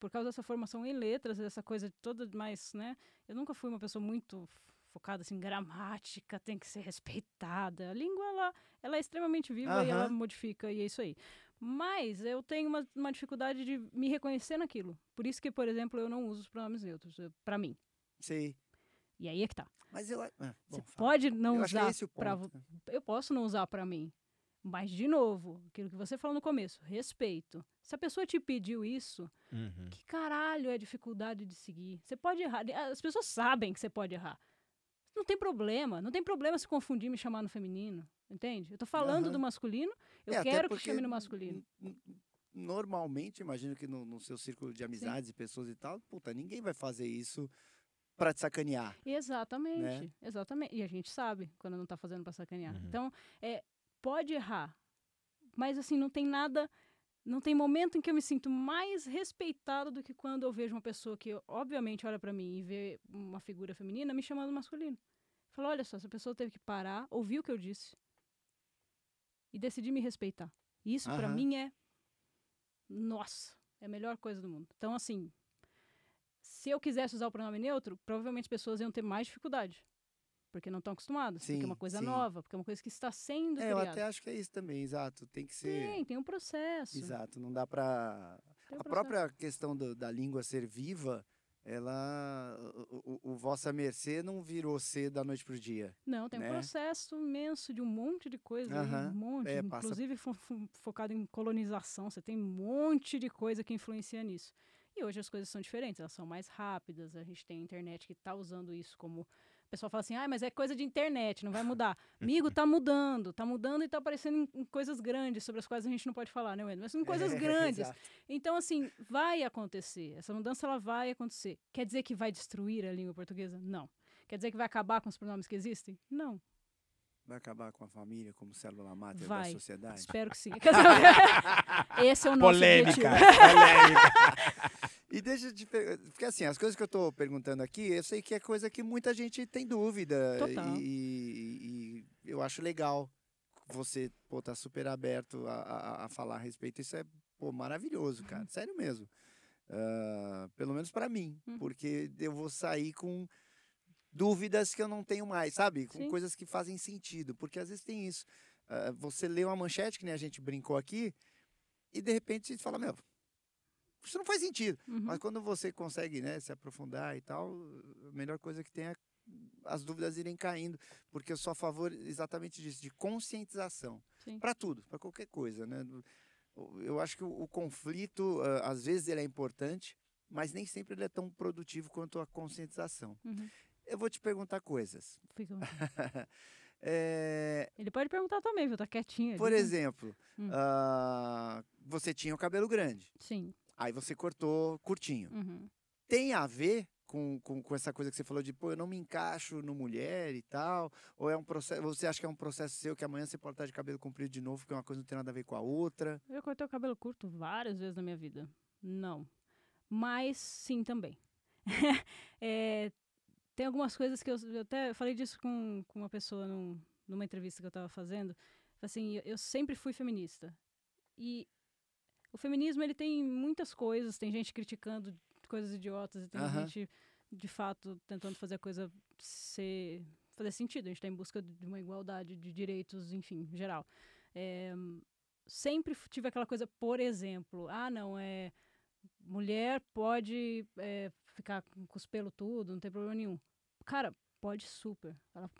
por causa dessa formação em letras, essa coisa toda mais, né? Eu nunca fui uma pessoa muito focada assim, gramática, tem que ser respeitada. A língua, ela, ela é extremamente viva e ela modifica, e é isso aí. Mas eu tenho uma, uma dificuldade de me reconhecer naquilo. Por isso que, por exemplo, eu não uso os pronomes neutros, eu- pra mim. Sei. E aí é que tá. Mas eu. ah, bom, Você fala. pode não eu acho que é usar esse o pra ponto. né? eu posso não usar pra mim. Mas, de novo, aquilo que você falou no começo, respeito. Se a pessoa te pediu isso, Uhum. que caralho é dificuldade de seguir? Você pode errar. As pessoas sabem que você pode errar. Não tem problema. Não tem problema se confundir e me chamar no feminino. Entende? Eu tô falando Aham. do masculino, eu É, quero que chame no masculino. Normalmente, imagino que no, no seu círculo de amizades e pessoas e tal, puta, ninguém vai fazer isso pra te sacanear. Exatamente, Né? exatamente. E a gente sabe quando não tá fazendo pra sacanear. Uhum. Então, é, pode errar. Mas assim, não tem nada. Não tem momento em que eu me sinto mais respeitado do que quando eu vejo uma pessoa que, obviamente, olha pra mim e vê uma figura feminina me chamando masculino. Fala, olha só, essa pessoa teve que parar, ouvir o que eu disse e decidir me respeitar. Isso, pra Aham. mim, é. Nossa, é a melhor coisa do mundo. Então, assim, se eu quisesse usar o pronome neutro, provavelmente as pessoas iam ter mais dificuldade. Porque não estão acostumadas. porque é uma Sim, coisa sim. nova, porque é uma coisa que está sendo É, eu criada. até acho que é isso também, exato. Tem que ser. Tem, tem um processo. Exato, não dá tem um A própria questão do- da língua ser viva, ela. O, o- o vossa mercê não virou ser da noite pro dia. Não, tem um né? processo imenso de um monte de coisa. aí, Aham, Um monte. é, passa- inclusive fo- fo- focado em colonização. Você tem um monte de coisa que influencia nisso. E hoje as coisas são diferentes, elas são mais rápidas. A gente tem a internet que está usando isso como. O pessoal fala assim, ah, mas é coisa de internet, não vai mudar. Amigo, tá mudando, tá mudando e tá aparecendo em, em coisas grandes sobre as quais a gente não pode falar, né, Wendel? Mas em coisas É, grandes. exato. Então, assim, vai acontecer. Essa mudança ela vai acontecer. Quer dizer que vai destruir a língua portuguesa? Não. Quer dizer que vai acabar com os pronomes que existem? Não. Vai acabar com a família como célula máter Vai. da sociedade. Espero que sim. Esse é o nosso Polêmica. objetivo. Polêmica. E deixa de. per- Porque assim, as coisas que eu tô perguntando aqui, eu sei que é coisa que muita gente tem dúvida. Total. E, e- e eu acho legal você pô, tá super aberto a, a- a falar a respeito. Isso é pô, maravilhoso, cara. Uhum. Sério mesmo. Ah, pelo menos para mim. Uhum. Porque eu vou sair com dúvidas que eu não tenho mais, sabe? Com Sim. coisas que fazem sentido. Porque às vezes tem isso. Ah, você lê uma manchete, que nem a gente brincou aqui, e de repente você fala, meu, isso não faz sentido. Uhum. Mas quando você consegue né, se aprofundar e tal, a melhor coisa que tem é as dúvidas irem caindo, porque eu sou a favor exatamente disso, de conscientização. Para tudo, para qualquer coisa. Né? Eu acho que o, o conflito, ah, às vezes, ele é importante, mas nem sempre ele é tão produtivo quanto a conscientização. Uhum. Eu vou te perguntar coisas. Fica. É, Ele pode perguntar também, viu? Tá quietinho. ali, por né? exemplo, Hum. ah, você tinha o cabelo grande. Sim. Aí você cortou curtinho. Uhum. Tem a ver com, com, com essa coisa que você falou de, pô, eu não me encaixo no mulher e tal? Ou é um processo, você acha que é um processo seu que amanhã você pode estar de cabelo comprido de novo, porque uma coisa não tem nada a ver com a outra? Eu cortei o cabelo curto várias vezes na minha vida. Não. Mas sim também. É, tem algumas coisas que eu, eu até falei disso com, com uma pessoa num- numa entrevista que eu estava fazendo. Assim, eu, eu sempre fui feminista. E o feminismo ele tem muitas coisas, tem gente criticando coisas idiotas e tem gente de fato tentando fazer a coisa ser fazer sentido. A gente está em busca de uma igualdade de direitos, enfim, geral. É, sempre tive aquela coisa, por exemplo, ah, não, é mulher pode é, ficar com os pelos tudo, não tem problema nenhum. Cara, pode super. Ela-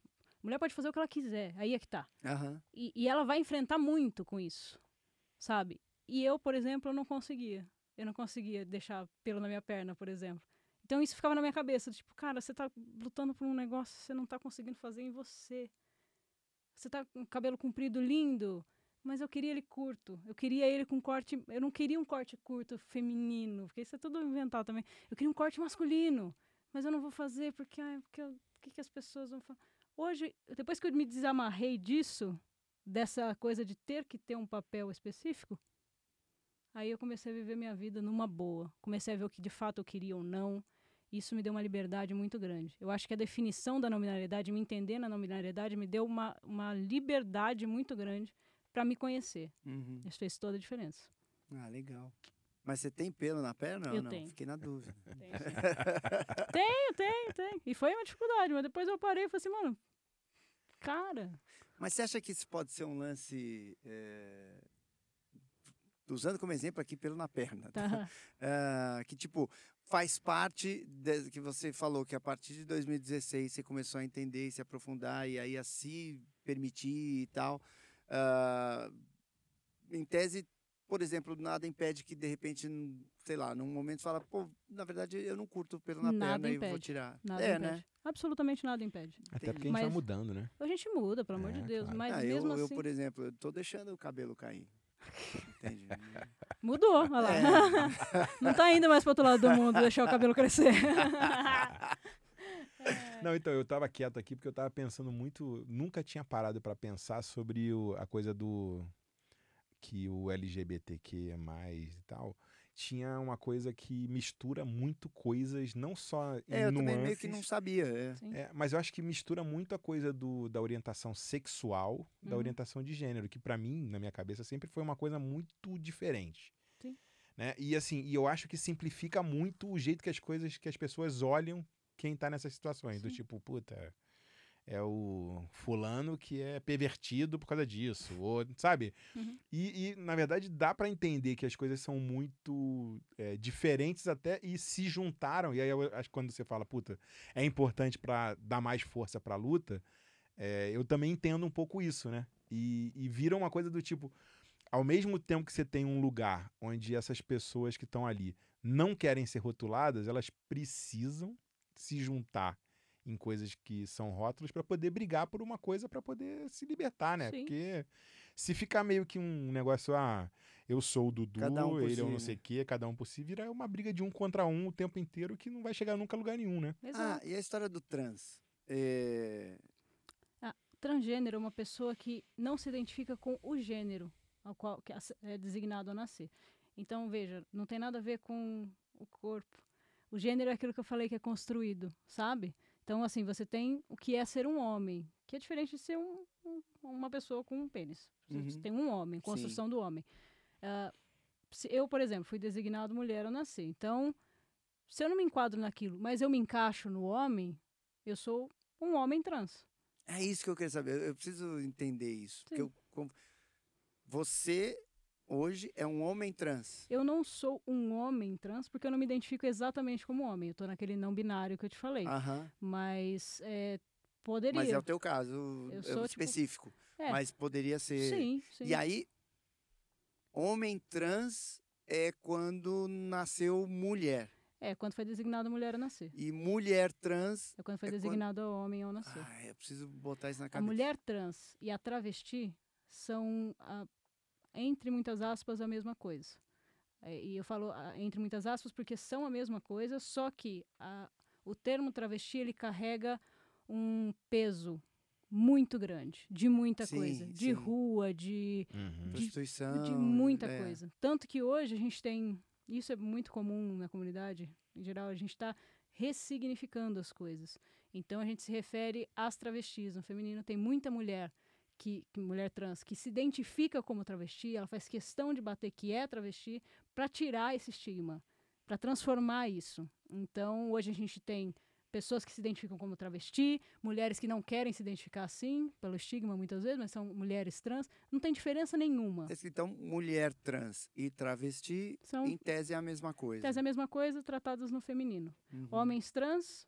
mulher pode fazer o que ela quiser, aí é que tá. Aham. E, e ela vai enfrentar muito com isso, sabe? E eu, por exemplo, eu não conseguia. Eu não conseguia deixar pelo na minha perna, por exemplo. Então isso ficava na minha cabeça, tipo, cara, você tá lutando por um negócio que você não tá conseguindo fazer em você. Você tá com o cabelo comprido lindo, mas eu queria ele curto. Eu queria ele com corte, eu não queria um corte curto feminino, porque isso é tudo inventado também. Eu queria um corte masculino, mas eu não vou fazer porque, ai, porque eu- que, que as pessoas vão falar? Hoje, depois que eu me desamarrei disso, dessa coisa de ter que ter um papel específico, aí eu comecei a viver minha vida numa boa. Comecei a ver o que de fato eu queria ou não. Isso me deu uma liberdade muito grande. Eu acho que a definição da nominalidade, me entender na nominalidade, me deu uma, uma liberdade muito grande para me conhecer. Uhum. Isso fez toda a diferença. Ah, legal. Mas você tem pelo na perna ou Eu não? tenho. Fiquei na dúvida. tenho, tenho, tenho. E foi uma dificuldade, mas depois eu parei e falei assim, mano, cara, Mas você acha que isso pode ser um lance. é, Usando como exemplo aqui pelo na perna. tá? tá. Ah, que tipo faz parte de- que você falou que a partir de 2016 você começou a entender e se aprofundar e aí a se permitir e tal. Ah, em tese, por exemplo, nada impede que de repente, num- sei lá, num momento você fala, pô, na verdade eu não curto pelo na Nada perna e vou impede. tirar. Nada é, impede. né? Absolutamente nada impede. Até porque a gente vai Mas- mudando, né? A gente muda, pelo amor É, de Deus. claro. Mas Ah, eu, mesmo eu, assim. por exemplo, eu tô deixando o cabelo cair. Entende? Mudou, olha lá. É. Não tá indo mais pro outro lado do mundo deixar o cabelo crescer. Não, então, eu tava quieto aqui porque eu tava pensando muito. Nunca tinha parado pra pensar sobre o- a coisa do. Que o LGBTQ e tal. Tinha uma coisa que mistura muito coisas, não só em É, eu também meio que nuances, não sabia. é. É, mas eu acho que mistura muito a coisa do, da orientação sexual da Uhum. orientação de gênero, que pra mim, na minha cabeça, sempre foi uma coisa muito diferente. Sim. Né? E assim, e eu acho que simplifica muito o jeito que as coisas, que as pessoas olham quem tá nessas situações. Do Sim. tipo, puta, é o fulano que é pervertido por causa disso. Ou, sabe? Uhum. E, e, na verdade, dá pra entender que as coisas são muito é, diferentes até e se juntaram. E aí, eu acho que quando você fala, puta, é importante pra dar mais força pra luta, é, eu também entendo um pouco isso, né? E, e vira uma coisa do tipo, ao mesmo tempo que você tem um lugar onde essas pessoas que estão ali não querem ser rotuladas, elas precisam se juntar em coisas que são rótulos pra poder brigar por uma coisa pra poder se libertar, né? Sim. Porque se ficar meio que um negócio, ah, eu sou o Dudu, um ele é o não sei né? o quê, cada um por si, vira uma briga de um contra um o tempo inteiro que não vai chegar nunca a lugar nenhum, né? Ah, Exato. e a história do trans? É, Transgênero é uma pessoa que não se identifica com o gênero ao qual é designado a nascer. Então, veja, não tem nada a ver com o corpo. O gênero é aquilo que eu falei que é construído, sabe? Então, assim, você tem o que é ser um homem, que é diferente de ser um- um- uma pessoa com um pênis. Você Uhum. tem um homem, construção do homem. Se eu, por exemplo, fui designado mulher ao nascer. Então, se eu não me enquadro naquilo, mas eu me encaixo no homem, eu sou um homem trans. É isso que eu queria saber. Eu preciso entender isso. Porque Sim. eu, você hoje é um homem trans. Eu não sou um homem trans porque eu não me identifico exatamente como homem. Eu tô naquele não binário que eu te falei. Aham. Mas é, poderia. Mas é o teu caso Eu é sou, tipo, específico. é, Mas poderia ser. sim, sim. E aí, homem trans é quando nasceu mulher. É quando foi designado mulher ao nascer. E mulher trans. É quando foi É quando- designado homem ao nascer. Ah, eu preciso botar isso na a cabeça. mulher trans e a travesti são, ah, entre muitas aspas, a mesma coisa. É, e eu falo ah, entre muitas aspas porque são a mesma coisa, só que a, o termo travesti ele carrega um peso muito grande, de muita Sim, coisa, de sim. rua, de, Uhum. Prostituição. de muita é. coisa. Tanto que hoje a gente tem, isso é muito comum na comunidade, em geral, a gente está ressignificando as coisas. Então a gente se refere às travestis. No feminino tem muita mulher que, que- mulher trans que se identifica como travesti, ela faz questão de bater que é travesti para tirar esse estigma, para transformar isso. Então hoje a gente tem pessoas que se identificam como travesti, mulheres que não querem se identificar assim, pelo estigma muitas vezes, mas são mulheres trans, não tem diferença nenhuma. Então, mulher trans e travesti, São em tese, é a mesma coisa. tese a mesma coisa, tratadas no feminino. Uhum. Homens trans,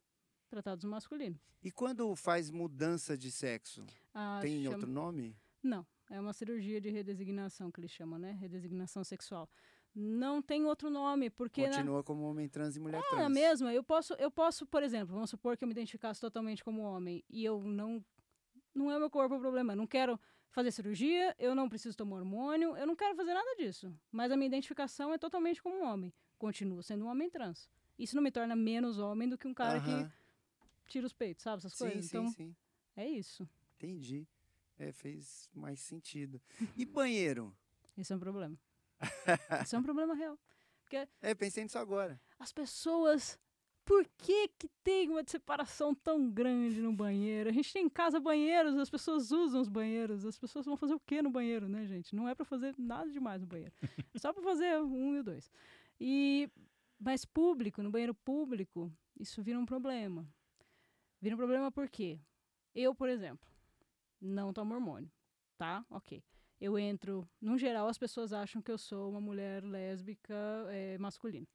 tratados no masculino. E quando faz mudança de sexo, Ah, tem chama- outro nome? Não, é uma cirurgia de redesignação que eles chamam, né? Redesignação sexual. Não tem outro nome, porque na, Continua como homem trans e mulher é trans. a mesma. Eu posso, eu posso, por exemplo, vamos supor que eu me identificasse totalmente como homem e eu não não é meu corpo o problema. Eu não quero fazer cirurgia, eu não preciso tomar hormônio, eu não quero fazer nada disso. Mas a minha identificação é totalmente como homem. Continuo sendo um homem trans. Isso não me torna menos homem do que um cara Aham. que tira os peitos, sabe? Essas Sim, coisas. sim, então, sim. é isso. Entendi. É, fez mais sentido. E banheiro? Esse é um problema. Isso é um problema real. É, pensei nisso agora. as pessoas. Por que, que tem uma separação tão grande no banheiro? A gente tem em casa banheiros, as pessoas usam os banheiros. As pessoas vão fazer o que no banheiro, né, gente? Não é pra fazer nada demais no banheiro. É só pra fazer um e o dois. E, mas público, no banheiro público, isso vira um problema. Vira um problema por quê? Eu, por exemplo, não tomo hormônio, tá? Ok. Eu entro, no geral, as pessoas acham que eu sou uma mulher lésbica eh, masculina.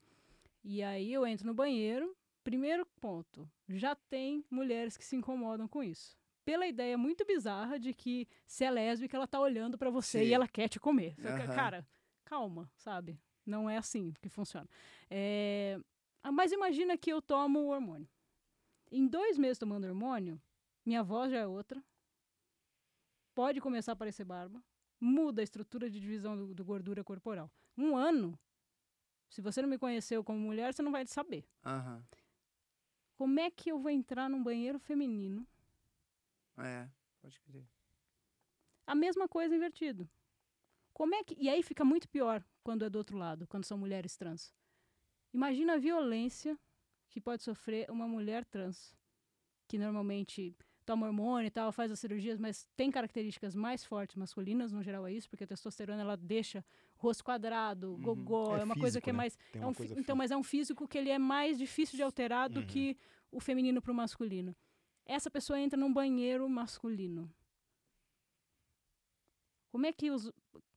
E aí eu entro no banheiro, primeiro ponto, já tem mulheres que se incomodam com isso. Pela ideia muito bizarra de que se é lésbica, ela tá olhando pra você Sim. e ela quer te comer. Aham. Cara, calma, sabe? Não é assim que funciona. É, ah, Mas imagina que eu tomo o hormônio. Em dois meses tomando hormônio, minha voz já é outra. Pode começar a aparecer barba. Muda a estrutura de divisão do, do gordura corporal. Um ano, se você não me conheceu como mulher, você não vai saber. Aham. Como é que eu vou entrar num banheiro feminino? É, pode crer. A mesma coisa invertido. Como é que e aí fica muito pior quando é do outro lado, quando são mulheres trans. Imagina a violência que pode sofrer uma mulher trans, que normalmente toma hormônio e tal, faz as cirurgias, mas tem características mais fortes masculinas, no geral é isso, porque a testosterona ela deixa rosto quadrado, Uhum. gogó, É é, uma coisa que é físico, né? mais é um fi- então, mas é um físico que ele é mais difícil de alterar do Uhum. que o feminino para o masculino. Essa pessoa entra num banheiro masculino. Como é que os.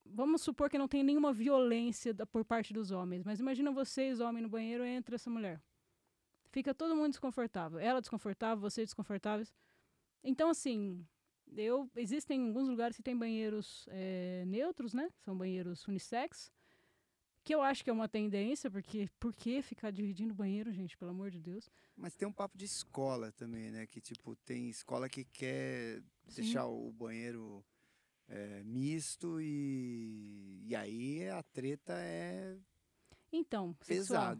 Vamos supor que não tem nenhuma violência da- por parte dos homens, mas imagina vocês, homem, no banheiro, entra essa mulher. Fica todo mundo desconfortável. Ela desconfortável, você desconfortáveis. Então, assim, eu existem alguns lugares que tem banheiros eh, neutros, né? São banheiros unissex. Que eu acho que é uma tendência, porque por que ficar dividindo banheiro, gente? Pelo amor de Deus. Mas tem um papo de escola também, né? Que, tipo, tem escola que quer Sim. deixar o banheiro é, misto e, e aí a treta é Então, sexual.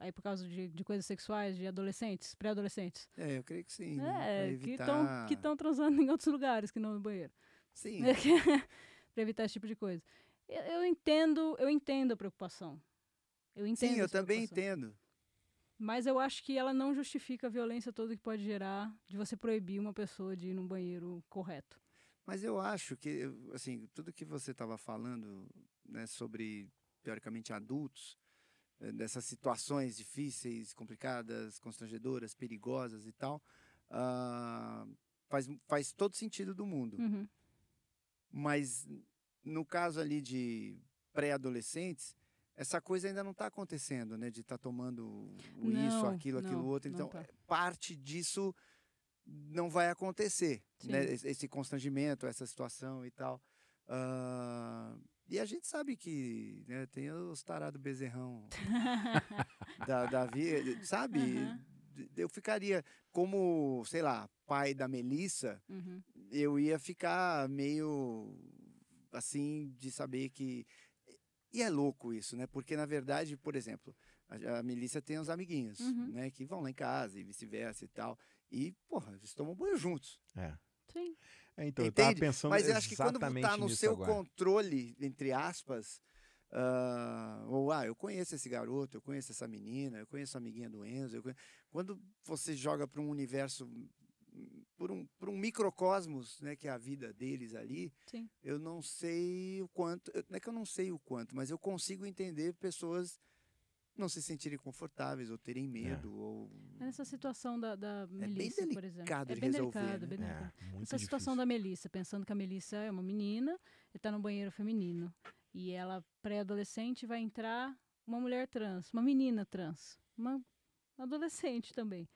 Aí por causa de, de coisas sexuais de adolescentes, pré-adolescentes. É, eu creio que sim. né? É, evitar... estão que tão transando em outros lugares que não no banheiro. Sim, pra evitar esse tipo de coisa. Eu, eu entendo, eu entendo a preocupação. Eu entendo sim, eu também entendo. Mas eu acho que ela não justifica a violência toda que pode gerar de você proibir uma pessoa de ir num banheiro correto. Mas eu acho que, assim, tudo que você estava falando, né, sobre, teoricamente, adultos, dessas situações difíceis, complicadas, constrangedoras, perigosas e tal, ah, faz, faz todo sentido do mundo. Uhum. Mas no caso ali de pré-adolescentes, essa coisa ainda não está acontecendo, né? De estar tomando o isso, Não, aquilo, aquilo não, outro. não Então, tá. parte disso não vai acontecer, né? Sim. Esse- Esse constrangimento, essa situação e tal. Ah, e a gente sabe que né, tem os tarados bezerrão da, da vida, sabe? Aham. Eu ficaria como, sei lá, pai da Melissa, Uhum. eu ia ficar meio assim de saber que E é louco isso, né? Porque, na verdade, por exemplo, a, a Melissa tem uns amiguinhos, Uhum. né? Que vão lá em casa e vice-versa e tal. E, porra, eles tomam banho juntos. É. Sim. É, então, eu tava Entende? pensando Mas eu acho que quando tá no seu agora. controle, entre aspas, ah, ou ah, eu conheço esse garoto, eu conheço essa menina, eu conheço a amiguinha do Enzo. eu conhe- Quando você joga para um universo, por um, por um microcosmos, né, que é a vida deles ali, Sim. eu não sei o quanto. eu- Não é que eu não sei o quanto, mas eu consigo entender pessoas não se sentirem confortáveis ou terem medo. Ou... É Nessa situação da, da bem Melissa, por exemplo. é bem resolver, delicado, né? bem delicado. É, muito Essa situação difícil. da Melissa, pensando que a Melissa é uma menina e tá no banheiro feminino. E ela, pré-adolescente, vai entrar uma mulher trans, uma menina trans, uma adolescente também.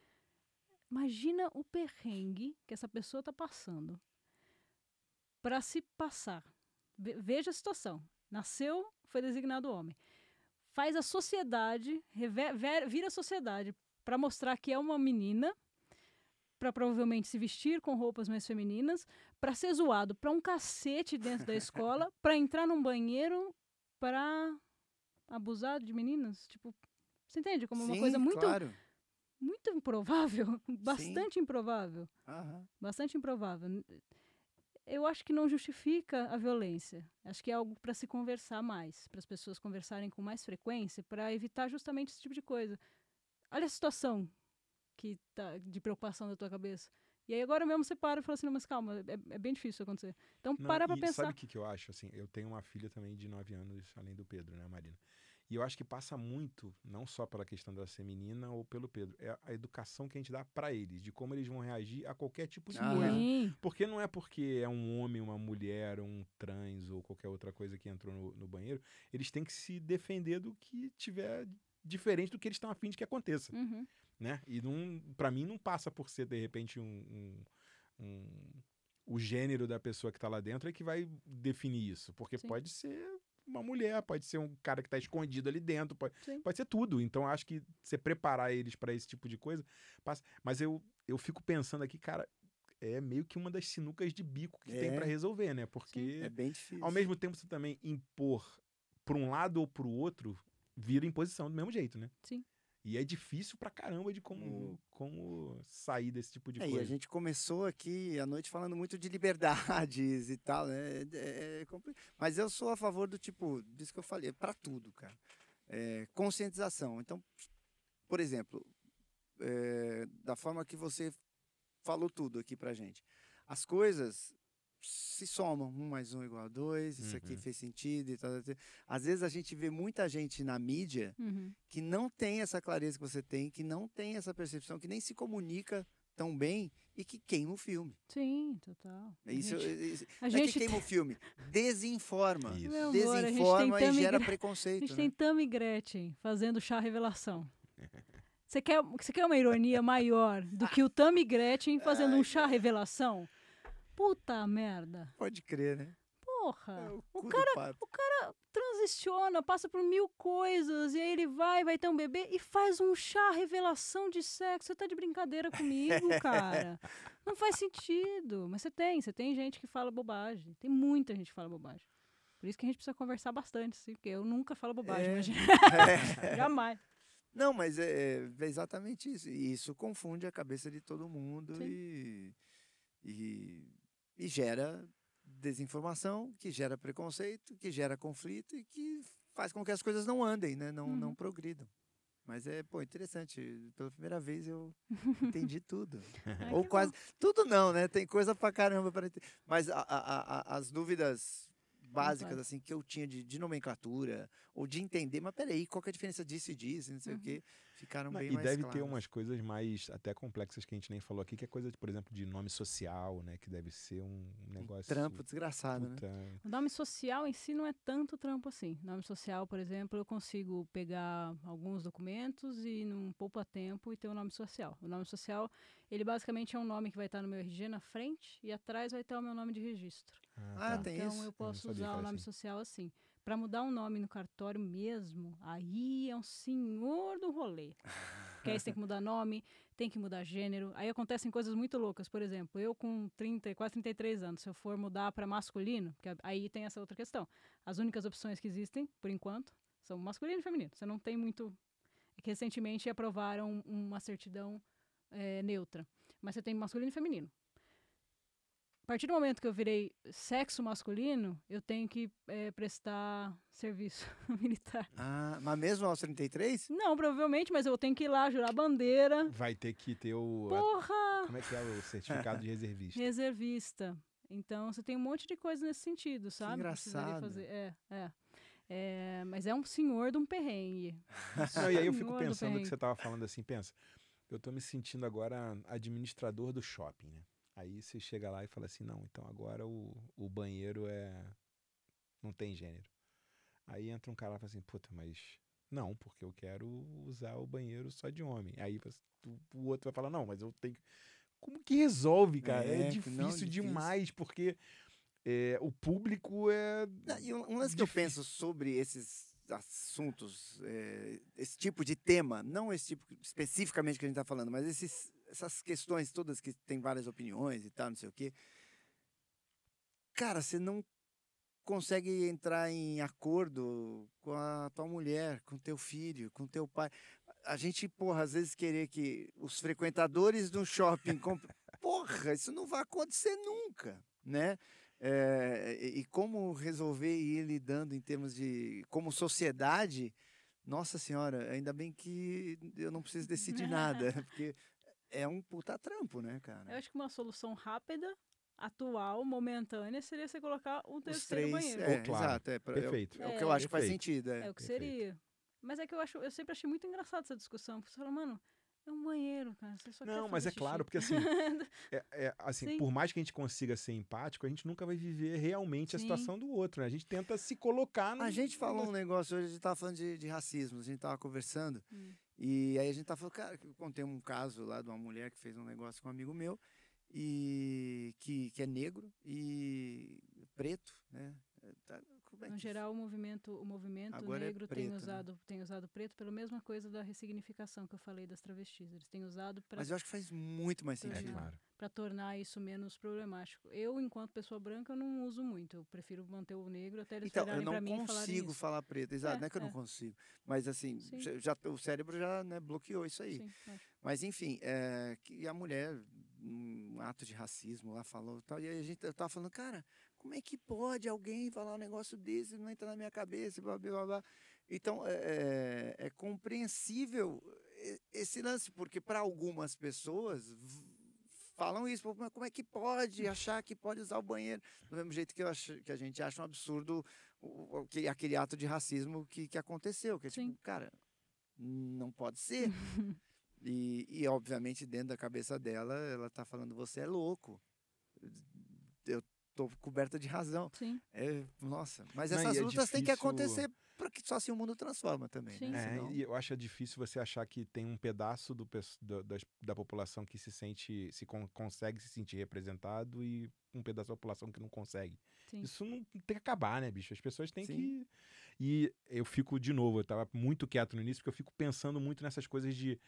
Imagina o perrengue que essa pessoa tá passando para se passar. Ve- Veja a situação. Nasceu, foi designado homem. Faz a sociedade, reve- ver- vira a sociedade para mostrar que é uma menina, para provavelmente se vestir com roupas mais femininas, para ser zoado para um cacete dentro da escola, para entrar num banheiro para abusar de meninas, tipo, você entende como uma Sim, coisa muito Claro. muito improvável, bastante improvável, Aham. bastante improvável. Eu acho que não justifica a violência. Acho que é algo para se conversar mais, para as pessoas conversarem com mais frequência, para evitar justamente esse tipo de coisa. Olha a situação que tá de preocupação da tua cabeça. E aí agora mesmo você para e fala assim, não, mas calma, é, é bem difícil acontecer. Então Não, para pra pensar. Sabe o que, que eu acho? Assim, eu tenho uma filha também de 9 anos, além do Pedro, né, Marina? E eu acho que passa muito, não só pela questão dela ser menina ou pelo Pedro, é a educação que a gente dá pra eles, de como eles vão reagir a qualquer tipo de Ah, coisa. Sim, Porque não é porque é um homem, uma mulher, um trans ou qualquer outra coisa que entrou no, no banheiro, eles têm que se defender do que tiver diferente do que eles estão afim de que aconteça, uhum, né? E não, para mim não passa por ser de repente um, um- um- o gênero da pessoa que tá lá dentro é que vai definir isso, porque Sim. pode ser uma mulher, pode ser um cara que tá escondido ali dentro, pode, Sim. pode ser tudo. Então acho que você preparar eles para esse tipo de coisa, passa. Mas eu eu fico pensando aqui, cara, é meio que uma das sinucas de bico que tem É. para resolver, né? Porque É bem difícil. ao mesmo tempo você também impor para um lado ou para o outro vira imposição do mesmo jeito, né? Sim. E é difícil pra caramba de como, Uhum. como sair desse tipo de É, e coisa. a gente começou aqui a noite falando muito de liberdades e tal, né? É- é compli- Mas eu sou a favor do tipo, disso que eu falei, para tudo, cara. É, conscientização. Então, por exemplo, é, da forma que você falou tudo aqui pra gente, as coisas se somam, um mais um igual a dois, isso aqui Uhum. fez sentido e tal, tal, tal. Às vezes a gente vê muita gente na mídia uhum, que não tem essa clareza que você tem, que não tem essa percepção, que nem se comunica tão bem e que queima o filme. sim, total. A Isso, gente- isso- a é que gente queima o filme, desinforma. Isso. Amor, a Desinforma e gera Gre- A preconceito. gente né? tem Tammy Gretchen fazendo chá revelação. Você quer, você quer uma ironia maior do que o Tammy Gretchen fazendo um chá revelação? Puta merda. Pode crer, né? Porra. É o, o cu do cara transiciona, passa por mil coisas, e aí ele vai, vai ter um bebê e faz um chá revelação de sexo. Você tá de brincadeira comigo, cara. Não faz sentido. Mas você tem, você tem gente que fala bobagem. Tem muita gente que fala bobagem. Por isso que a gente precisa conversar bastante, sim, porque eu nunca falo bobagem, É. imagina. É. Jamais. Não, mas é, é exatamente isso. E isso confunde a cabeça de todo mundo Sim. e, e, e gera desinformação, que gera preconceito, que gera conflito e que faz com que as coisas não andem, né? Não, não Uhum. progridam. Mas é, pô, interessante. Pela primeira vez eu entendi tudo. Ai, Ou quase. bom. Tudo não, né? Tem coisa pra caramba para entender. Mas a- a- a- as dúvidas básicas, assim, que eu tinha de, de nomenclatura, ou de entender, mas peraí, qual que é a diferença disso e disso, não sei o Uhum. quê, ficaram Não, bem e mais deve ter claras. umas coisas mais até complexas que a gente nem falou aqui, que é coisa, por exemplo, de nome social, né? Que deve ser um negócio. Trampo desgraçado, né? puta, O nome social em si não é tanto trampo assim. Nome social, por exemplo, eu consigo pegar alguns documentos e não poupa tempo e ter o nome social. O nome social, ele basicamente é um nome que vai estar no meu RG na frente e atrás vai estar o meu nome de registro. Ah, tá. tem então isso? eu posso que usar o nome assim. social assim. Para mudar um nome no cartório mesmo, aí é um senhor do rolê. Porque aí você tem que mudar nome, tem que mudar gênero. Aí acontecem coisas muito loucas. Por exemplo, eu com 30, quase 33 anos, se eu for mudar para masculino, porque aí tem essa outra questão. As únicas opções que existem, por enquanto, são masculino e feminino. Você não tem muito. É que recentemente aprovaram uma certidão é, neutra. Mas você tem masculino e feminino. A partir do momento que eu virei sexo masculino, eu tenho que é, prestar serviço militar. Ah, mas mesmo aos 33? Não, provavelmente, mas eu tenho que ir lá jurar bandeira. Vai ter que ter o. Porra! Como é que é o certificado de reservista? Reservista. Então você tem um monte de coisa nesse sentido, sabe? engraçado. Fazer. É, é. É, mas é um senhor de um perrengue. Não, e aí eu fico pensando que você tava falando assim, pensa, eu tô me sentindo agora administrador do shopping, né? Aí você chega lá e fala assim, não, então agora o, o banheiro é. não tem gênero. Aí entra um cara lá e fala assim, puta, mas. Não, porque eu quero usar o banheiro só de homem. Aí o, outro vai falar, não, mas eu tenho. que-" Como que resolve, cara? É, É, difícil, não, difícil. demais, porque é, o público é. Não, E um, lance que eu Difícil. penso sobre esses assuntos, eh, esse tipo de tema, não esse tipo especificamente que a gente está falando, mas esses, essas questões todas que tem várias opiniões e tal, não sei o quê. Cara, você não consegue entrar em acordo com a tua mulher, com teu filho, com teu pai. A gente, porra, às vezes querer que os frequentadores do shopping comprem. Porra, isso não vai acontecer nunca, né? É, e como resolver e ir lidando em termos de. como sociedade, nossa senhora, ainda bem que eu não preciso decidir nada, porque é um puta trampo, né, Eu cara? acho que uma solução rápida, atual, momentânea, seria você colocar um Os terceiro três. banheiro. É, claro, exato. É, pra- é Perfeito. é o que eu acho que faz Perfeito. sentido. É É. o que perfeito. seria. Mas é que eu acho, eu sempre achei muito engraçado essa discussão. Porque você fala, mano, é um banheiro, cara. Você só quer Não, mas fazer é claro, xixi." porque assim, é, é, assim, Sim. por mais que a gente consiga ser empático, a gente nunca vai viver realmente a Sim. situação do outro, né? A gente tenta se colocar no. A gente falou um negócio hoje, a gente tava falando de, de racismo, a gente tava conversando, Hum. E aí a gente tava falando, cara, eu contei um caso lá de uma mulher que fez um negócio com um amigo meu, e que, que é negro e preto, né? É, como é No que- geral, o movimento, o movimento Agora é negro tem, preto, né? usado, tem usado preto pela mesma coisa da ressignificação que eu falei das travestis. Eles têm usado para Mas eu acho que faz muito mais É, É sentido. claro. tornar isso menos problemático. Eu, enquanto pessoa branca, eu não uso muito. Eu prefiro manter o negro até eles Então, eu olharem não para mim e falarem consigo falar preto, exato, É, não é que eu não é. consigo, mas assim, Sim. já, o cérebro já né, bloqueou isso aí. Sim, lógico. Mas enfim, é, que a mulher, um ato de racismo lá falou e tal, e aí a gente eu tava falando, cara, como é que pode alguém falar um negócio desse, não entra na minha cabeça, blá blá blá. Então é, é- é compreensível esse lance, porque para algumas pessoas falam isso, "Pô, mas como é que pode achar que pode usar o banheiro? Do mesmo jeito que, acho, que a gente acha um absurdo o- que- aquele ato de racismo que, que aconteceu, que é Sim. tipo, cara, não pode ser. E, e, obviamente, dentro da cabeça dela, ela tá falando, você é louco. Tô coberta de razão. Sim, É, nossa, mas Não, essas é lutas têm que difícil- acontecer para que só assim o mundo transforma também, Sim. né? É, Senão- e eu acho difícil você achar que tem um pedaço do, pes- da, da população que se sente, se con- consegue se sentir representado e um pedaço da população que não consegue. sim. Isso não tem que acabar, né, bicho? As pessoas têm Sim. que. E eu fico, de novo, eu tava muito quieto no início, porque eu fico pensando muito nessas coisas de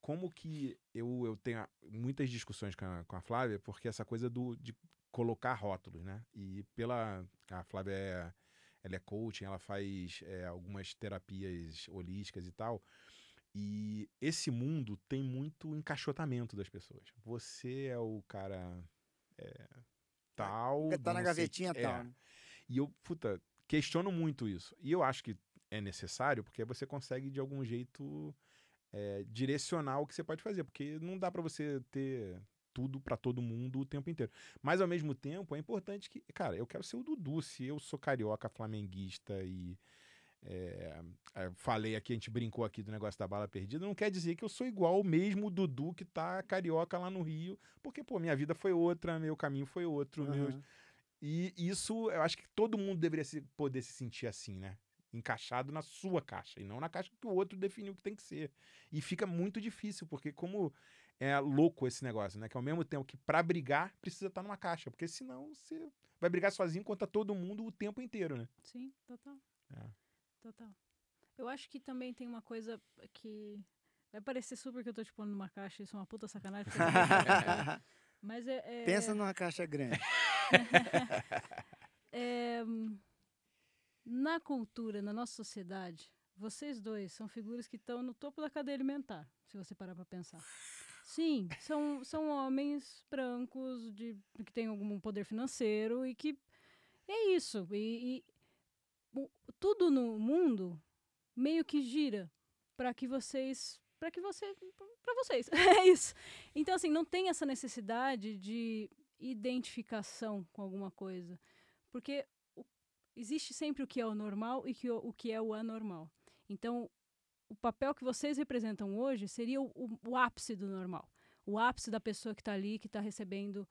como que eu, eu tenho muitas discussões com a, com a Flávia, porque essa coisa do, de colocar rótulos, né? E pela. A Flávia é, ela é coaching, ela faz é, algumas terapias holísticas e tal. E esse mundo tem muito encaixotamento das pessoas. Você é o cara é, tal. Tá na não sei- gavetinha é. tal. né? E eu, puta, questiono muito isso. E eu acho que é necessário porque você consegue, de algum jeito, é, direcionar o que você pode fazer. Porque não dá pra você ter tudo pra todo mundo o tempo inteiro. Mas, ao mesmo tempo, é importante que... Cara, eu quero ser o Dudu. Se eu sou carioca, flamenguista e... é, falei aqui, a gente brincou aqui do negócio da bala perdida, não quer dizer que eu sou igual o mesmo Dudu que tá carioca lá no Rio, porque, pô, minha vida foi outra, meu caminho foi outro, meus, Aham. e isso, eu acho que todo mundo deveria se- poder se sentir assim, né? Encaixado na sua caixa e não na caixa que o outro definiu que tem que ser. E fica muito difícil, porque como é louco esse negócio, né? Que ao mesmo tempo que pra brigar precisa estar numa caixa, porque senão você vai brigar sozinho contra todo mundo o tempo inteiro, né? Sim, total. É. Total. Eu acho que também tem uma coisa que Vai parecer super que eu tô te pondo numa caixa, isso é uma puta sacanagem. porque eu tô brincando. Mas é, é- Pensa numa caixa grande. é, na cultura, na nossa sociedade, vocês dois são figuras que estão no topo da cadeia alimentar, se você parar para pensar. Sim, são, são homens brancos de, que têm algum poder financeiro e que é isso. E, e o- tudo no mundo meio que gira para que vocês para que você para vocês é isso então assim não tem essa necessidade de identificação com alguma coisa porque existe sempre o que é o normal e que o, o que é o anormal então o papel que vocês representam hoje seria o, o- o ápice do normal o ápice da pessoa que está ali que está recebendo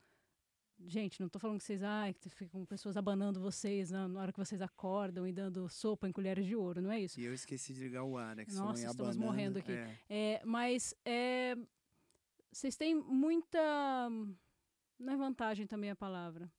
Gente, não tô falando que vocês, ai, que ficam pessoas abanando vocês na, na hora que vocês acordam e dando sopa em colheres de ouro, não é isso? E eu esqueci de ligar o ar, né? Que Nossa, estamos abanando. morrendo aqui. É. É, mas é, vocês têm muita. Não é vantagem também a palavra.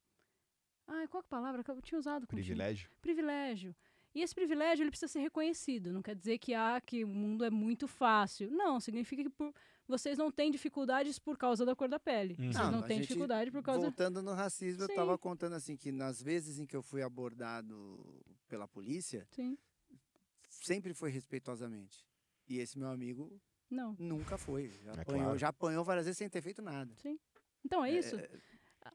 Ai, qual que é a palavra que eu tinha usado contigo? Privilégio. Privilégio. E esse privilégio ele precisa ser reconhecido. Não quer dizer que ah, que o mundo é muito fácil. Não, significa que por- vocês não têm dificuldades por causa da cor da pele. Uhum. Vocês Não, não têm gente- dificuldade por causa. Voltando no racismo, eu Sim. tava contando assim que nas vezes em que eu fui abordado pela polícia, Sim. sempre foi respeitosamente. E esse meu amigo Não. nunca foi. Já, É apanhou, claro. já apanhou várias vezes sem ter feito nada. Então é isso.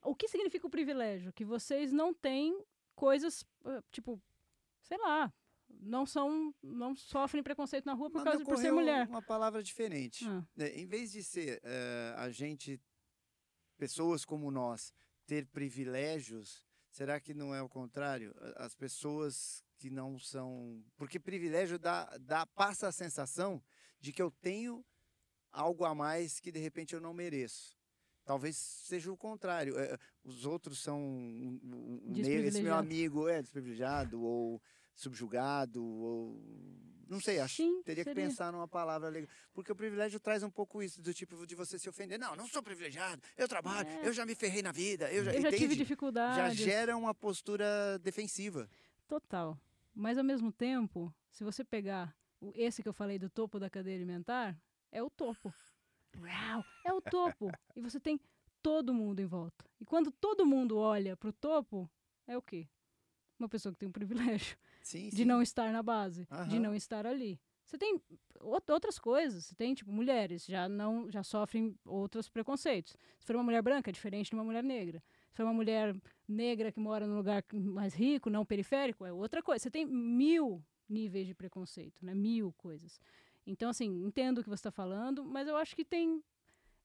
O que significa o privilégio? Que vocês não têm coisas, ah, tipo, sei lá, não são, não sofrem preconceito na rua por Mas causa de por ser mulher. uma palavra diferente. Ah, né, em vez de ser eh, a gente, pessoas como nós, ter privilégios, será que não é o contrário? As pessoas que não são. Porque privilégio dá, dá, passa a sensação de que eu tenho algo a mais que de repente eu não mereço. Talvez seja o contrário. eh, os outros são. Esse meu amigo é desprivilegiado ou subjugado ou. Não sei, acho Sim, teria que seria. pensar numa palavra legal. Porque o privilégio traz um pouco isso, do tipo de você se ofender. Não, não sou privilegiado, eu trabalho, É. eu já me ferrei na vida, eu já, eu já tive entende? Já gera uma postura defensiva. Total. Mas ao mesmo tempo, se você pegar o- esse que eu falei do topo da cadeia alimentar, é o topo. Uau, é o topo. e você tem todo mundo em volta. E quando todo mundo olha pro topo, é o quê? Uma pessoa que tem um privilégio Sim, de sim. não estar na base, de Aham. não estar ali. Você tem out- outras coisas, você tem tipo mulheres já não já sofrem outros preconceitos. Se for uma mulher branca é diferente de uma mulher negra. Se for uma mulher negra que mora num lugar mais rico, não periférico, é outra coisa. Você tem mil níveis de preconceito, né? Mil coisas. Então assim, entendo o que você está falando, mas eu acho que tem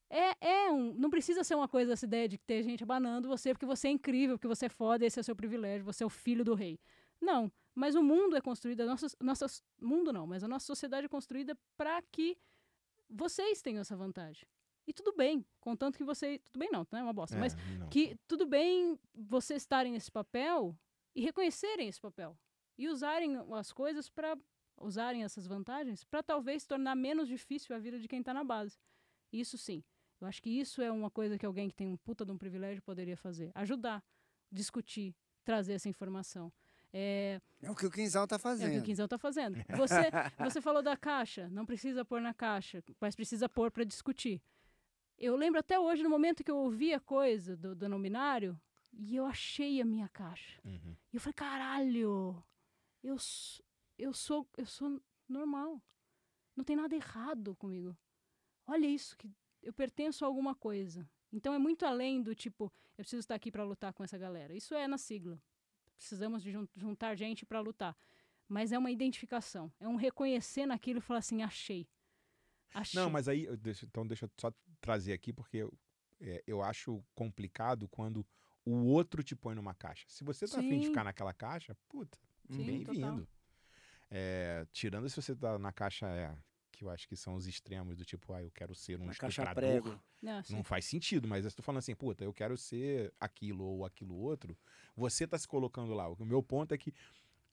é, é um. Não precisa ser uma coisa essa ideia de ter gente abanando você porque você é incrível, porque você é foda, esse é o seu privilégio, você é o filho do rei. Não. Mas o mundo é construído, a nossa, nossa mundo não, mas a nossa sociedade é construída para que vocês tenham essa vantagem. E tudo bem, contanto que você. Tudo bem, não, não é uma bosta, mas É, não. que tudo bem vocês estarem nesse papel e reconhecerem esse papel. E usarem as coisas para. usarem essas vantagens para talvez tornar menos difícil a vida de quem está na base. Isso sim. Eu acho que isso é uma coisa que alguém que tem um puta de um privilégio poderia fazer. Ajudar, discutir, trazer essa informação. É, É o que o Quinzão tá é o que fazendo. o Quinzão está fazando. Você, você falou da caixa, não precisa pôr na caixa, mas precisa pôr para discutir. Eu lembro até hoje, no momento que eu ouvi a coisa do, do não binário, e eu achei a minha caixa. Uhum. E eu falei, caralho, eu, eu, sou, eu sou normal. Não tem nada errado comigo. Olha isso, que eu pertenço a alguma coisa. Então é muito além do tipo, eu preciso estar aqui para lutar com essa galera. Isso é na sigla. Precisamos de jun- juntar gente para lutar. Mas é uma identificação, é um reconhecer naquilo e falar assim, achei. Achei. Não, mas aí, deixo- então deixa eu só trazer aqui, porque eu, é, eu acho complicado quando o outro te põe numa caixa. Se você tá afim de Sim. ficar naquela caixa, puta, Sim, bem-vindo. É, tirando se você tá na caixa, é, que eu acho que são os extremos do tipo, ah, eu quero ser um caixa estuprador. Não faz sentido, mas eu tô falando assim, puta, eu quero ser aquilo ou aquilo outro. Você tá se colocando lá. O meu ponto é que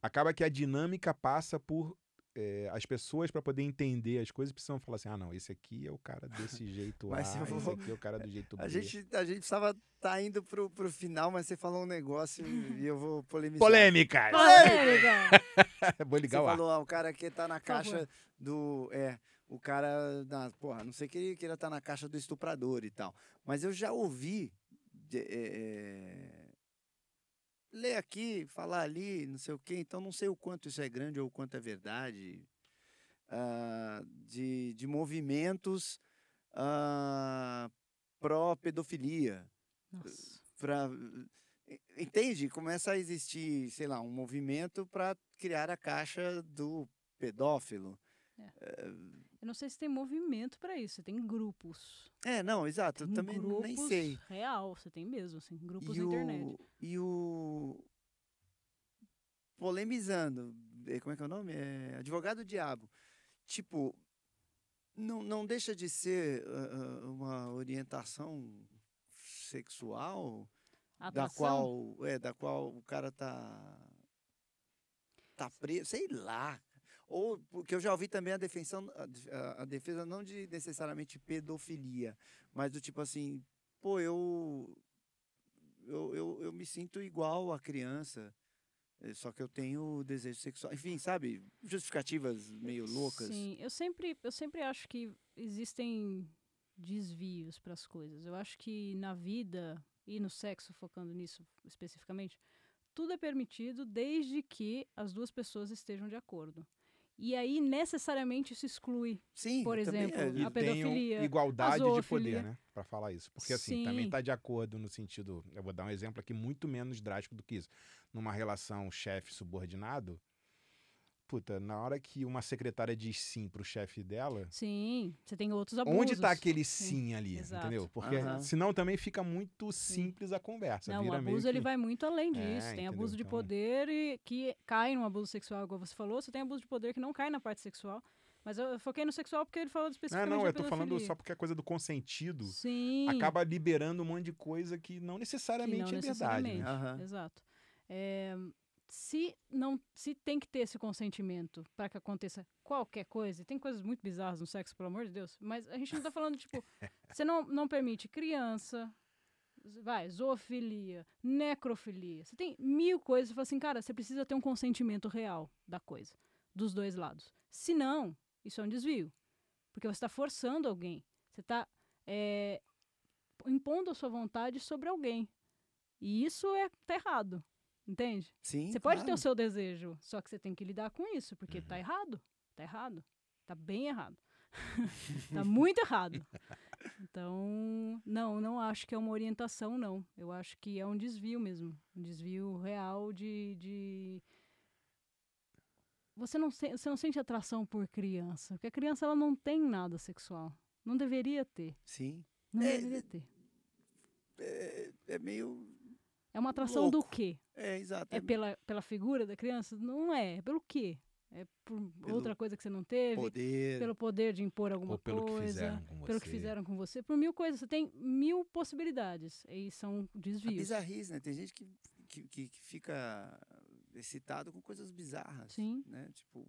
acaba que a dinâmica passa por é, as pessoas, para poder entender as coisas, precisam falar assim: ah, não, esse aqui é o cara desse jeito Mas A, eu esse vou- aqui é o cara do jeito B. A gente, a gente precisava tá indo pro, pro final, mas você falou um negócio e eu vou polemizar. Polêmicas! Polêmica! Vou Você ligar o ar. falou, ah, o cara que tá na caixa do. É, o cara. Na, porra, não sei que ele queira estar na caixa do estuprador e tal. Mas eu já ouvi. de- é, é, ler aqui, falar ali, não sei o quê. Então não sei o quanto isso é grande ou o quanto é verdade. ah, de, de movimentos ah, pró-pedofilia Nossa. pra, entende? Começa a existir, sei lá, um movimento para criar a caixa do pedófilo. Eu não sei se tem movimento pra isso, você tem grupos. É, não, exato, eu Tem também grupos nem sei. real, você tem mesmo, assim, grupos E na internet. o, e o polemizando, eh, como é que é o nome? É advogado diabo. Tipo, não, não deixa de ser ah, uma orientação sexual da qual é da qual o cara tá tá preso, sei lá. Ou porque eu já ouvi também a defensão a, a- defesa não de necessariamente pedofilia, mas do tipo assim, pô, eu eu, eu, eu me sinto igual a criança, eh, só que eu tenho desejo sexual. Enfim, sabe? Justificativas meio loucas. Sim, eu sempre, eu sempre acho que existem desvios para as coisas. Eu acho que na vida e no sexo, focando nisso especificamente, tudo é permitido desde que as duas pessoas estejam de acordo. E aí, necessariamente, isso exclui. Sim, Por também exemplo, é- a pedofilia, igualdade a de poder, né? Pra falar isso. Porque assim, também Sim. tá de acordo no sentido. Eu vou dar um exemplo aqui muito menos drástico do que isso. Numa relação chefe-subordinado, puta, na hora que uma secretária diz sim pro chefe dela, Sim, você tem outros abusos. onde tá aquele Sim, sim, ali? exato. Entendeu? Porque Aham. senão também fica muito simples a conversa. Não, o abuso ele que- vai muito além disso. É, tem entendeu? abuso de Então- poder e que cai num abuso sexual, igual você falou. Você tem abuso de poder que não cai na parte sexual. Mas eu foquei no sexual porque ele falou Não, especificamente não, da eu tô falando só porque a coisa do consentido Sim. acaba liberando um monte de coisa que não que necessariamente não é verdade. necessariamente. Né? Aham. Exato. É, se não se tem que ter esse consentimento para que aconteça qualquer coisa, tem coisas muito bizarras no sexo, pelo amor de Deus, mas a gente não tá falando, tipo, você não, não permite criança, vai, zoofilia, necrofilia, você tem mil coisas, você fala assim, cara, você precisa ter um consentimento real da coisa, dos dois lados. Se não, isso é um desvio, porque você está forçando alguém, você está impondo a sua vontade sobre alguém, e isso é tá errado, entende? Sim, Você pode ter o seu desejo, só que você tem que lidar com isso, porque Uhum. tá errado. Tá errado. Tá bem errado. tá muito errado. Então, não, não acho que é uma orientação, não. Eu acho que é um desvio mesmo. Um desvio real de. de... Você, não se- você não sente atração por criança, porque a criança ela não tem nada sexual. Não deveria ter. Sim. Não É, deveria ter. É, é meio. É uma atração do louco. quê? É, exato. É pela, pela figura da criança? Não é. É pelo quê? É por Pelo outra coisa que você não teve? poder. Pelo poder de impor alguma Ou pelo que coisa? fizeram com pelo que você. fizeram com você? Por mil coisas. Você tem mil possibilidades. E são A desvios. bizarrice, né? Tem gente que, que, que, que fica excitado com coisas bizarras. Sim. Né? Tipo,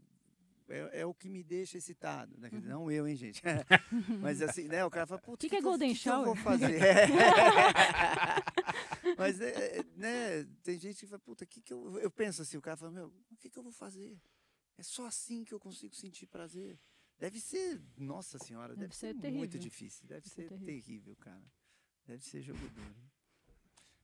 é, é o que me deixa excitado. Né? Uhum. dizer, Não eu, hein, gente? Mas assim, né? O cara fala, putz, Que que é eu- Golden que que eu vou Shower? fazer? Mas, é, é, né? Tem gente que fala, puta, que que eu... Eu penso assim, o cara fala, meu, o que que eu vou fazer? É só assim que eu consigo sentir prazer. Deve ser, nossa senhora, deve, Deve ser muito terrível. difícil. Deve Deve ser ser terrível. terrível, cara. Deve ser jogo duro.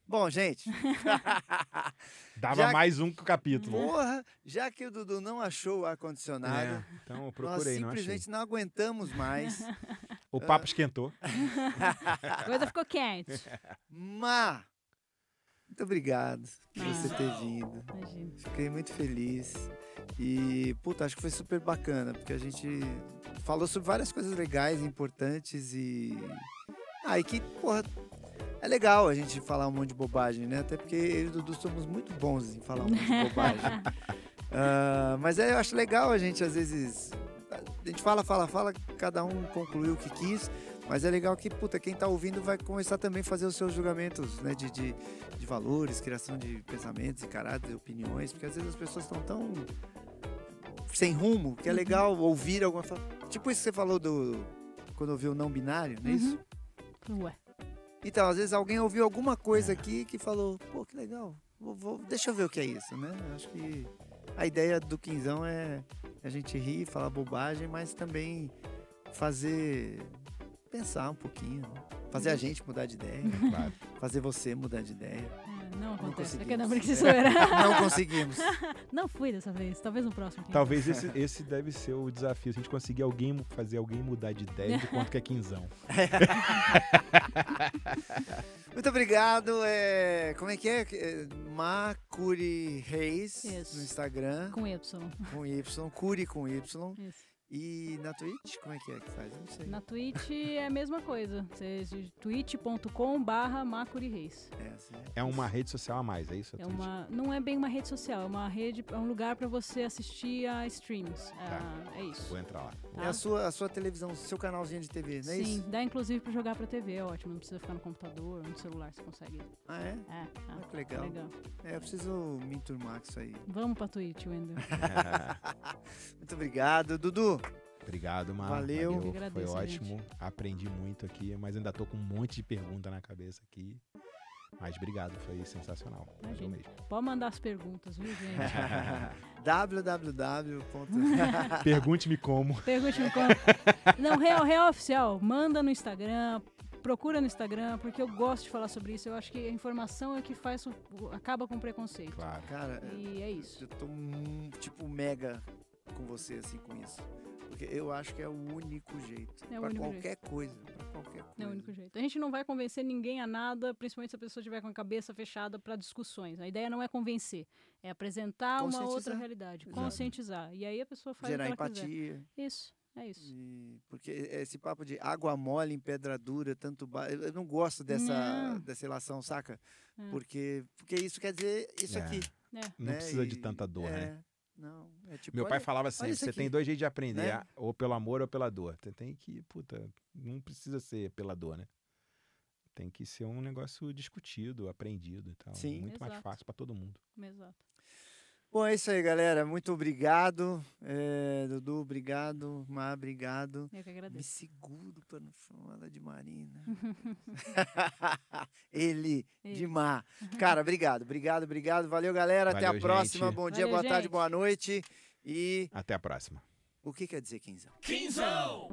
Bom, gente. Dava Já- mais um capítulo. Porra, já que o Dudu não achou o ar-condicionado, É, então eu nós procurei, não achei. simplesmente não aguentamos mais. O papo esquentou. A coisa ficou quente. Má, muito obrigado por você ter vindo. Imagina. Fiquei muito feliz. E, puta, acho que foi super bacana, porque a gente falou sobre várias coisas legais, importantes e. Ah, e que, porra, é legal a gente falar um monte de bobagem, né? Até porque eu e o Dudu somos muito bons em falar um monte de bobagem. Ah, mas é, eu acho legal a gente, às vezes. A gente fala, fala, fala, cada um concluiu o que quis. Mas é legal que, puta, quem tá ouvindo vai começar também a fazer os seus julgamentos, né? De, de, de valores, criação de pensamentos e caráter, opiniões, porque às vezes as pessoas estão tão sem rumo, que é Uhum. legal ouvir alguma. Tipo isso que você falou do. Quando ouviu o não binário, não é isso? Ué. Então, às vezes alguém ouviu alguma coisa É. aqui que falou, pô, que legal. Vou, vou- deixa eu ver o que é isso, né? Eu Acho que a ideia do Quinzão é a gente rir, falar bobagem, mas também fazer. pensar um pouquinho. Fazer a Uhum. gente mudar de ideia. Claro. fazer você mudar de ideia. Não acontece. É não, É. era. Não conseguimos. Não fui dessa vez. Talvez no próximo. Talvez esse, esse deve ser o desafio. Se a gente conseguir alguém fazer alguém mudar de ideia de quanto que é quinzão. Muito obrigado. É, como é que é? É, Macuri Reis Isso. no Instagram, Com Y. com Y, Curi com Y. Isso. E na Twitch, como é que é que faz? Eu não sei. Na Twitch é a mesma coisa. Você twitch.com barra Macuri Reis. É, assim, É uma rede social a mais, é isso? É Twitch? uma, não é bem uma rede social, é uma rede, é um lugar para você assistir a streams. É, Tá. é isso. Vou entrar lá. É tá? a sua, a sua televisão, seu canalzinho de TV, não é Sim, isso? dá inclusive para jogar para TV, é ótimo. Não precisa ficar no computador, no celular, você consegue. Ah, é? É, é, Ah, que é legal. legal. É, eu preciso me enturmar com isso aí. Vamos pra Twitch, Wendel. Muito obrigado, Dudu. Obrigado, Mar. Valeu. Eu que Foi agradeço, ótimo. Aprendi muito aqui, mas ainda tô com um monte de pergunta na cabeça aqui. Mas obrigado, foi sensacional. Valeu mesmo. Pode mandar as perguntas, viu, gente? www. Pergunte-me como. Pergunte-me como. Não, real, real oficial. Manda no Instagram. Procura no Instagram, porque eu gosto de falar sobre isso. Eu acho que a informação é que faz acaba com o preconceito. Claro. Cara, E é isso. eu tô tipo mega com você assim com isso. Porque eu acho que é o único jeito. É único qualquer coisa. Pra qualquer coisa. É o único jeito. A gente não vai convencer ninguém a nada, principalmente se a pessoa estiver com a cabeça fechada para discussões. A ideia não é convencer, é apresentar uma outra realidade, Exato. conscientizar. E aí a pessoa faz Gerar o que ela quiser. empatia. Isso, é isso. E- porque esse papo de água mole em pedra dura, tanto ba... eu não gosto dessa, Não. dessa relação, saca? É. Porque, porque isso quer dizer isso É. aqui. É. Não né? precisa de E- tanta dor, né? Não, é tipo. Meu pai olha- falava sempre, isso você aqui, tem dois jeitos de aprender, né? ou pelo amor ou pela dor. Você tem que, puta, não precisa ser pela dor, né? Tem que ser um negócio discutido, aprendido e tal. Sim. Muito mais Exato. fácil pra todo mundo. Exato. Bom, é isso aí, galera. Muito obrigado. É, Dudu, obrigado. Má, obrigado. Eu que Me agradeço. seguro pra não ela de Marina. Ele, de Ele. Má. Cara, obrigado, obrigado, obrigado. Valeu, galera. Até a Valeu, próxima. gente. Bom dia, Valeu, boa tarde, gente. boa noite. E Até a próxima. o que quer dizer, Quinzão? Quinzão!